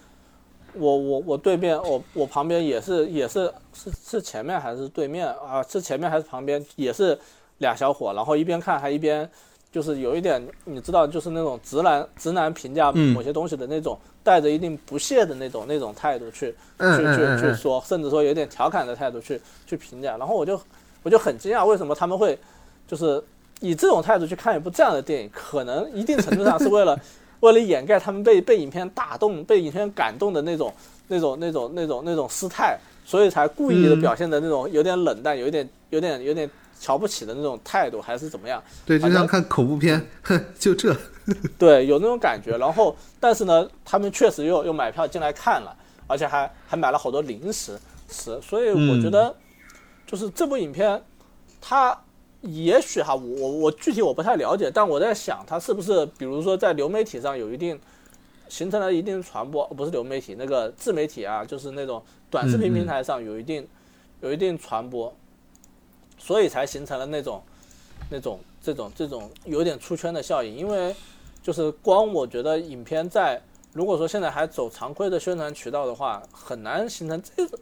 我我我对面，我我旁边也是也是是是前面还是对面啊？是前面还是旁边？也是俩小伙，然后一边看还一边就是有一点，你知道，就是那种直男直男评价某些东西的那种，带着一定不屑的那种那种态度去去去去说，甚至说有点调侃的态度去去评价。然后我就我就很惊讶，为什么他们会就是以这种态度去看一部这样的电影？可能一定程度上是为了。为了掩盖他们被被影片打动、被影片感动的那种、那种、那种、那种、那种失态，所以才故意的表现的那种有点冷淡、有点、有点、有点瞧不起的那种态度，还是怎么样？对，就像看恐怖片，哼，就这。对，有那种感觉。然后，但是呢，他们确实又又买票进来看了，而且还还买了好多零食吃。所以我觉得，就是这部影片，它。也许哈，我我我具体我不太了解，但我在想，它是不是比如说在流媒体上有一定形成了一定传播，不是流媒体那个自媒体啊，就是那种短视频平台上有一定有一定传播，所以才形成了那种那种这种这种有点出圈的效应。因为就是光我觉得影片在如果说现在还走常规的宣传渠道的话，很难形成这种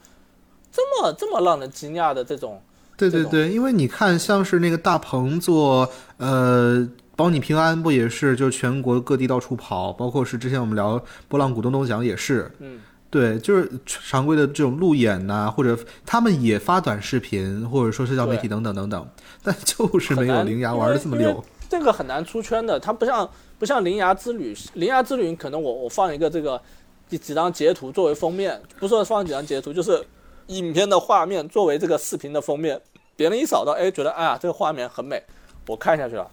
这么这么让人惊讶的这种。对对对，因为你看，像是那个大鹏做呃保你平安，不也是就全国各地到处跑，包括是之前我们聊波浪鼓咚咚奖也是，嗯，对，就是常规的这种路演呐，或者他们也发短视频，或者说社交媒体等等等等，但就是没有灵牙玩的这么溜。这个很难出圈的，它不像不像灵牙之旅，灵牙之旅可能我我放一个这个几几张截图作为封面，不说放几张截图，就是。影片的画面作为这个视频的封面，别人一扫到，哎，觉得哎呀，这个画面很美，我看下去了，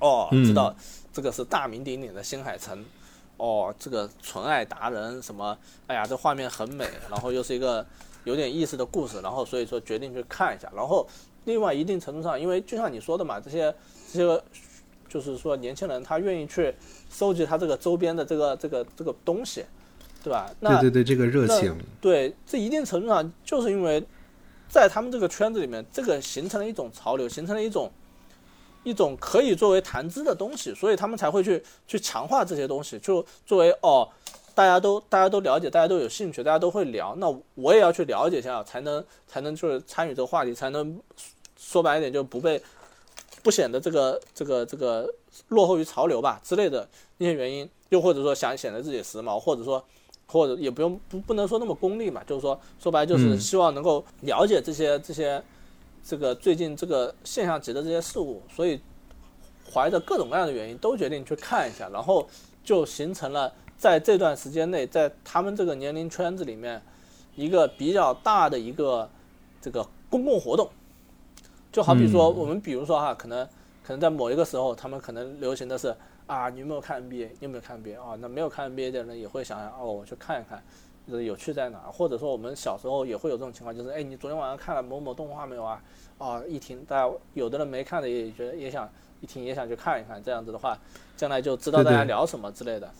哦，知道这个是大名鼎鼎的新海诚，哦，这个纯爱达人什么，哎呀，这画面很美，然后又是一个有点意思的故事，然后所以说决定去看一下，然后另外一定程度上，因为就像你说的嘛，这些这些就是说年轻人他愿意去收集他这个周边的这个这个这个东西。对吧？那对对对，这个热情，对，这一定程度上就是因为，在他们这个圈子里面，这个形成了一种潮流，形成了一种一种可以作为谈资的东西，所以他们才会去去强化这些东西，就作为哦，大家都大家都了解，大家都有兴趣，大家都会聊，那我也要去了解一下，才能才能就是参与这个话题，才能说白一点就不被不显得这个这个这个落后于潮流吧之类的那些原因，又或者说想显得自己时髦，或者说。或者也不用不不能说那么功利嘛，就是说说白就是希望能够了解这些这些这个最近这个现象级的这些事物，所以怀着各种各样的原因都决定去看一下，然后就形成了在这段时间内，在他们这个年龄圈子里面一个比较大的一个这个公共活动，就好比说我们比如说哈，可能可能在某一个时候，他们可能流行的是。啊，你有没有看 NBA？你有没有看 NBA 啊？那没有看 NBA 的人也会想想，哦，我去看一看，就是有趣在哪？或者说我们小时候也会有这种情况，就是哎，你昨天晚上看了某某动画没有啊？啊，一听，大家有的人没看的也觉得也想一听也想去看一看，这样子的话，将来就知道大家聊什么之类的。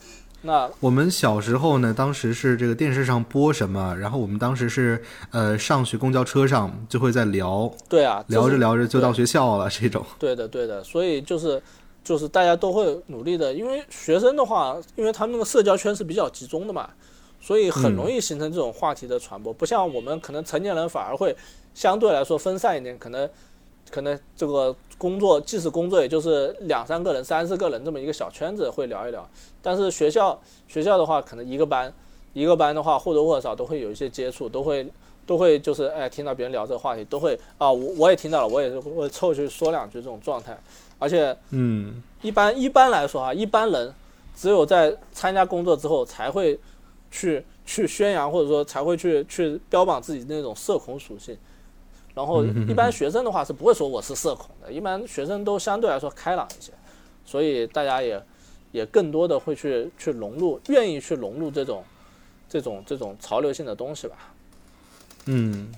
那我们小时候呢，当时是这个电视上播什么，然后我们当时是呃上学公交车上就会在聊，对啊，聊着聊着就到学校了这种。对的，对的，所以就是。就是大家都会努力的，因为学生的话，因为他们那个社交圈是比较集中的嘛，所以很容易形成这种话题的传播。不像我们可能成年人反而会相对来说分散一点，可能可能这个工作即使工作也就是两三个人、三四个人这么一个小圈子会聊一聊。但是学校学校的话，可能一个班一个班的话或多或少都会有一些接触，都会都会就是哎听到别人聊这个话题，都会啊我我也听到了，我也是会凑去说两句这种状态。而且，嗯，一般一般来说啊，一般人只有在参加工作之后才会去去宣扬，或者说才会去去标榜自己那种社恐属性。然后，一般学生的话是不会说我是社恐的，一般学生都相对来说开朗一些，所以大家也也更多的会去去融入，愿意去融入这种这种这种潮流性的东西吧。嗯。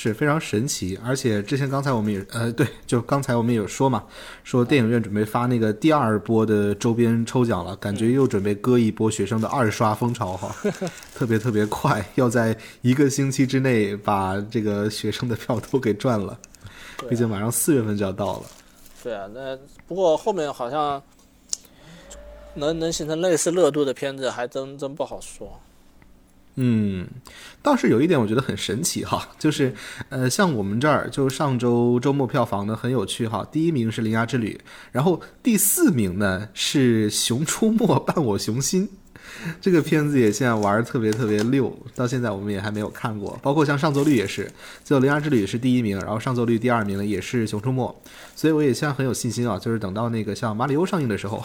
是非常神奇，而且之前刚才我们也呃对，就刚才我们也有说嘛，说电影院准备发那个第二波的周边抽奖了，感觉又准备割一波学生的二刷风潮哈，(laughs) 特别特别快，要在一个星期之内把这个学生的票都给赚了，毕竟马上四月份就要到了。对啊，那不过后面好像能能形成类似热度的片子还真真不好说。嗯，倒是有一点我觉得很神奇哈，(laughs) 就是呃，像我们这儿就上周周末票房呢很有趣哈，第一名是《铃芽之旅》，然后第四名呢是《熊出没伴我熊心》，(laughs) 这个片子也现在玩儿特别特别溜，到现在我们也还没有看过，包括像上座率也是，就《铃芽之旅》是第一名，然后上座率第二名呢也是《熊出没》，所以我也现在很有信心啊，就是等到那个像马里奥上映的时候，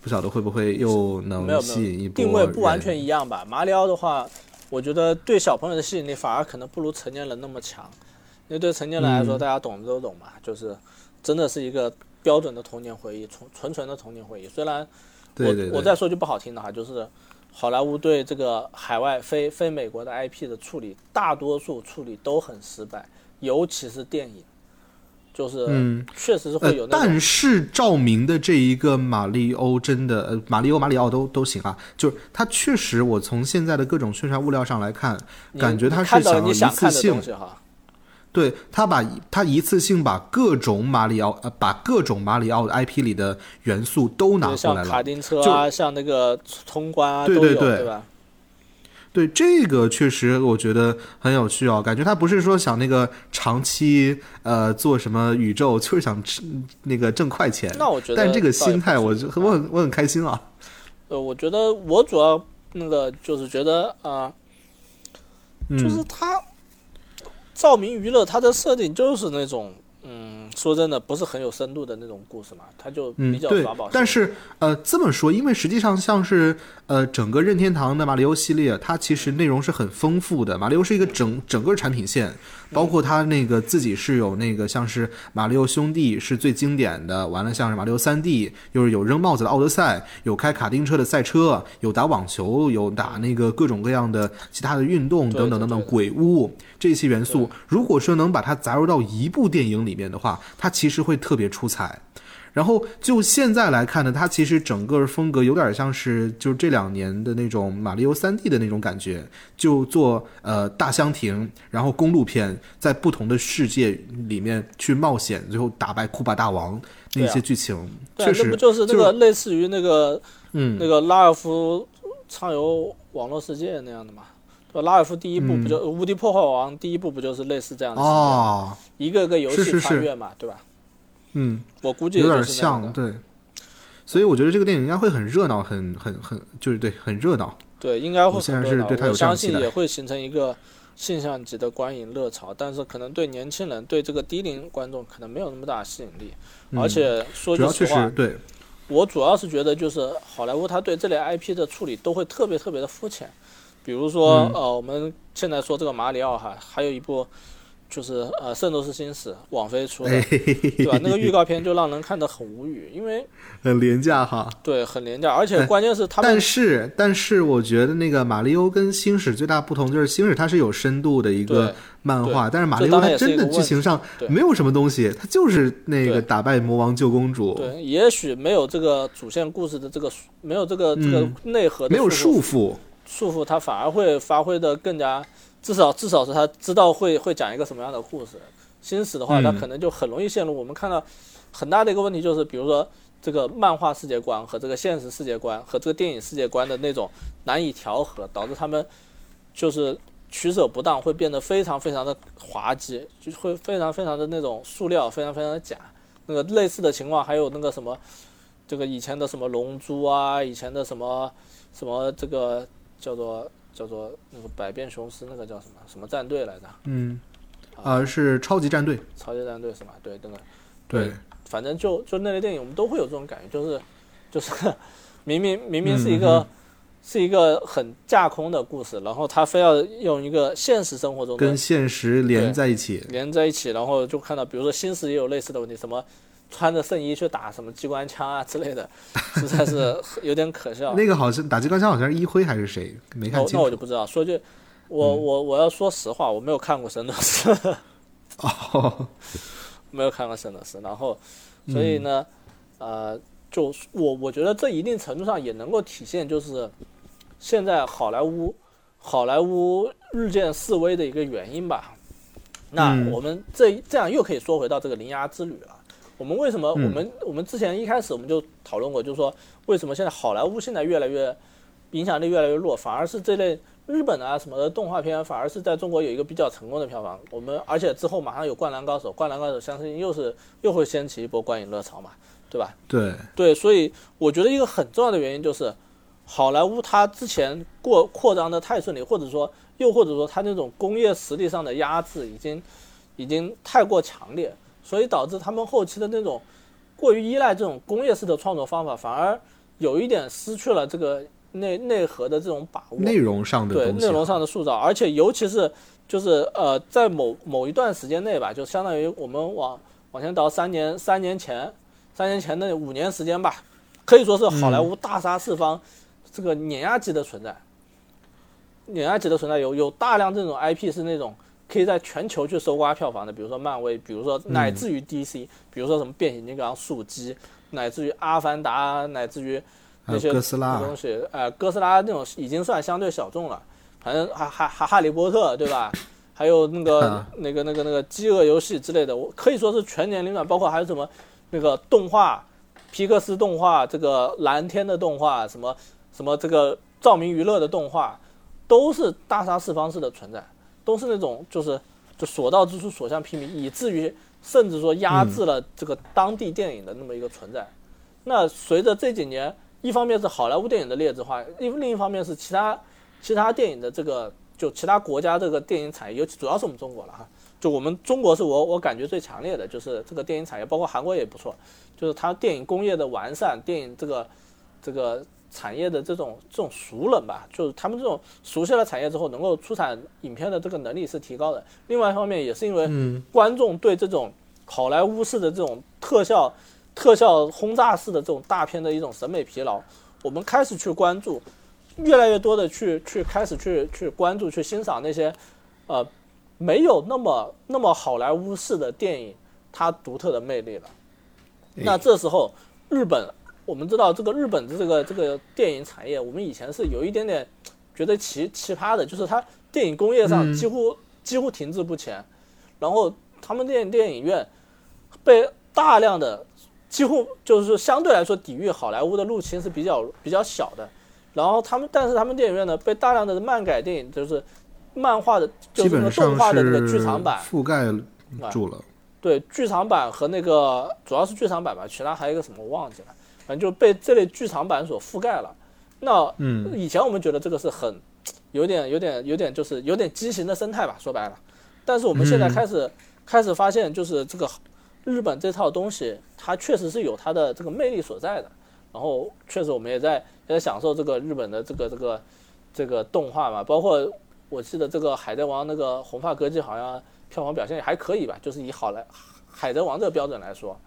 不晓得会不会又能吸引一波定位不完全一样吧。马里奥的话，我觉得对小朋友的吸引力反而可能不如成年人那么强，因为对成年人来说，嗯。大家懂的都懂嘛，就是真的是一个标准的童年回忆，纯纯纯的童年回忆。虽然我我再说句不好听的哈，就是好莱坞对这个海外非非美国的 IP 的处理，大多数处理都很失败，尤其是电影，就是嗯。确实是呃会有，但是照明的这一个马里欧真的，呃，马里欧、马里奥都都行啊，就是它确实，我从现在的各种宣传物料上来看，感觉他是想要一次性，对他把他一次性把各种马里奥呃把各种马里奥的 IP 里的元素都拿过来了。像卡丁车啊，像那个通关啊，对都有，对。对吧？对这个确实我觉得很有趣啊，感觉他不是说想那个长期呃做什么宇宙，就是想吃那个挣快钱，那我觉得，但这个心态我就我很我很开心啊，呃，我觉得我主要那个就是觉得啊、嗯，就是他照明娱乐它的设定就是那种，嗯，说真的不是很有深度的那种故事嘛，它就嗯，比较对耍宝。，但是呃，这么说，因为实际上像是呃整个任天堂的马里奥系列，它其实内容是很丰富的。马里奥是一个整整个产品线，包括它那个自己是有那个像是马里奥兄弟是最经典的，完了像是马里奥三 D，又是有扔帽子的奥德赛，有开卡丁车的赛车，有打网球，有打那个各种各样的其他的运动对等等等等对对鬼屋这些元素，如果说能把它杂入到一部电影里面的话，它其实会特别出彩。然后就现在来看呢，它其实整个风格有点像是就是这两年的那种马里奥三 D 的那种感觉，就做呃大箱庭，然后公路片，在不同的世界里面去冒险，最后打败库巴大王那些剧情，确实这不就是那个类似于那个嗯那个拉尔夫畅游网络世界那样的嘛？拉尔夫第一部不就、无敌破坏王第一部不就是类似这样的？，一个个游戏穿越嘛，对吧？嗯，我估计也有点像对。所以我觉得这个电影应该会很热闹，很很很，就是对，很热闹。对，应该会很热闹。在是对它有我相信也会形成一个现象级的观影热潮，但是可能对年轻人、对这个低龄观众可能没有那么大吸引力。嗯而且说句实话，对，我主要是觉得就是好莱坞他对这类 IP 的处理都会特别特别的肤浅。比如说，嗯呃，我们现在说这个马里奥哈，还有一部就是呃《圣斗士星矢》，网飞出的，哎，对吧？那个预告片就让人看得很无语，因为 (laughs) 很廉价哈。对很廉价，而且哎关键是他们但是，但是我觉得那个马里欧跟星矢最大不同就是星矢它是有深度的一个漫画，但是马里这当然也是欧它真的剧情上没有什么东西，它就是那个打败魔王救公主，对，也许没有这个主线故事的这个没有这个这个嗯内核的没有束缚束缚。他反而会发挥的更加，至少至少是他知道会会讲一个什么样的故事。心死的话，嗯他可能就很容易陷入。我们看到很大的一个问题就是，比如说这个漫画世界观和这个现实世界观和这个电影世界观的那种难以调和，导致他们就是取舍不当，会变得非常非常的滑稽，就会非常非常的那种塑料，非常非常的假。那个类似的情况还有那个什么，这个以前的什么龙珠啊，以前的什么什么这个叫做叫做那个百变雄狮，那个叫什么什么战队来着？嗯，啊，是超级战队，超级战队是吧？对，那个对，反正就就那类电影，我们都会有这种感觉，就是就是 (laughs) 明明明明是一个、嗯是一个很架空的故事，然后他非要用一个现实生活中跟现实连在一起。连在一起，然后就看到，比如说新史也有类似的问题，什么穿着圣衣去打什么机关枪啊之类的，实在是有点可笑。(laughs) 那个好像打机关枪，好像是一辉还是谁？没看那清楚。那我就不知道。说句，我、我我要说实话，我没有看过《神斗士》，哦，(laughs) 没有看过《圣斗士》，然后所以呢，呃，就我我觉得这一定程度上也能够体现，就是现在好莱坞好莱坞日渐式微的一个原因吧。那嗯我们这这样又可以说回到这个铃芽之旅了。我们为什么？嗯我们我们之前一开始我们就讨论过，就是说为什么现在好莱坞现在越来越影响力越来越弱，反而是这类日本啊什么的动画片反而是在中国有一个比较成功的票房。我们而且之后马上有《灌篮高手》，《灌篮高手》相信又是又会掀起一波观影热潮嘛，对吧？对对，所以我觉得一个很重要的原因就是，好莱坞它之前过扩张的太顺利，或者说又或者说它那种工业实力上的压制已经已经太过强烈，所以导致他们后期的那种过于依赖这种工业式的创作方法，反而有一点失去了这个内内核的这种把握。内容上的，对内容上的塑造，而且尤其是就是呃，在某某一段时间内吧，就相当于我们往往前倒三年三年前，三年前的五年时间吧，可以说是好莱坞大杀四方，这个碾压级的存在，碾压级的存在有有大量这种 IP 是那种可以在全球去搜刮票房的，比如说漫威，比如说乃至于 DC，、比如说什么变形金刚、速激，乃至于阿凡达，乃至于那些哥斯拉。东西，呃，哥斯拉那种已经算相对小众了，反正还还还哈利波特对吧？(laughs) 还有那个啊那个那个那个饥饿游戏之类的，我可以说是全年龄段，包括还有什么那个动画，皮克斯动画，这个蓝天的动画，什么什么这个照明娱乐的动画，都是大杀四方式的存在，都是那种就是就所到之处所向披靡，以至于甚至说压制了这个当地电影的那么一个存在。那随着这几年，一方面是好莱坞电影的劣质化，另另一方面是其他其他电影的这个就其他国家这个电影产业，尤其主要是我们中国了哈。就我们中国是我我感觉最强烈的，就是这个电影产业，包括韩国也不错，就是它电影工业的完善，电影这个这个产业的这种这种熟人吧，就是他们这种熟悉了产业之后，能够出产影片的这个能力是提高的。另外一方面也是因为嗯观众对这种好莱坞式的这种特效、特效轰炸式的这种大片的一种审美疲劳，我们开始去关注，越来越多的去去开始去去关注、去欣赏那些呃没有那么那么好莱坞式的电影它独特的魅力了。那这时候，日本我们知道这个日本的这个这个电影产业，我们以前是有一点点觉得奇奇葩的，就是它电影工业上嗯。几乎、几乎停滞不前，然后他们电电影院被大量的几乎就是说相对来说抵御好莱坞的入侵是比较比较小的，然后他们但是他们电影院呢被大量的漫改电影就是漫画的就是动画的那个剧场版，覆盖住了。对，剧场版和那个主要是剧场版吧，其他还有一个什么我忘记了，反正就被这类剧场版所覆盖了。那嗯，以前我们觉得这个是很有点、有点、有点就是有点畸形的生态吧，说白了。但是我们现在嗯开始、开始发现，就是这个日本这套东西，它确实是有它的这个魅力所在的。然后确实我们也在也在享受这个日本的这个这个这个动画嘛，包括我记得这个《海贼王》那个红发歌姬好像票房表现也还可以吧，就是以好莱《海贼王》这个标准来说，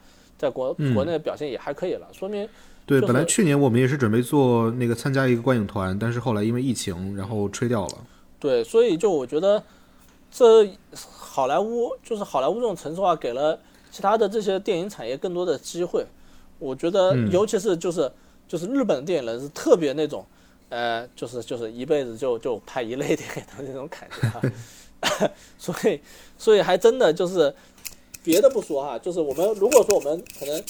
在国嗯国内的表现也还可以了，说明对，就是本来去年我们也是准备做那个参加一个观影团，但是后来因为疫情，然后吹掉了。对，所以就我觉得，这好莱坞就是好莱坞这种城市化，给了其他的这些电影产业更多的机会。我觉得，嗯尤其是就是就是日本的电影人是特别那种，呃，就是就是一辈子就就拍一类电影的那种感觉哈。(laughs) (laughs) 所以所以还真的就是别的不说哈，就是我们如果说我们可能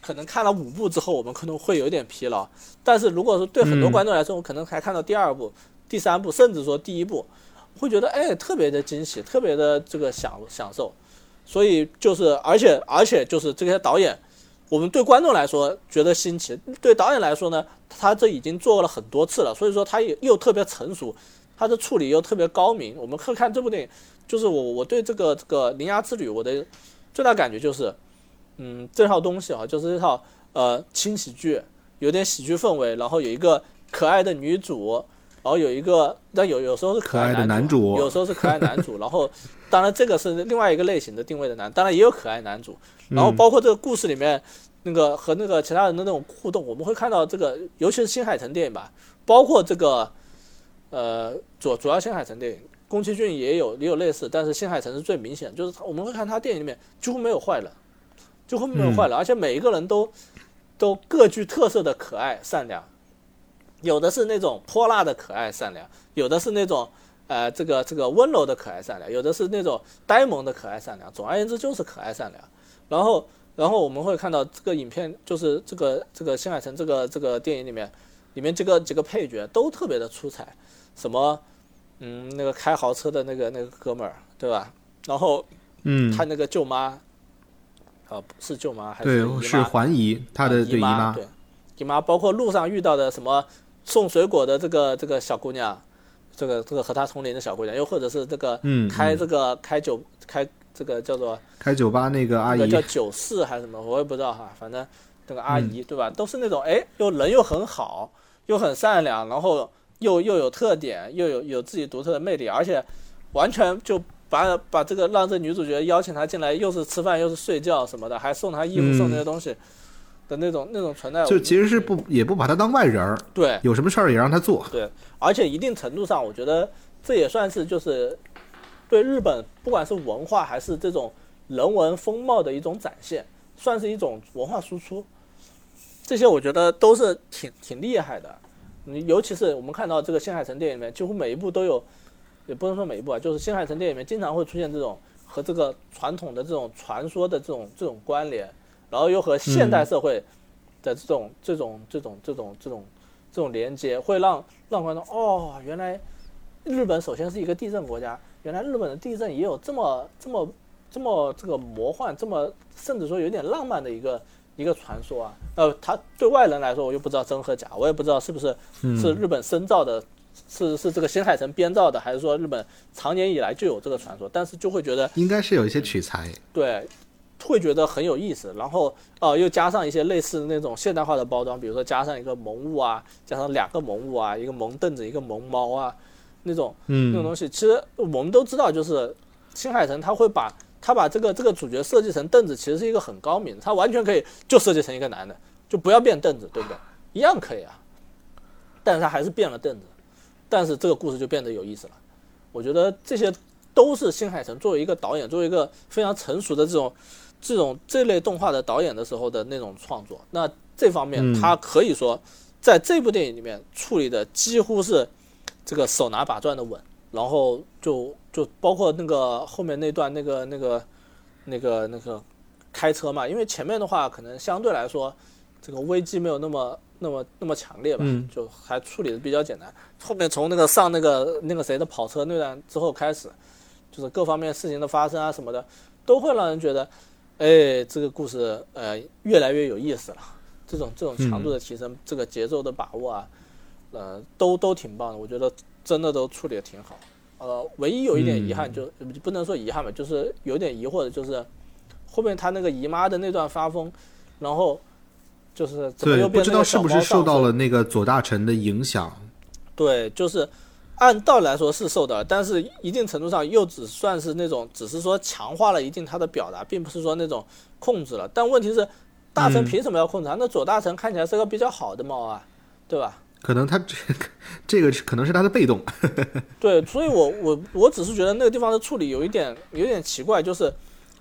可能看了五部之后，我们可能会有点疲劳，但是如果说对很多嗯观众来说，我可能还看到第二部。第三部，甚至说第一部，会觉得哎特别的惊喜，特别的这个享享受。所以就是，而且而且就是这些导演，我们对观众来说觉得新奇，对导演来说呢，他这已经做了很多次了，所以说他也又特别成熟，他的处理又特别高明。我们会看这部电影，就是我我对这个这个《铃芽之旅》我的最大感觉就是，嗯，这套东西啊，就是这套呃轻喜剧，有点喜剧氛围，然后有一个可爱的女主。然后有一个，但有有时候是可爱的男男主有时候是可爱男主，然后当然这个是另外一个类型的定位的男，当然也有可爱男主，然后嗯包括这个故事里面那个和那个其他人的那种互动，我们会看到这个，尤其是新海诚电影吧，包括这个呃主主要新海诚电影，宫崎骏也有也有类似，但是新海诚是最明显，就是他我们会看他电影里面几乎没有坏人，几乎没有坏人，而且每一个人都都各具特色的可爱善良。有的是那种泼辣的可爱善良，有的是那种呃这个这个温柔的可爱善良，有的是那种呆萌的可爱善良。总而言之就是可爱善良。然后然后我们会看到这个影片就是这个这个新海诚这个这个电影里面，里面这个几个配角都特别的出彩。什么，嗯，那个开豪车的那个那个哥们儿，对吧？然后嗯，他那个舅妈，啊，不是舅妈还是姨妈？对，是环姨，他的啊姨对姨妈，对，姨妈，包括路上遇到的什么送水果的这个这个小姑娘，这个这个和他同龄的小姑娘，又或者是这个嗯，嗯开这个开酒开这个叫做开酒吧那个阿姨，那个叫酒肆还是什么，我也不知道哈，反正那个阿姨、嗯。对吧，都是那种哎，又人又很好，又很善良，然后又又有特点，又有有自己独特的魅力，而且完全就把把这个让这女主角邀请她进来，又是吃饭又是睡觉什么的，还送她衣服、嗯送这些东西的那种那种存在，就其实是不也不把她当外人儿，对有什么事儿也让她做。对，而且一定程度上，我觉得这也算是就是对日本不管是文化还是这种人文风貌的一种展现，算是一种文化输出。这些我觉得都是挺挺厉害的。你尤其是我们看到这个新海诚电影里面，几乎每一部都有，也不能说每一部啊，就是新海诚电影里面经常会出现这种和这个传统的这种传说的这种这种关联，然后又和现代社会的这种、这种这种这种这种这种连接，会让让观众哦，原来日本首先是一个地震国家，原来日本的地震也有这么这么这么这个魔幻，这么甚至说有点浪漫的一个一个传说啊。呃，它对外人来说，我又不知道真和假，我也不知道是不是嗯是日本深造的，是是这个新海诚编造的，还是说日本常年以来就有这个传说，但是就会觉得应该是有一些取材，对，会觉得很有意思。然后呃，又加上一些类似那种现代化的包装，比如说加上一个萌物啊，加上两个萌物啊，一个萌凳子，一个萌猫啊，那种那种嗯，东西，其实我们都知道，就是新海诚他会把他把这个这个主角设计成凳子，其实是一个很高明，他完全可以就设计成一个男的，就不要变凳子，对不对？一样可以啊，但是他还是变了凳子，但是这个故事就变得有意思了。我觉得这些都是新海诚作为一个导演，作为一个非常成熟的这种这种这类动画的导演的时候的那种创作。那这方面他可以说在这部电影里面处理的几乎是这个手拿把攥的稳，然后就就包括那个后面那段那个那个那个那个开车嘛，因为前面的话可能相对来说这个危机没有那么那么那么强烈吧，嗯就还处理的比较简单。后面从那个上那个那个谁的跑车那段之后开始，就是各方面事情的发生啊什么的，都会让人觉得，哎，这个故事呃越来越有意思了。这种这种强度的提升，这个节奏的把握啊，呃，都都挺棒的。我觉得真的都处理的挺好。呃，唯一有一点遗憾就、不能说遗憾吧，就是有点疑惑的就是后面他那个姨妈的那段发疯，然后就是怎么对，又不知道是不是受到了那个左大臣的影响。对，就是按道理来说是受的，但是一定程度上又只算是那种，只是说强化了一定他的表达，并不是说那种控制了。但问题是，大臣嗯凭什么要控制他？那左大臣看起来是个比较好的猫啊，对吧？可能他 (laughs) 这个这个是可能是他的被动，(laughs) 对，所以我我我只是觉得那个地方的处理有一点有点奇怪，就是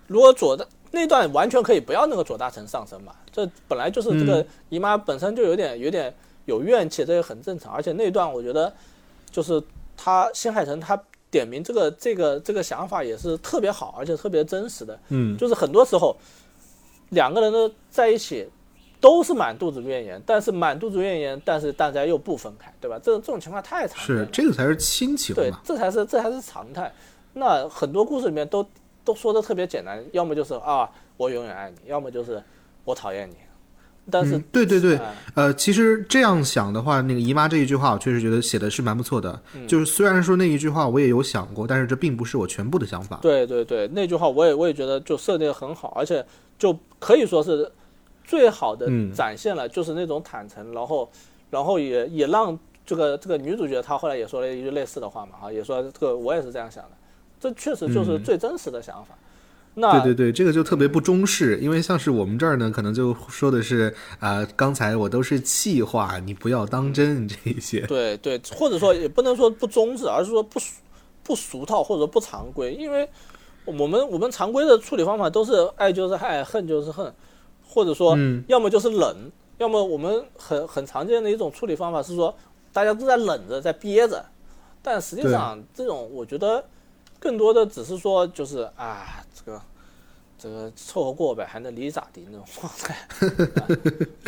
如果左大那段完全可以不要那个左大臣上身嘛，这本来就是这个嗯姨妈本身就有点有点有怨气，这也很正常。而且那段我觉得就是他新海诚他点名这个这个这个想法也是特别好，而且特别真实的，嗯，就是很多时候两个人的在一起。都是满肚子怨言，但是满肚子怨言，但是大家又不分开，对吧？这这种情况太常见是了。这个才是亲情对嘛，，这才是这才是常态。那很多故事里面都都说的特别简单，要么就是啊我永远爱你，要么就是我讨厌你。但是、嗯，对对对，哎呃，其实这样想的话，那个姨妈这一句话，我确实觉得写的是蛮不错的。嗯就是虽然说那一句话我也有想过，但是这并不是我全部的想法。对对对，那句话我也我也觉得就设计的很好，而且就可以说是最好的嗯。展现了就是那种坦诚，然后然后也也让这个这个女主角她后来也说了一句类似的话嘛，哈，也说这个我也是这样想的，这确实就是嗯。最真实的想法。那对对对，这个就特别不中式，因为像是我们这儿呢，可能就说的是啊、刚才我都是气话，你不要当真这一些。对对，或者说也不能说不中式，而是说不俗不俗套或者不常规，因为我们我们常规的处理方法都是爱就是爱，恨就是恨，或者说嗯。要么就是冷，要么我们很很常见的一种处理方法是说大家都在冷着，在憋着，但实际上这种我觉得更多的只是说就是啊这个这个凑合过呗，还能离咋地那种状态。(laughs) 啊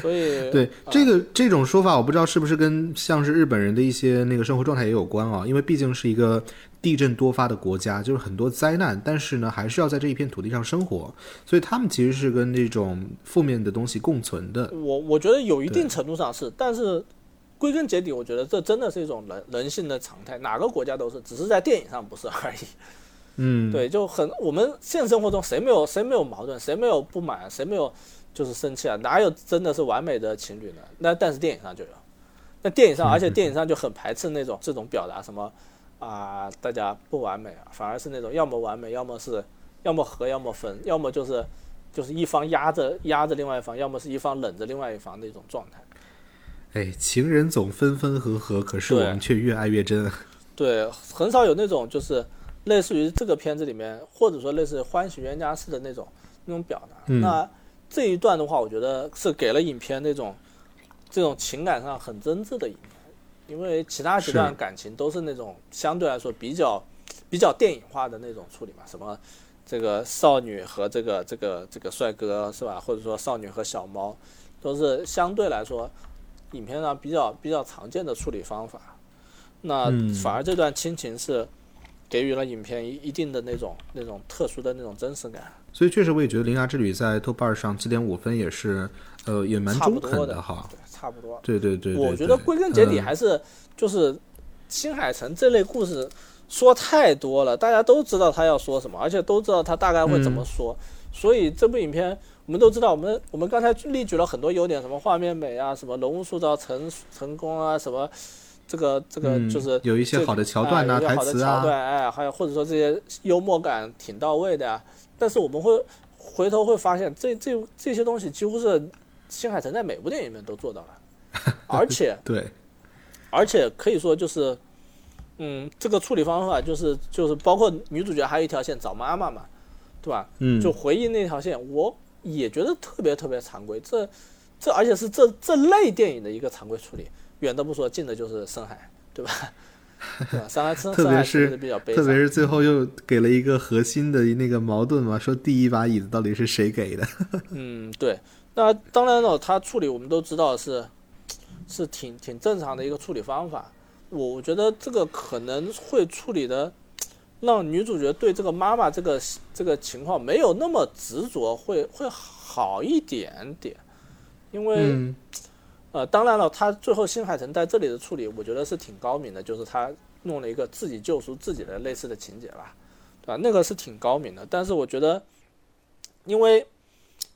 所以对啊。这个这种说法，我不知道是不是跟像是日本人的一些那个生活状态也有关啊，因为毕竟是一个地震多发的国家，就是很多灾难，但是呢，还是要在这一片土地上生活，所以他们其实是跟这种负面的东西共存的。我我觉得有一定程度上是，但是归根结底，我觉得这真的是一种人人性的常态，哪个国家都是，只是在电影上不是而已。嗯，对，就很我们现实生活中谁没有谁没有矛盾，谁没有不满，谁没有就是生气啊？哪有真的是完美的情侣呢？那但是电影上就有，那电影上，(laughs) 而且电影上就很排斥那种这种表达什么啊，大家不完美啊，反而是那种要么完美，要么是要么和，要么分，要么就是就是一方压着压着另外一方，要么是一方冷着另外一方那种状态。哎，情人总分分合合，可是我们却越爱越真。(laughs) 对，很少有那种就是类似于这个片子里面，或者说类似《欢喜冤家》式的那种那种表达。嗯那这一段的话，我觉得是给了影片那种这种情感上很真挚的一面，因为其他几段感情都是那种相对来说比较比较电影化的那种处理嘛，什么这个少女和这个这个这个帅哥是吧，或者说少女和小猫，都是相对来说影片上比较比较常见的处理方法。那嗯反而这段亲情是给予了影片一一定的那种那种特殊的那种真实感。所以确实，我也觉得《铃芽之旅》在豆瓣上七点五分也是，呃，也蛮中肯的哈。对，差不多。对对对对我觉得归根结底嗯还是就是新海诚这类故事说太多了，大家都知道他要说什么，而且都知道他大概会怎么嗯说，所以这部影片我们都知道，我们我们刚才列举了很多优点，什么画面美啊，什么人物塑造成成功啊，什么这个这个嗯就是这有一些好的桥段呐、台词啊，好的桥段，哎，还有或者说这些幽默感挺到位的呀、但是我们会回头会发现，这这这些东西几乎是新海诚在每部电影里面都做到了，(laughs) 而且对，而且可以说就是，嗯，这个处理方法就是就是包括女主角还有一条线找妈妈嘛，对吧？嗯，就回忆那条线，我也觉得特别特别常规，这这而且是这这类电影的一个常规处理，远的不说，近的就是深海，对吧？(laughs) 对吧？深海深特别是比较悲伤，特别是最后又给了一个核心的那个矛盾嘛，说第一把椅子到底是谁给的？(laughs) 嗯，对。那当然了，他处理我们都知道是是挺挺正常的一个处理方法。我我觉得这个可能会处理的，让女主角对这个妈妈这个这个情况没有那么执着，会会好一点点。因为、嗯呃，当然了，他最后新海诚在这里的处理，我觉得是挺高明的，就是他弄了一个自己救赎自己的类似的情节吧，对吧？那个是挺高明的，但是我觉得，因为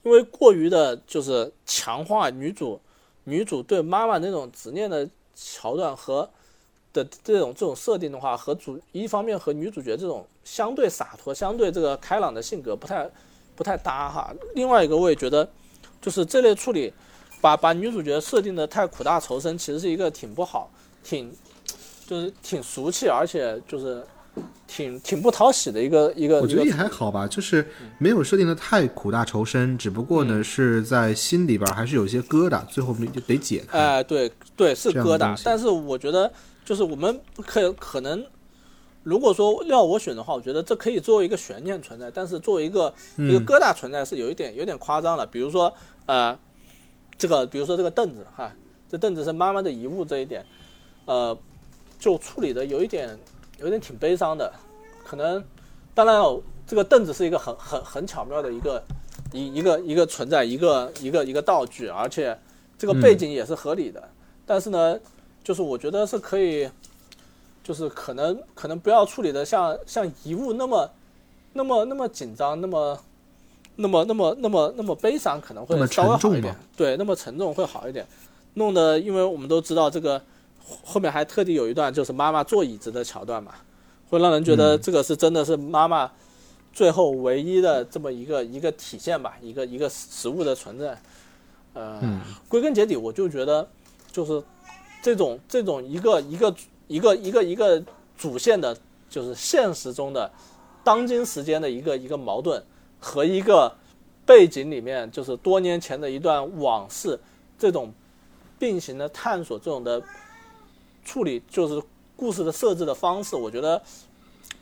因为过于的就是强化女主女主对妈妈那种执念的桥段和的这种这种设定的话，和主一方面和女主角这种相对洒脱、相对这个开朗的性格不太不太搭哈。另外一个，我也觉得就是这类处理。把把女主角设定的太苦大仇深，其实是一个挺不好、挺就是挺俗气，而且就是挺挺不讨喜的一个一个。我觉得也还好吧，就是没有设定的太苦大仇深，只不过嗯呢、是在心里边还是有一些疙瘩，最后没得解开。哎，对对，是疙瘩。但是我觉得，就是我们可可能，如果说要我选的话，我觉得这可以作为一个悬念存在，但是作为一个、一个嗯疙瘩存在是有一点有点夸张了。比如说，呃，这个比如说这个凳子哈，这凳子是妈妈的遗物这一点，呃，就处理的有一点有一点挺悲伤的。可能，当然哦，这个凳子是一个很很很巧妙的一个一一个一个存在，一个一个一个道具，而且这个背景也是合理的。但是呢，就是我觉得是可以，就是可能可能不要处理的像像遗物那么那么那么紧张，那么那么那么那么那么悲伤，可能会稍微重好一点。对，那么沉重会好一点。弄得，因为我们都知道这个后后面还特地有一段就是妈妈坐椅子的桥段嘛，会让人觉得嗯这个是真的是妈妈最后唯一的这么一个一个体现吧，一个一个实物的存在。呃，嗯归根结底，我就觉得就是这种这种一个一个一个一个一个主线的，就是现实中的当今时间的一个一个矛盾和一个背景里面就是多年前的一段往事，这种并行的探索，这种的处理，就是故事的设置的方式，我觉得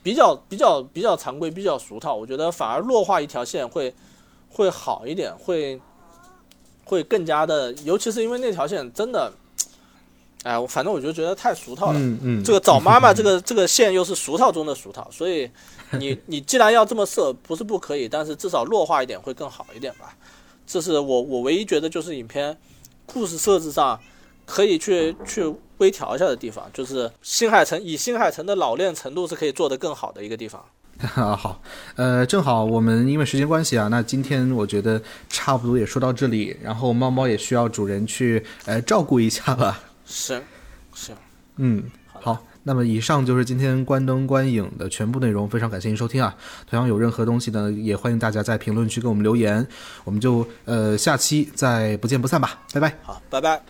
比较比较比较常规，比较俗套。我觉得反而弱化一条线会会好一点，会会更加的，尤其是因为那条线真的，哎，我反正我就觉得太俗套了。嗯嗯，这个找妈妈 (laughs) 这个这个线又是俗套中的俗套，所以你 (laughs) 你既然要这么设，不是不可以，但是至少弱化一点会更好一点吧。这是我我唯一觉得就是影片故事设置上可以去去微调一下的地方，就是新海诚以新海诚的老练程度是可以做得更好的一个地方。啊，(laughs) 好，呃，正好我们因为时间关系啊，那今天我觉得差不多也说到这里，然后猫猫也需要主人去呃照顾一下了。行，行，嗯，好，那么以上就是今天关灯观影的全部内容，非常感谢您收听啊。同样有任何东西呢，也欢迎大家在评论区给我们留言，我们就呃下期再不见不散吧，拜拜。好，拜拜。